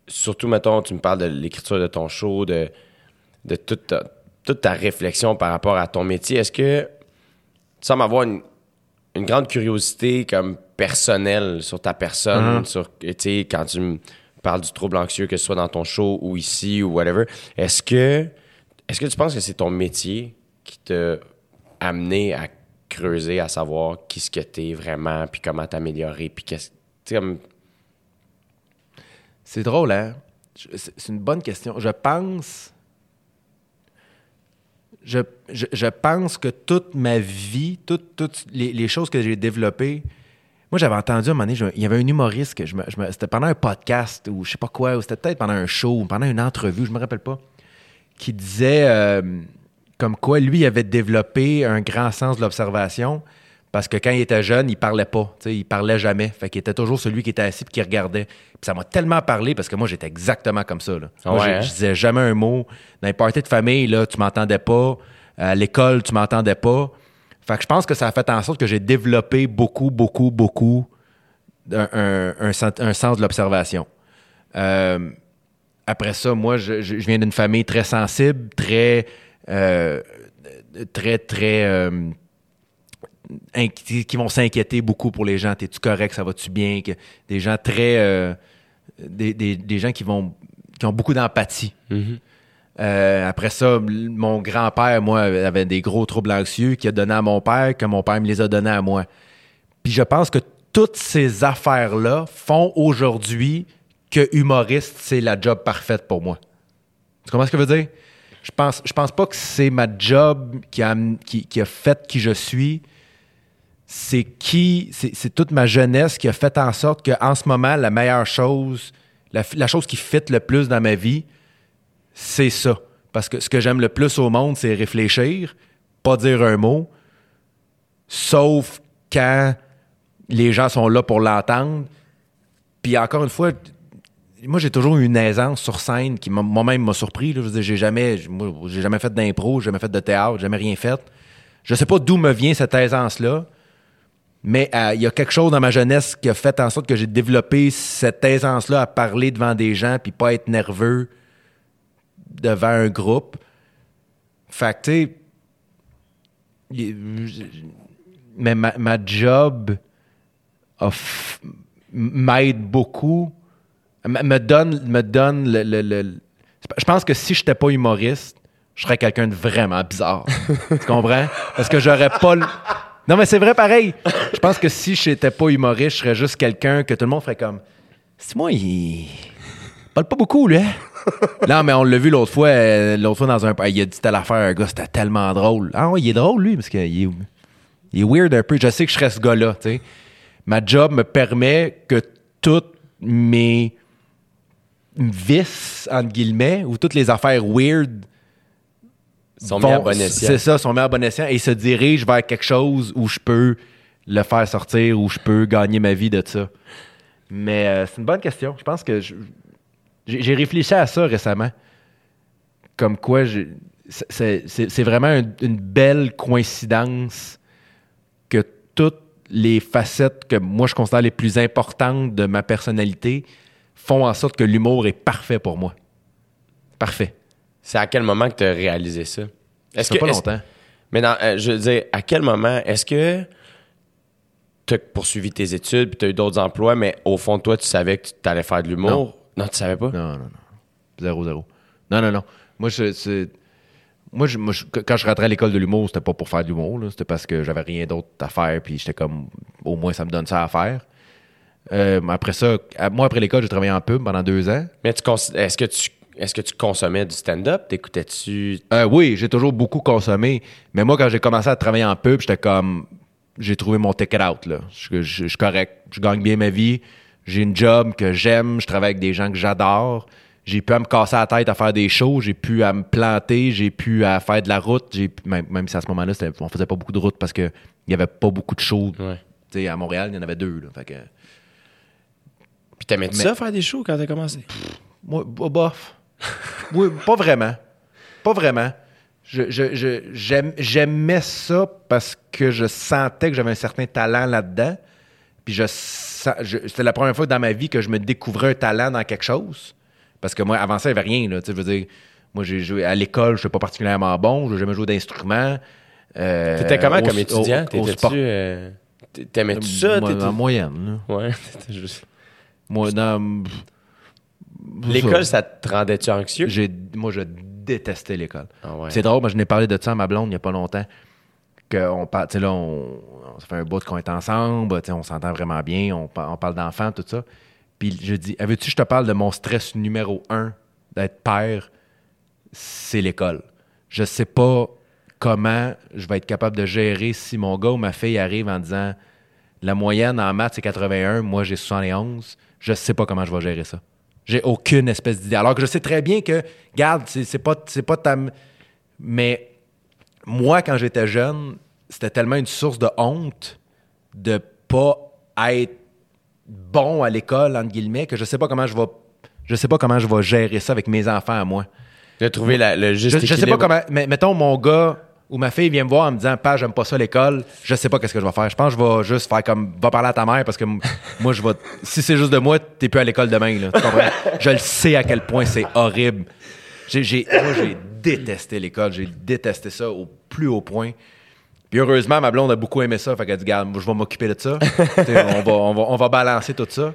surtout, mettons, tu me parles de l'écriture de ton show, de, de toute, ta, toute ta réflexion par rapport à ton métier. Est-ce que tu sembles avoir une, une grande curiosité comme personnelle sur ta personne, sur, tu sais, quand tu me parles du trouble anxieux, que ce soit dans ton show ou ici ou whatever, est-ce que, est-ce que tu penses que c'est ton métier qui t'a amené à creuser, à savoir qui ce que t'es vraiment, puis comment t'améliorer, puis qu'est-ce... Comme... C'est drôle, hein? C'est une bonne question. Je pense. Je, je- je pense que toute ma vie, toutes, toutes les, les choses que j'ai développées. Moi, j'avais entendu à un moment donné, il y avait un humoriste que je me. je me- c'était pendant un podcast ou je sais pas quoi, ou c'était peut-être pendant un show ou pendant une entrevue, je me rappelle pas, qui disait euh, comme quoi lui il avait développé un grand sens de l'observation parce que quand il était jeune, il parlait pas, il parlait jamais. Fait qu'il était toujours celui qui était assis et qui regardait. Puis ça m'a tellement parlé parce que moi j'étais exactement comme ça. Là. Moi, ouais, j'ai- hein? je disais jamais un mot. Dans les parties de famille, là, tu m'entendais pas. À l'école, tu m'entendais pas. Fait que je pense que ça a fait en sorte que j'ai développé beaucoup, beaucoup, beaucoup un, un- un sens de l'observation. Euh, après ça, moi, je, viens d'une famille très sensible, très, euh, très, très, euh, qui vont s'inquiéter beaucoup pour les gens. T'es-tu correct? Ça va-tu bien? Que, des gens très, des, des- des gens qui vont, qui ont beaucoup d'empathie. Euh, après ça, mon grand-père, moi, avait des gros troubles anxieux qu'il a donné à mon père, que mon père me les a donnés à moi. Puis je pense que toutes ces affaires-là font aujourd'hui que humoriste, c'est la job parfaite pour moi. Tu comprends ce que je veux dire? Je pense, je pense pas que c'est ma job qui a, fait qui je suis. C'est qui, c'est toute ma jeunesse qui a fait en sorte qu'en ce moment, la meilleure chose, la, la chose qui fit le plus dans ma vie, c'est ça. Parce que ce que j'aime le plus au monde, c'est réfléchir, pas dire un mot, sauf quand les gens sont là pour l'entendre. Puis encore une fois, moi j'ai toujours eu une aisance sur scène qui moi-même m'a surpris. Je veux j'ai jamais, fait d'impro, j'ai jamais fait de théâtre, j'ai jamais rien fait. Je sais pas d'où me vient cette aisance-là, mais euh, il y a quelque chose dans ma jeunesse qui a fait en sorte que j'ai développé cette aisance-là à parler devant des gens puis pas être nerveux devant un groupe. Fait que, tu sais, mais ma, ma job m'aide beaucoup, me me donne, me donne le, le- le- Je pense que si je n'étais pas humoriste, je serais quelqu'un de vraiment bizarre. tu comprends? Parce que j'aurais pas le... Non, mais c'est vrai pareil. Je pense que si je n'étais pas humoriste, je serais juste quelqu'un que tout le monde ferait comme... C'est moi, il... parle pas beaucoup, lui. hein? [LAUGHS] non, mais on l'a vu l'autre fois, euh, l'autre fois dans un... Il a dit telle affaire, un gars, c'était tellement drôle. Ah ouais, il est drôle, lui, parce qu'il est... Il est weird un peu. Je sais que je serais ce gars-là, tu sais. Ma job me permet que toutes mes vices, entre guillemets, ou toutes les affaires weird Sont vont- mis à bon escient. C'est ça, sont mis à bon escient et se dirigent vers quelque chose où je peux le faire sortir ou je peux gagner ma vie de ça. Mais euh, c'est une bonne question. Je pense que je- j'ai réfléchi à ça récemment. Comme quoi, c'est vraiment un- une belle coïncidence que toutes les facettes que moi je considère les plus importantes de ma personnalité font en sorte que l'humour est parfait pour moi. Parfait. C'est à quel moment que tu as réalisé ça? Ça fait pas est-ce- longtemps. Mais dans, euh, je veux dire, à quel moment est-ce que tu as poursuivi tes études puis tu as eu d'autres emplois, mais au fond de toi, tu savais que tu allais faire de l'humour? Non. tu savais pas? Non, non, non. Zéro, zéro. Non, non, non. Moi, je, c'est- moi, je- moi, je- quand je rentrais à l'école de l'humour, c'était pas pour faire de l'humour. là. C'était parce que j'avais rien d'autre à faire. Puis j'étais comme, au moins, ça me donne ça à faire. Euh, après ça, moi, après l'école, j'ai travaillé en pub pendant deux ans. Mais tu cons- est-ce que tu est-ce que tu consommais du stand-up? T'écoutais-tu? Euh, oui, j'ai toujours beaucoup consommé. Mais moi, quand j'ai commencé à travailler en pub, j'étais comme. J'ai trouvé mon ticket out. Là. Je, je- je suis correct. Je gagne bien ma vie. J'ai une job que j'aime. Je travaille avec des gens que j'adore. J'ai pu à me casser la tête à faire des shows. J'ai pu à me planter. J'ai pu à faire de la route. J'ai pu- même, même si à ce moment-là, on faisait pas beaucoup de route parce qu'il n'y avait pas beaucoup de shows. Ouais. À Montréal, il y en avait deux. Là. Fait que, Puis t'aimais-tu Mais- ça, faire des shows quand t'as commencé? Moi, bo- bof. [LAUGHS] oui, pas vraiment. Pas vraiment. Je, je- j'aimais ça parce que je sentais que j'avais un certain talent là-dedans. Puis je- c'était la première fois dans ma vie que je me découvrais un talent dans quelque chose. Parce que moi, avant ça, il n'y avait rien. Là, je veux dire, moi, j'ai joué à l'école, je ne suis pas particulièrement bon. Je n'ai jamais joué d'instrument. Euh, T'étais comment au- comme étudiant? T'étais-tu, euh, T'aimais-tu ça? Moi, en moyenne. là. Ouais, [LAUGHS] juste- Moi, dans- L'école, ça te rendait-tu anxieux? Moi, je détestais l'école. Ah ouais. C'est drôle, moi, je n'ai parlé de ça à ma blonde il n'y a pas longtemps. Que on parle, tu sais, là, on, on- ça fait un bout qu'on est ensemble, tu on s'entend vraiment bien, on, par- on parle d'enfants, tout ça. Puis je dis, Ah, veux-tu je te parle de mon stress numéro un d'être père? C'est l'école. Je sais pas comment je vais être capable de gérer si mon gars ou ma fille arrive en disant la moyenne en maths c'est 81, moi j'ai 71. Je sais pas comment je vais gérer ça. J'ai aucune espèce d'idée. Alors que je sais très bien que, garde, c'est pas, pas ta. Mais moi, quand j'étais jeune, c'était tellement une source de honte de pas être bon à l'école, entre guillemets, que je sais pas comment je vais. Je sais pas comment je vais gérer ça avec mes enfants à moi. De trouver la- le juste Je, je sais pas comment. Mais mettons, mon gars ou ma fille vient me voir en me disant Pas, j'aime pas ça l'école, je sais pas qu'est-ce que je vais faire. Je pense que je vais juste faire comme Va parler à ta mère parce que [LAUGHS] moi, je vais. Si c'est juste de moi, t'es plus à l'école demain. Là, tu comprends? je le sais à quel point c'est horrible. J'ai, j'ai- moi, j'ai détesté l'école. J'ai détesté ça au plus haut point. Puis heureusement, ma blonde a beaucoup aimé ça. Fait qu'elle a dit, Garde, je vais m'occuper de ça. [LAUGHS] On, va, on, va, on va balancer tout ça.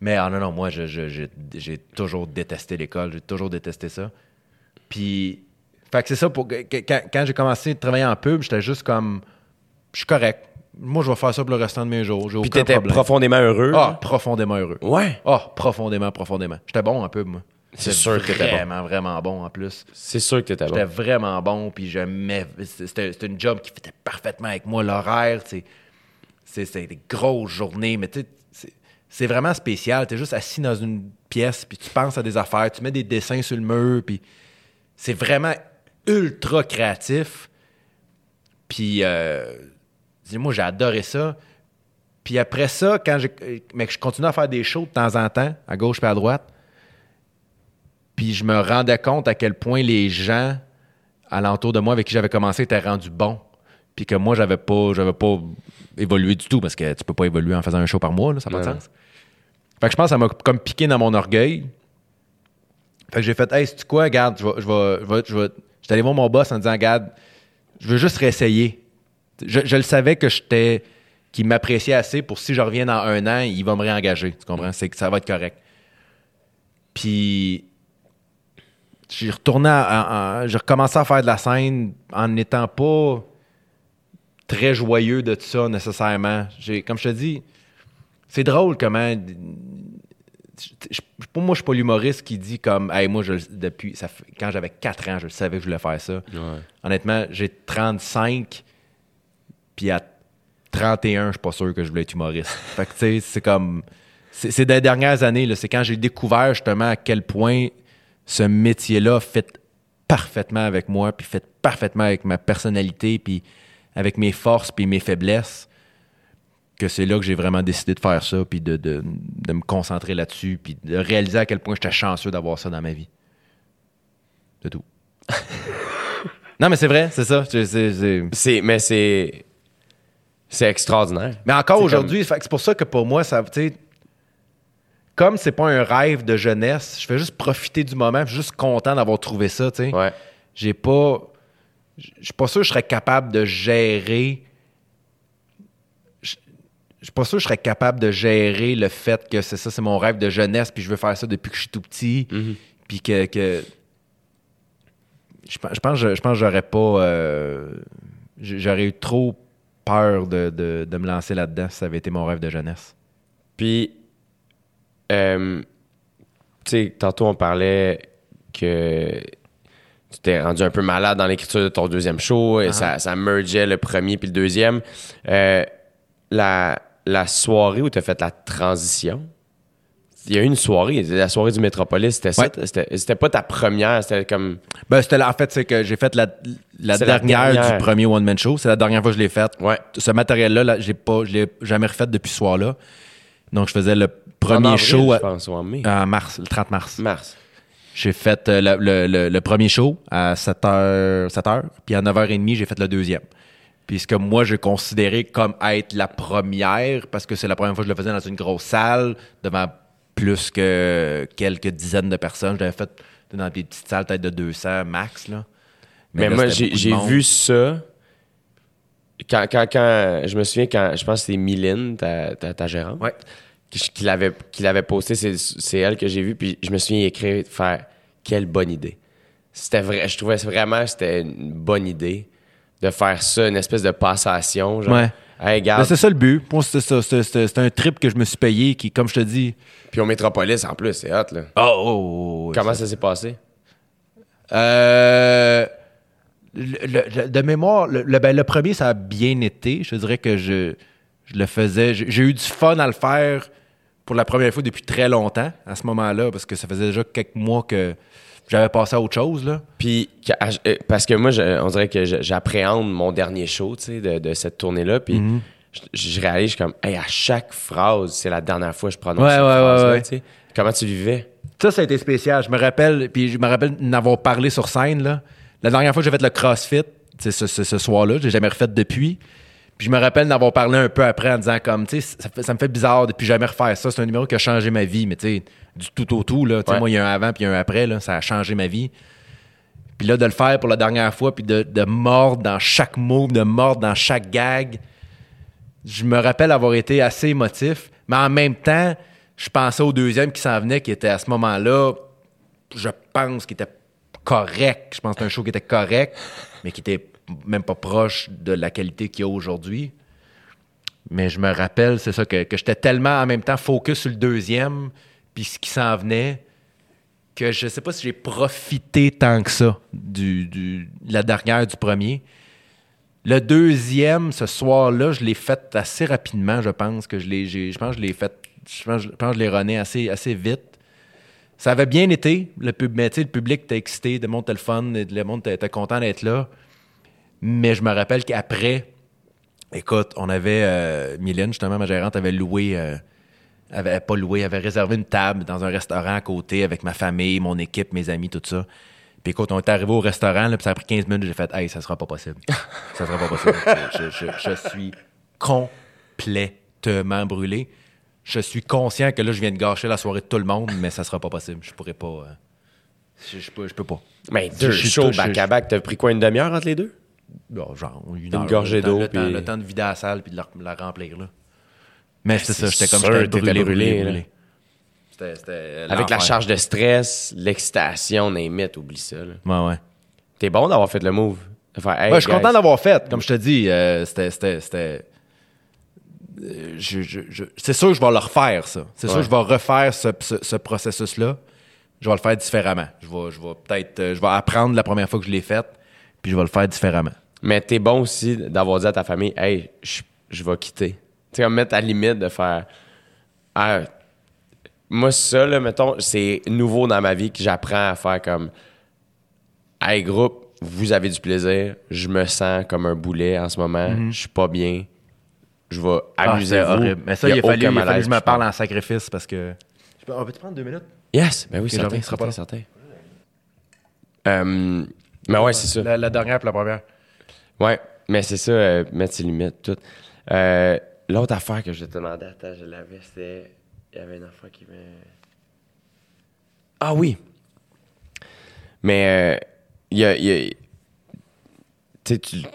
Mais ah non, non, moi, je- je- j'ai j'ai toujours détesté l'école. J'ai toujours détesté ça. Puis, fait que c'est ça. Pour, quand j'ai commencé à travailler en pub, j'étais juste comme, je suis correct. Moi, je vais faire ça pour le restant de mes jours. J'ai Puis aucun t'étais problème. profondément heureux. Ah, profondément heureux. Ouais. Ah, profondément, profondément. J'étais bon en pub, moi. C'est J'étais sûr que t'étais. Vraiment, vraiment bon en plus. C'est sûr que t'étais J'étais bon. vraiment bon, puis j'aimais. C'était une job qui fitait parfaitement avec moi, l'horaire, tu C'était des grosses journées, mais tu c'est- vraiment spécial. Tu es juste assis dans une pièce, puis tu penses à des affaires, tu mets des dessins sur le mur, puis c'est vraiment ultra créatif. Puis, euh, moi, j'ai adoré ça. Puis après ça, quand j'ai, mais que je continue à faire des shows de temps en temps, à gauche et à droite, puis je me rendais compte à quel point les gens alentour de moi avec qui j'avais commencé étaient rendus bons. Puis que moi, j'avais pas, j'avais pas évolué du tout parce que tu peux pas évoluer en faisant un show par mois, là, ça n'a pas de sens. Fait que je pense que ça m'a comme piqué dans mon orgueil. Fait que j'ai fait, hey, c'est quoi, regarde, je vais, je vais, je vais, je vais- j'étais allé voir mon boss en disant, regarde, je veux juste réessayer. Je, je le savais que j'étais, qu'il m'appréciait assez pour si je reviens dans un an, il va me réengager. Tu comprends? C'est que ça va être correct. Puis, j'ai retourné, à- j'ai recommencé à faire de la scène en n'étant pas très joyeux de tout ça nécessairement. J'ai, comme je te dis, c'est drôle comment. je- pour moi, je suis pas l'humoriste qui dit comme, hey, moi, je, depuis, ça fait- quand j'avais 4 ans, je savais que je voulais faire ça. Ouais. Honnêtement, j'ai 35, puis à 31, je suis pas sûr que je voulais être humoriste. [LAUGHS] fait que, tu sais, c'est comme. C'est c'est des dernières années, là, c'est quand j'ai découvert justement à quel point ce métier-là fait parfaitement avec moi, puis fait parfaitement avec ma personnalité, puis avec mes forces, puis mes faiblesses, que c'est là que j'ai vraiment décidé de faire ça, puis de, de- de me concentrer là-dessus, puis de réaliser à quel point j'étais chanceux d'avoir ça dans ma vie. C'est tout. [LAUGHS] non, mais c'est vrai, c'est ça. C'est- mais c'est. C'est extraordinaire. Mais encore aujourd'hui, c'est pour ça que pour moi, ça, tu sais, comme c'est pas un rêve de jeunesse, je fais juste profiter du moment, je suis juste content d'avoir trouvé ça, tu sais. Ouais. J'ai pas. Je suis pas sûr que je serais capable de gérer. Je suis pas sûr que je serais capable de gérer le fait que c'est ça, c'est mon rêve de jeunesse, puis je veux faire ça depuis que je suis tout petit, puis que. que- je, pense- je pense que je, pense j'aurais pas. euh, j'aurais eu trop peur de, de- de me lancer là-dedans si ça avait été mon rêve de jeunesse. Puis, euh, tu sais, tantôt on parlait que tu t'es rendu un peu malade dans l'écriture de ton deuxième show, et ça, ça mergeait le premier puis le deuxième. Euh, la, la soirée où tu as fait la transition, il y a eu une soirée, la soirée du Métropolis, c'était ça? Ouais. C'était pas ta première, c'était comme. Ben, c'était en fait, c'est que j'ai fait la, la C'est la dernière, dernière. du premier One Man Show. C'est la dernière fois que je l'ai faite. Ouais. Ce matériel-là, là, j'ai pas, je l'ai jamais refait depuis ce soir-là. Donc, je faisais le En premier avril, show Je à- pense, ou en mai. en mars, le 30 mars. Mars. J'ai fait euh, le, le- le- le premier show à 7h, 7h, puis à 9h30, j'ai fait le deuxième. Puis ce que moi, j'ai considéré comme être la première, parce que c'est la première fois que je le faisais dans une grosse salle, devant plus que quelques dizaines de personnes. Je l'avais fait dans des petites salles, peut-être de 200 max. Là. Mais, là, moi, j'ai vu ça. Quand, quand, quand, je me souviens quand, je pense que c'est Mylène, ta, ta, ta gérante, Ouais. qui, qui l'avait, qui l'avait posté, c'est, c'est elle que j'ai vu, puis je me souviens écrire, faire quelle bonne idée. C'était vrai, je trouvais vraiment que c'était une bonne idée de faire ça, une espèce de passation. Genre, Ouais. Hey, Ben, regarde. c'est ça le but. C'était un trip que je me suis payé qui, comme je te dis. Puis au Métropolis, en plus, c'est hot, là. Oh, oh, oh, oh, Comment ça- ça s'est passé? Euh, le- le- le- de mémoire, le, ben, le premier, ça a bien été. Je dirais que je, je le faisais. J'ai eu du fun à le faire pour la première fois depuis très longtemps, à ce moment-là, parce que ça faisait déjà quelques mois que j'avais passé à autre chose. Là. Puis, qu'à- euh, parce que moi, je- on dirait que j'appréhende mon dernier show, tu sais, de, de cette tournée-là. Puis, Mhm. je, je réalise, je suis comme, hey, à chaque phrase, c'est la dernière fois que je prononce Ouais, cette ouais, phrase-là, ouais. Comment tu vivais? Ça, ça a été spécial. Je me rappelle, puis je me rappelle n'avoir parlé sur scène. Là. La dernière fois que j'ai fait le CrossFit, c'est ce, ce, ce soir-là, je l'ai jamais refait depuis. Puis je me rappelle d'avoir parlé un peu après en disant comme, tu sais, ça, me fait bizarre depuis jamais refaire ça. C'est un numéro qui a changé ma vie, mais tu sais, du tout au tout, là. Tu sais, Ouais. moi, il y a un avant puis il y a un après, là. Ça a changé ma vie. Puis là, de le faire pour la dernière fois, puis de, de mordre dans chaque move, de mordre dans chaque gag, je me rappelle avoir été assez émotif, mais en même temps, je pensais au deuxième qui s'en venait, qui était à ce moment-là, je pense qu'il était correct. Je pense que c'était un show qui était correct, mais qui était même pas proche de la qualité qu'il y a aujourd'hui. Mais je me rappelle, c'est ça, que, j'étais tellement en même temps focus sur le deuxième, puis ce qui s'en venait, que je sais pas si j'ai profité tant que ça du, la dernière du premier. Le deuxième, ce soir-là, je l'ai fait assez rapidement, je pense que je l'ai. Je pense que je l'ai fait. Je pense, je pense que je l'ai runné assez vite. Ça avait bien été. Le, pub, mais, tu sais, le public était excité, le monde était le fun, le monde était, était content d'être là. Mais je me rappelle qu'après, écoute, on avait. Euh, Mylène, justement, ma gérante, avait loué. euh, avait pas loué, avait réservé une table dans un restaurant à côté avec ma famille, mon équipe, mes amis, tout ça. Puis écoute, on est arrivé au restaurant, là, puis ça a pris 15 minutes, j'ai fait Hey, ça sera pas possible. ça sera pas possible. [LAUGHS] je, je- je suis complètement brûlé. Je suis conscient que là, je viens de gâcher la soirée de tout le monde, mais ça sera pas possible. Je pourrais pas. euh, je, je peux, je peux pas. Mais Je- deux je suis shows tout- je- back-à-back, t'as pris quoi, une demi-heure entre les deux? Bon, genre, une, heure, gorgée le temps- d'eau, Le, temps- puis- le temps de vider la salle puis de la, la remplir. Là. Mais c'est ça, c'est j'étais comme sûr, j'étais t'étais brûlé, brûlé, brûlé, là. brûlé. C'était- c'était Avec la l'enfer. charge de stress, l'excitation, n'imite, oublie ça. là. Ouais, ouais. T'es bon d'avoir fait le move. De faire, hey, Ouais, je suis guys. content d'avoir fait. Comme je te dis, euh, c'était. c'était- c'était- je- je- je- c'est sûr que je vais le refaire, ça. C'est sûr que je vais refaire ce, ce- ce processus-là. Je vais le faire différemment. Je vais, je vais peut-être. euh, je vais apprendre la première fois que je l'ai fait, puis je vais le faire différemment. Mais t'es bon aussi d'avoir dit à ta famille, hey, je, je vais quitter. Tu sais, mettre à la limite de faire, ah, moi, ça, là, mettons, c'est nouveau dans ma vie que j'apprends à faire comme, hey, groupe, vous avez du plaisir, je me sens comme un boulet en ce moment, je suis pas bien, je vais Ah, amuser horrible. Mais ça, il a fallu, il a fallu malaise, que je me parle en sacrifice parce que. Je peux- On peut te prendre deux minutes? Yes, ben oui, certain, certain, pas certain. Euh, mais ouais, c'est ça. La, la dernière puis la première. Ouais, mais c'est ça, euh, mettre ses limites, tout. Euh, L'autre affaire que je te demandais, attends, je l'avais, c'était. Il y avait une affaire qui me. Ah oui! Mais euh, il y a. il y a- tu sais,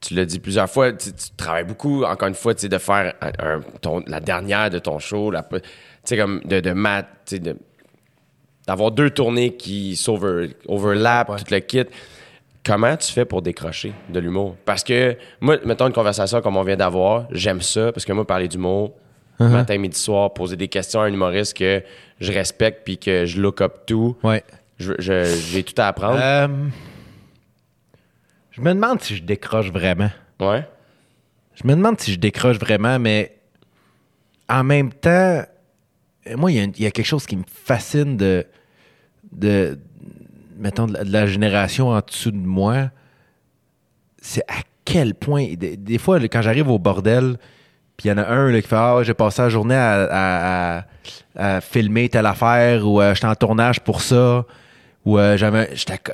tu, l'as dit plusieurs fois, tu, tu travailles beaucoup, encore une fois, tu sais, de faire un- un- ton- la dernière de ton show, la, tu sais, comme de, de mat, tu sais, de, d'avoir deux tournées qui s'over- overlap, tout le kit. Comment tu fais pour décrocher de l'humour? Parce que, moi, mettons une conversation comme on vient d'avoir, j'aime ça, parce que moi, parler d'humour, matin, midi, soir, poser des questions à un humoriste que je respecte puis que je look up to, Ouais. je- je- j'ai tout à apprendre. Euh, je me demande si je décroche vraiment. Ouais. Je me demande si je décroche vraiment, mais en même temps, moi, il y a- il y, a quelque chose qui me fascine de, de mettons, de la, de la génération en dessous de moi. C'est à quel point, des, des fois, quand j'arrive au bordel, puis il y en a un là, qui fait Ah, j'ai passé la journée à, à- à- à filmer telle affaire ou euh, j'étais en tournage pour ça. Ou euh, j'avais.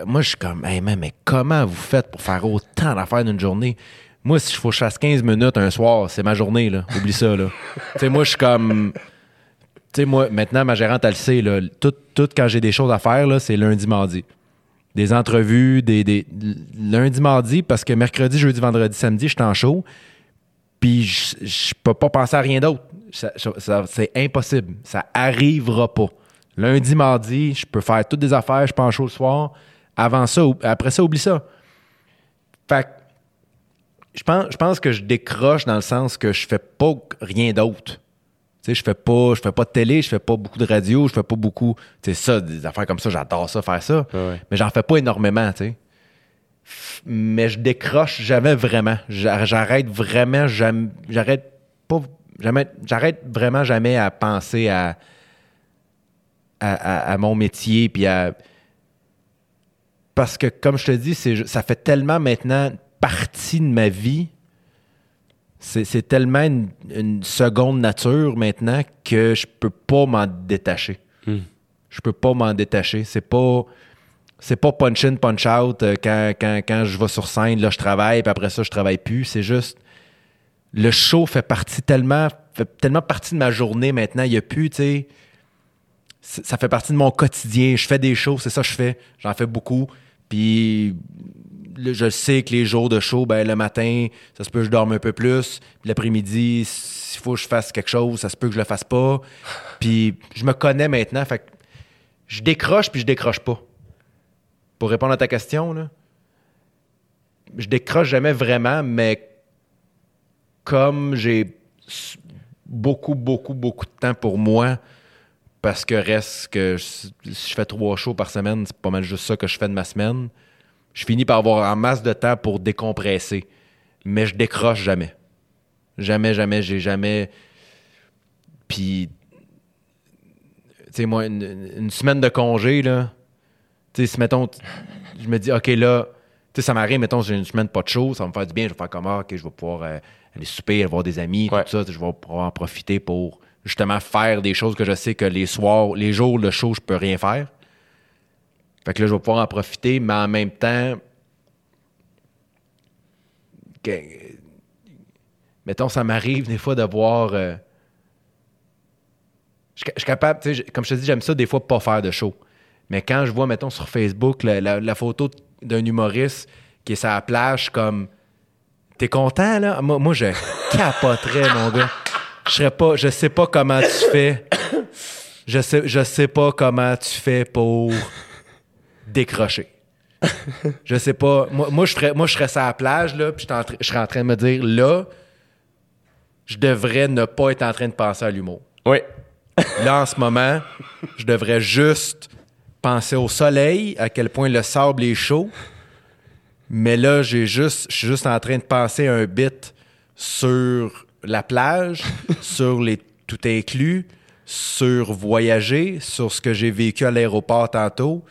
Moi, je suis comme Hey man, mais comment vous faites pour faire autant d'affaires d'une journée? Moi, si je faut que je fasse 15 minutes un soir, c'est ma journée, là. Oublie ça, là. [LAUGHS] tu sais, moi, je suis comme. Tu sais, moi, maintenant, ma gérante, elle le sait, là. Tout, tout quand j'ai des choses à faire, là, c'est lundi, mardi. Des entrevues, des, des. Lundi, mardi, parce que mercredi, jeudi, vendredi, samedi, je suis en show. Puis je, je peux pas penser à rien d'autre. Ça- ça- c'est impossible. Ça arrivera pas. Lundi, mardi, je peux faire toutes des affaires, je en show le soir. Avant ça, après ça, oublie ça. Fait que je pense, je pense que je décroche dans le sens que je fais pas rien d'autre. Tu sais, je fais pas, je fais pas de télé, je fais pas beaucoup de radio, je fais pas beaucoup. Tu sais, ça, des affaires comme ça, j'adore ça, faire ça. Ouais, ouais. Mais j'en fais pas énormément, tu sais. Mais je décroche jamais vraiment. J'a- J'arrête vraiment jamais. J'arrête pas. Jamais, j'arrête vraiment jamais à penser à, à, à- à mon métier puis à. Parce que, comme je te dis, ça fait tellement maintenant partie de ma vie. C'est, tellement une, une seconde nature maintenant que je peux pas m'en détacher. Je peux pas m'en détacher. C'est pas. C'est pas punch in, punch out euh, quand, quand, quand je vais sur scène, là, je travaille, puis après ça, je travaille plus. C'est juste. Le show fait partie tellement. fait tellement partie de ma journée maintenant. Il y a plus, tu sais. Ça fait partie de mon quotidien. Je fais des shows, c'est ça que je fais. J'en fais beaucoup. Puis je sais que les jours de show, ben, le matin, ça se peut que je dorme un peu plus. L'après-midi, s'il faut que je fasse quelque chose, ça se peut que je le fasse pas. Puis je me connais maintenant. Fait que je décroche puis je décroche pas. Pour répondre à ta question, là, je décroche jamais vraiment, mais comme j'ai beaucoup, beaucoup, beaucoup de temps pour moi, parce que reste que si je fais trois shows par semaine, c'est pas mal juste ça que je fais de ma semaine, je finis par avoir en masse de temps pour décompresser. Mais je décroche jamais. Jamais, jamais, j'ai jamais. Puis, tu sais, moi, une, une semaine de congé, là, tu sais, si, mettons, je me dis, OK, là, tu sais, ça m'arrive, mettons, j'ai une semaine pas de show, ça va me faire du bien, je vais faire comme, ah, OK, je vais pouvoir euh, aller souper, avoir des amis, Ouais. tout ça, je vais pouvoir en profiter pour justement faire des choses que je sais que les soirs, les jours de show, je peux rien faire. Fait que là, je vais pouvoir en profiter, mais en même temps, mettons, ça m'arrive des fois de voir. euh, je suis capable, tu sais, comme je te dis, j'aime ça des fois pas faire de show. Mais quand je vois, mettons, sur Facebook, la photo d'un humoriste qui est sur la plage, comme. T'es content, là? Moi, moi je capoterais, mon gars. Je serais pas. Je sais pas comment tu fais. Je sais, je sais pas comment tu fais pour décrocher. Je sais pas. Moi, moi, je, ferais, moi je serais sur la plage, là, puis je, serais en train de me dire, là, je devrais ne pas être en train de penser à l'humour. Oui. Là, en ce moment, je devrais juste penser au soleil, à quel point le sable est chaud. Mais là, j'ai juste, je suis juste en train de penser un bit sur la plage, [LAUGHS] sur les tout inclus, sur voyager, sur ce que j'ai vécu à l'aéroport tantôt,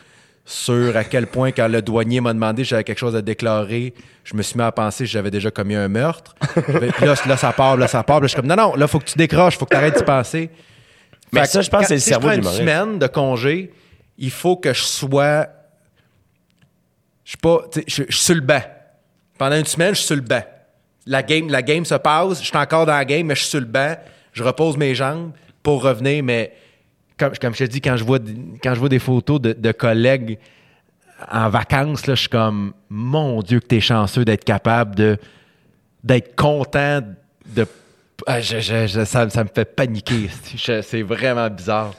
sur à quel point, quand le douanier m'a demandé si j'avais quelque chose à déclarer, je me suis mis à penser que j'avais déjà commis un meurtre. puis là, là, ça part, là, ça part. Là, je suis comme, non, non, là, faut que tu décroches, faut que tu arrêtes d'y penser. Mais Fait ça, je pense que c'est le si cerveau prends une semaine de congé, il faut que je sois. Je suis pas. je suis sur le banc. Pendant une semaine, je suis sur le banc. La game, la game se passe, je suis encore dans la game, mais je suis sur le banc. Je repose mes jambes pour revenir, mais comme, je te dis, quand je vois, quand je vois des photos de, de collègues en vacances, là, je suis comme, mon Dieu, que t'es chanceux d'être capable de d'être content de. Ah, je- je- ça, ça me fait paniquer. [LAUGHS] C'est vraiment bizarre.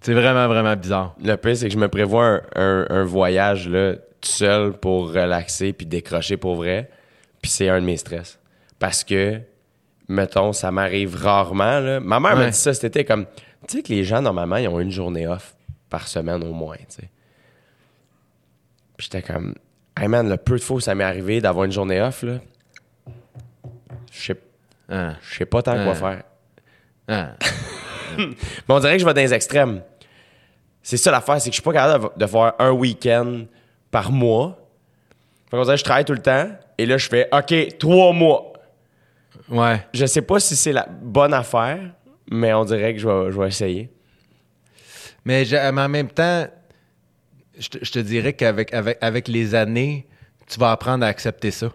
C'est vraiment, vraiment bizarre. Le pire, c'est que je me prévois un, un- un voyage là, tout seul pour relaxer puis décrocher pour vrai. Puis c'est un de mes stress. Parce que, mettons, ça m'arrive rarement. Là. Ma mère m'a dit ça cet été, comme, tu sais que les gens, normalement, ils ont une journée off par semaine au moins, tu sais. Puis j'étais comme, hey man, le peu de fois où ça m'est arrivé d'avoir une journée off, là, je sais Hein, pas tant quoi Ouais. faire. hein. [LAUGHS] Mais on dirait que je vais dans les extrêmes. C'est ça l'affaire, c'est que je suis pas capable de, de faire un week-end par mois. Fait qu'on dirait que je travaille tout le temps. Et là, je fais OK, trois mois. Ouais. Je sais pas si c'est la bonne affaire, mais on dirait que je vais, je vais essayer. Mais, je- mais en même temps, je te, je te dirais qu'avec avec, avec les années, tu vas apprendre à accepter ça.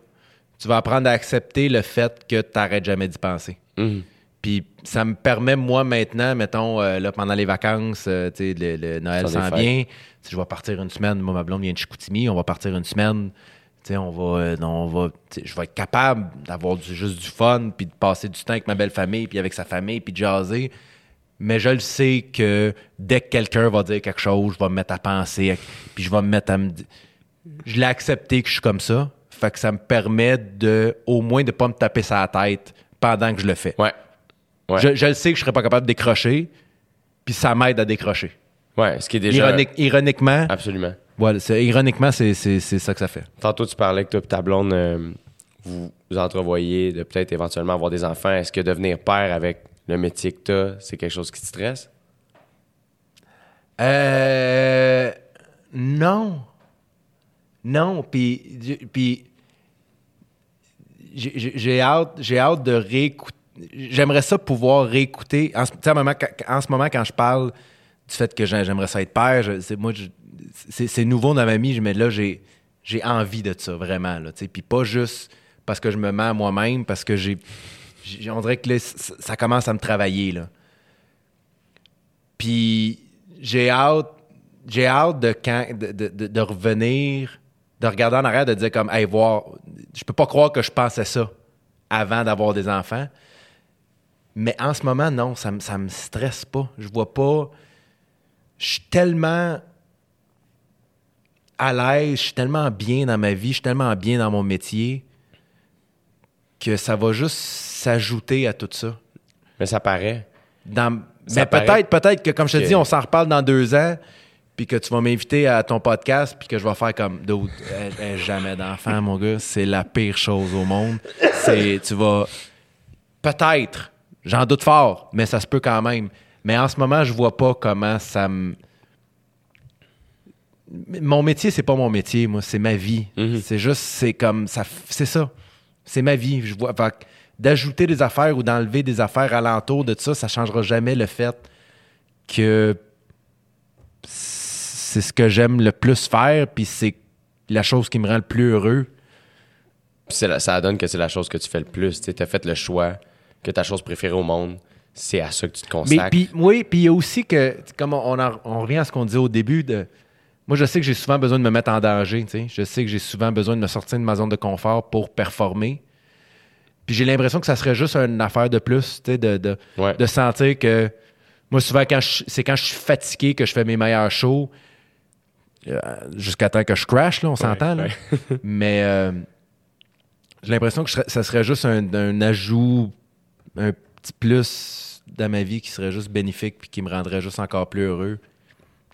Tu vas apprendre à accepter le fait que tu n'arrêtes jamais d'y penser. Mhm. Puis ça me permet, moi, maintenant, mettons, euh, là, pendant les vacances, euh, tu sais, le, le Noël s'en vient. Je vais partir une semaine. Moi, ma blonde vient de Chicoutimi. On va partir une semaine. Tu sais, on va, euh, on va, je vais être capable d'avoir du, juste du fun, puis de passer du temps avec ma belle famille, puis avec sa famille, puis de jaser. Mais je le sais que dès que quelqu'un va dire quelque chose, je vais me mettre à penser, puis je vais me mettre à me. Je l'ai accepté que je suis comme ça. Fait que ça me permet de, au moins, de pas me taper sa tête pendant que je le fais. Ouais. Ouais. Je, je le sais que je serais pas capable de décrocher, puis ça m'aide à décrocher. Ouais, ce qui est déjà. Ironique- ironiquement, Absolument. Voilà, c'est- ironiquement, c'est, c'est- c'est ça que ça fait. Tantôt, tu parlais que toi et ta blonde, euh, vous, vous entrevoyez de peut-être éventuellement avoir des enfants. Est-ce que devenir père avec le métier que tu as, c'est quelque chose qui te stresse? Euh, non. Non, puis, j'ai- hâte, j'ai hâte de réécouter. J'aimerais ça pouvoir réécouter. En ce, moment, quand- en ce moment, quand je parle du fait que j'ai- j'aimerais ça être père, je- c'est moi, je- c'est nouveau dans ma vie, mais là, j'ai envie de ça, vraiment. Là, puis pas juste parce que je me mets à moi-même, parce que j'ai. On dirait que là, ça commence à me travailler. Là. Puis j'ai hâte, j'ai hâte de, revenir, de regarder en arrière, de dire comme, hey, voir, je peux pas croire que je pensais ça avant d'avoir des enfants. Mais en ce moment, non, ça, ça me stresse pas. Je vois pas. Je suis tellement à l'aise, je suis tellement bien dans ma vie, je suis tellement bien dans mon métier que ça va juste s'ajouter à tout ça. Mais ça paraît. Dans- Ça mais paraît peut-être, peut-être que, comme je te dis, on s'en reparle dans deux ans, puis que tu vas m'inviter à ton podcast, puis que je vais faire comme d'autres. Jamais d'enfant, mon gars. C'est la pire chose au monde. C'est, tu vas. Peut-être. J'en doute fort, mais ça se peut quand même. Mais en ce moment, je vois pas comment ça me. Mon métier, c'est pas mon métier, moi, c'est ma vie. Mhm. C'est juste, c'est comme ça, c'est ça. C'est ma vie. Je vois, d'ajouter des affaires ou d'enlever des affaires alentour de ça, ça changera jamais le fait que c'est ce que j'aime le plus faire, puis c'est la chose qui me rend le plus heureux. Puis c'est la- ça donne que c'est la chose que tu fais le plus. Tu as fait le choix que ta chose préférée au monde, c'est à ça que tu te Mais consacres. puis, oui, puis il y a aussi que, comme on, en- on revient à ce qu'on disait au début, de, moi je sais que j'ai souvent besoin de me mettre en danger, je sais que j'ai souvent besoin de me sortir de ma zone de confort pour performer. Puis j'ai l'impression que ça serait juste une affaire de plus, de, de, Ouais. de sentir que, moi souvent c'est quand je suis fatigué que je fais mes meilleurs shows, euh, jusqu'à temps que je crash, là, on s'entend, [LAUGHS] mais euh, j'ai l'impression que je serais- ça serait juste un, un ajout, un petit plus dans ma vie qui serait juste bénéfique puis qui me rendrait juste encore plus heureux.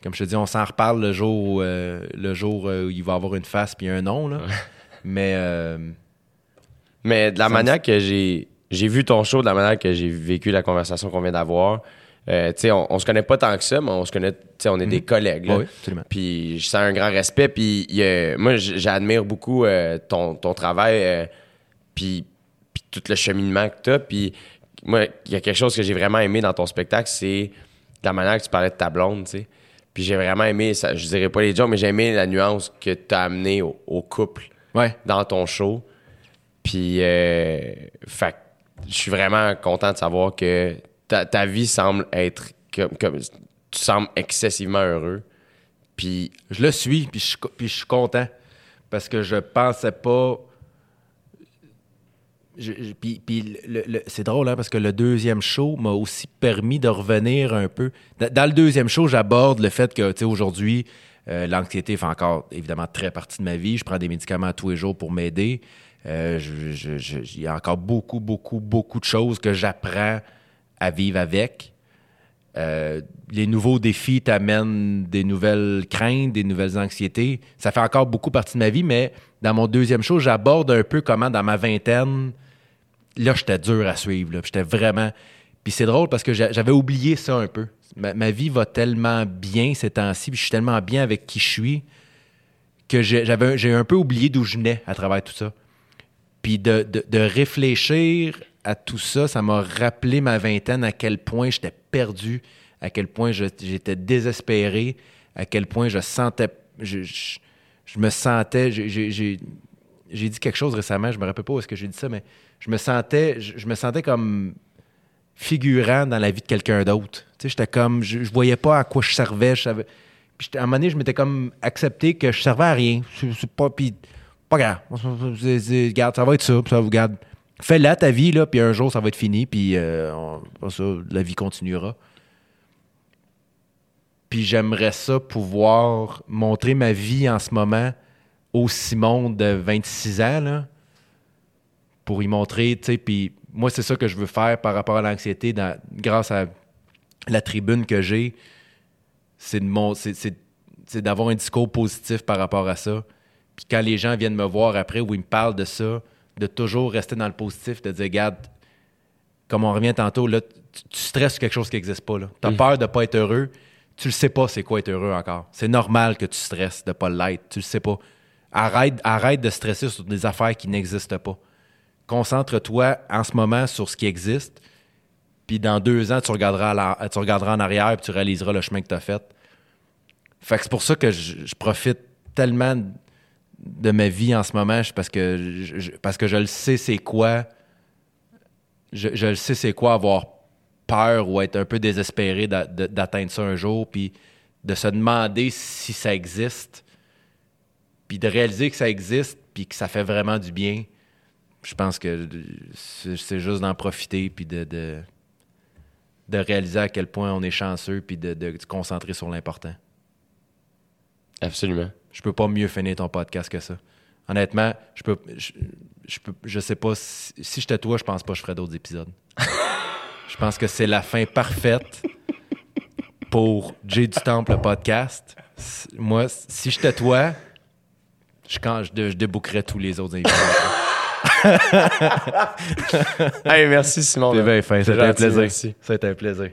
Comme je te dis, on s'en reparle le jour où, euh, le jour euh, où il va avoir une face puis un nom. Là. [LAUGHS] Mais euh, Mais de la manière que j'ai j'ai vu ton show, de la manière que j'ai vécu la conversation qu'on vient d'avoir, Euh, on, on se connaît pas tant que ça, mais on se connaît, on est des collègues. là. Oui, absolument. Puis je sens un grand respect. Puis moi, j'admire beaucoup euh, ton, ton travail, euh, puis, puis tout le cheminement que tu as. Puis moi, il y a quelque chose que j'ai vraiment aimé dans ton spectacle, c'est la manière que tu parlais de ta blonde, tu sais. Puis j'ai vraiment aimé, ça, je dirais pas les jokes, mais j'ai aimé la nuance que tu as amenée au, au couple Ouais. dans ton show. Puis, euh, fait je suis vraiment content de savoir que ta, ta vie semble être comme, comme tu sembles excessivement heureux. Puis, Je le suis, puis je, puis je suis content. Parce que je pensais pas. Puis c'est drôle, hein, parce que le deuxième show m'a aussi permis de revenir un peu. Dans, le deuxième show, j'aborde le fait que, tu sais, aujourd'hui, euh, l'anxiété fait encore, évidemment, très partie de ma vie. Je prends des médicaments tous les jours pour m'aider. Euh, Il y a encore beaucoup, beaucoup, beaucoup de choses que j'apprends à vivre avec. Euh, les nouveaux défis t'amènent des nouvelles craintes, des nouvelles anxiétés. Ça fait encore beaucoup partie de ma vie, mais dans mon deuxième show, j'aborde un peu comment dans ma vingtaine, là, j'étais dur à suivre. J'étais vraiment. Puis c'est drôle parce que j'a- j'avais oublié ça un peu. Ma, vie va tellement bien ces temps-ci, puis je suis tellement bien avec qui je suis que j'ai un peu oublié d'où je venais à travers tout ça. Puis de, réfléchir à tout ça, ça m'a rappelé ma vingtaine, à quel point j'étais perdu, à quel point j'étais désespéré, à quel point je sentais. Je, me sentais. J'ai- dit quelque chose récemment, je me rappelle pas où est-ce que j'ai dit ça, mais je me sentais, je, me sentais comme figurant dans la vie de quelqu'un d'autre. Tu sais, j'étais comme. Je, je voyais pas à quoi je servais. Puis à un moment donné, je m'étais comme accepté que je servais à rien. C'est pas. Puis pas grave. Regarde, ça va être ça. ça regarde. Fais-la ta vie, là, puis un jour, ça va être fini, puis euh, ça, la vie continuera. Puis j'aimerais ça pouvoir montrer ma vie en ce moment au Simon de 26 ans, là, pour y montrer, tu sais, puis moi, c'est ça que je veux faire par rapport à l'anxiété, dans- grâce à la tribune que j'ai, c'est de d'avoir un discours positif par rapport à ça. Puis quand les gens viennent me voir après ou ils me parlent de ça, de toujours rester dans le positif, de dire, regarde, comme on revient tantôt, là, tu, tu stresses quelque chose qui n'existe pas. Tu as peur de ne pas être heureux. Tu le sais pas c'est quoi être heureux encore. C'est normal que tu stresses de ne pas l'être. Tu le sais pas. Arrête, de stresser sur des affaires qui n'existent pas. Concentre-toi en ce moment sur ce qui existe. Puis dans deux ans, tu regarderas, en arrière et tu réaliseras le chemin que tu as fait. Fait que c'est pour ça que je, profite tellement de ma vie en ce moment, parce que je, le sais c'est quoi. Je, le sais c'est quoi avoir peur ou être un peu désespéré d'atteindre ça un jour, puis de se demander si ça existe, puis de réaliser que ça existe, puis que ça fait vraiment du bien. Je pense que c'est juste d'en profiter, puis de, de, de réaliser à quel point on est chanceux, puis de, de se concentrer sur l'important. absolument. Je peux pas mieux finir ton podcast que ça. Honnêtement, je peux je, je peux je sais pas si, si j'étais toi, je pense pas que je ferais d'autres épisodes. [LAUGHS] je pense que c'est la fin parfaite pour Jay du Temple le podcast. Moi, si j'étais toi, je quand je, je débouquerais tous les autres invités. Hey, merci Simon. C'était un gentil, plaisir. merci. C'était un plaisir.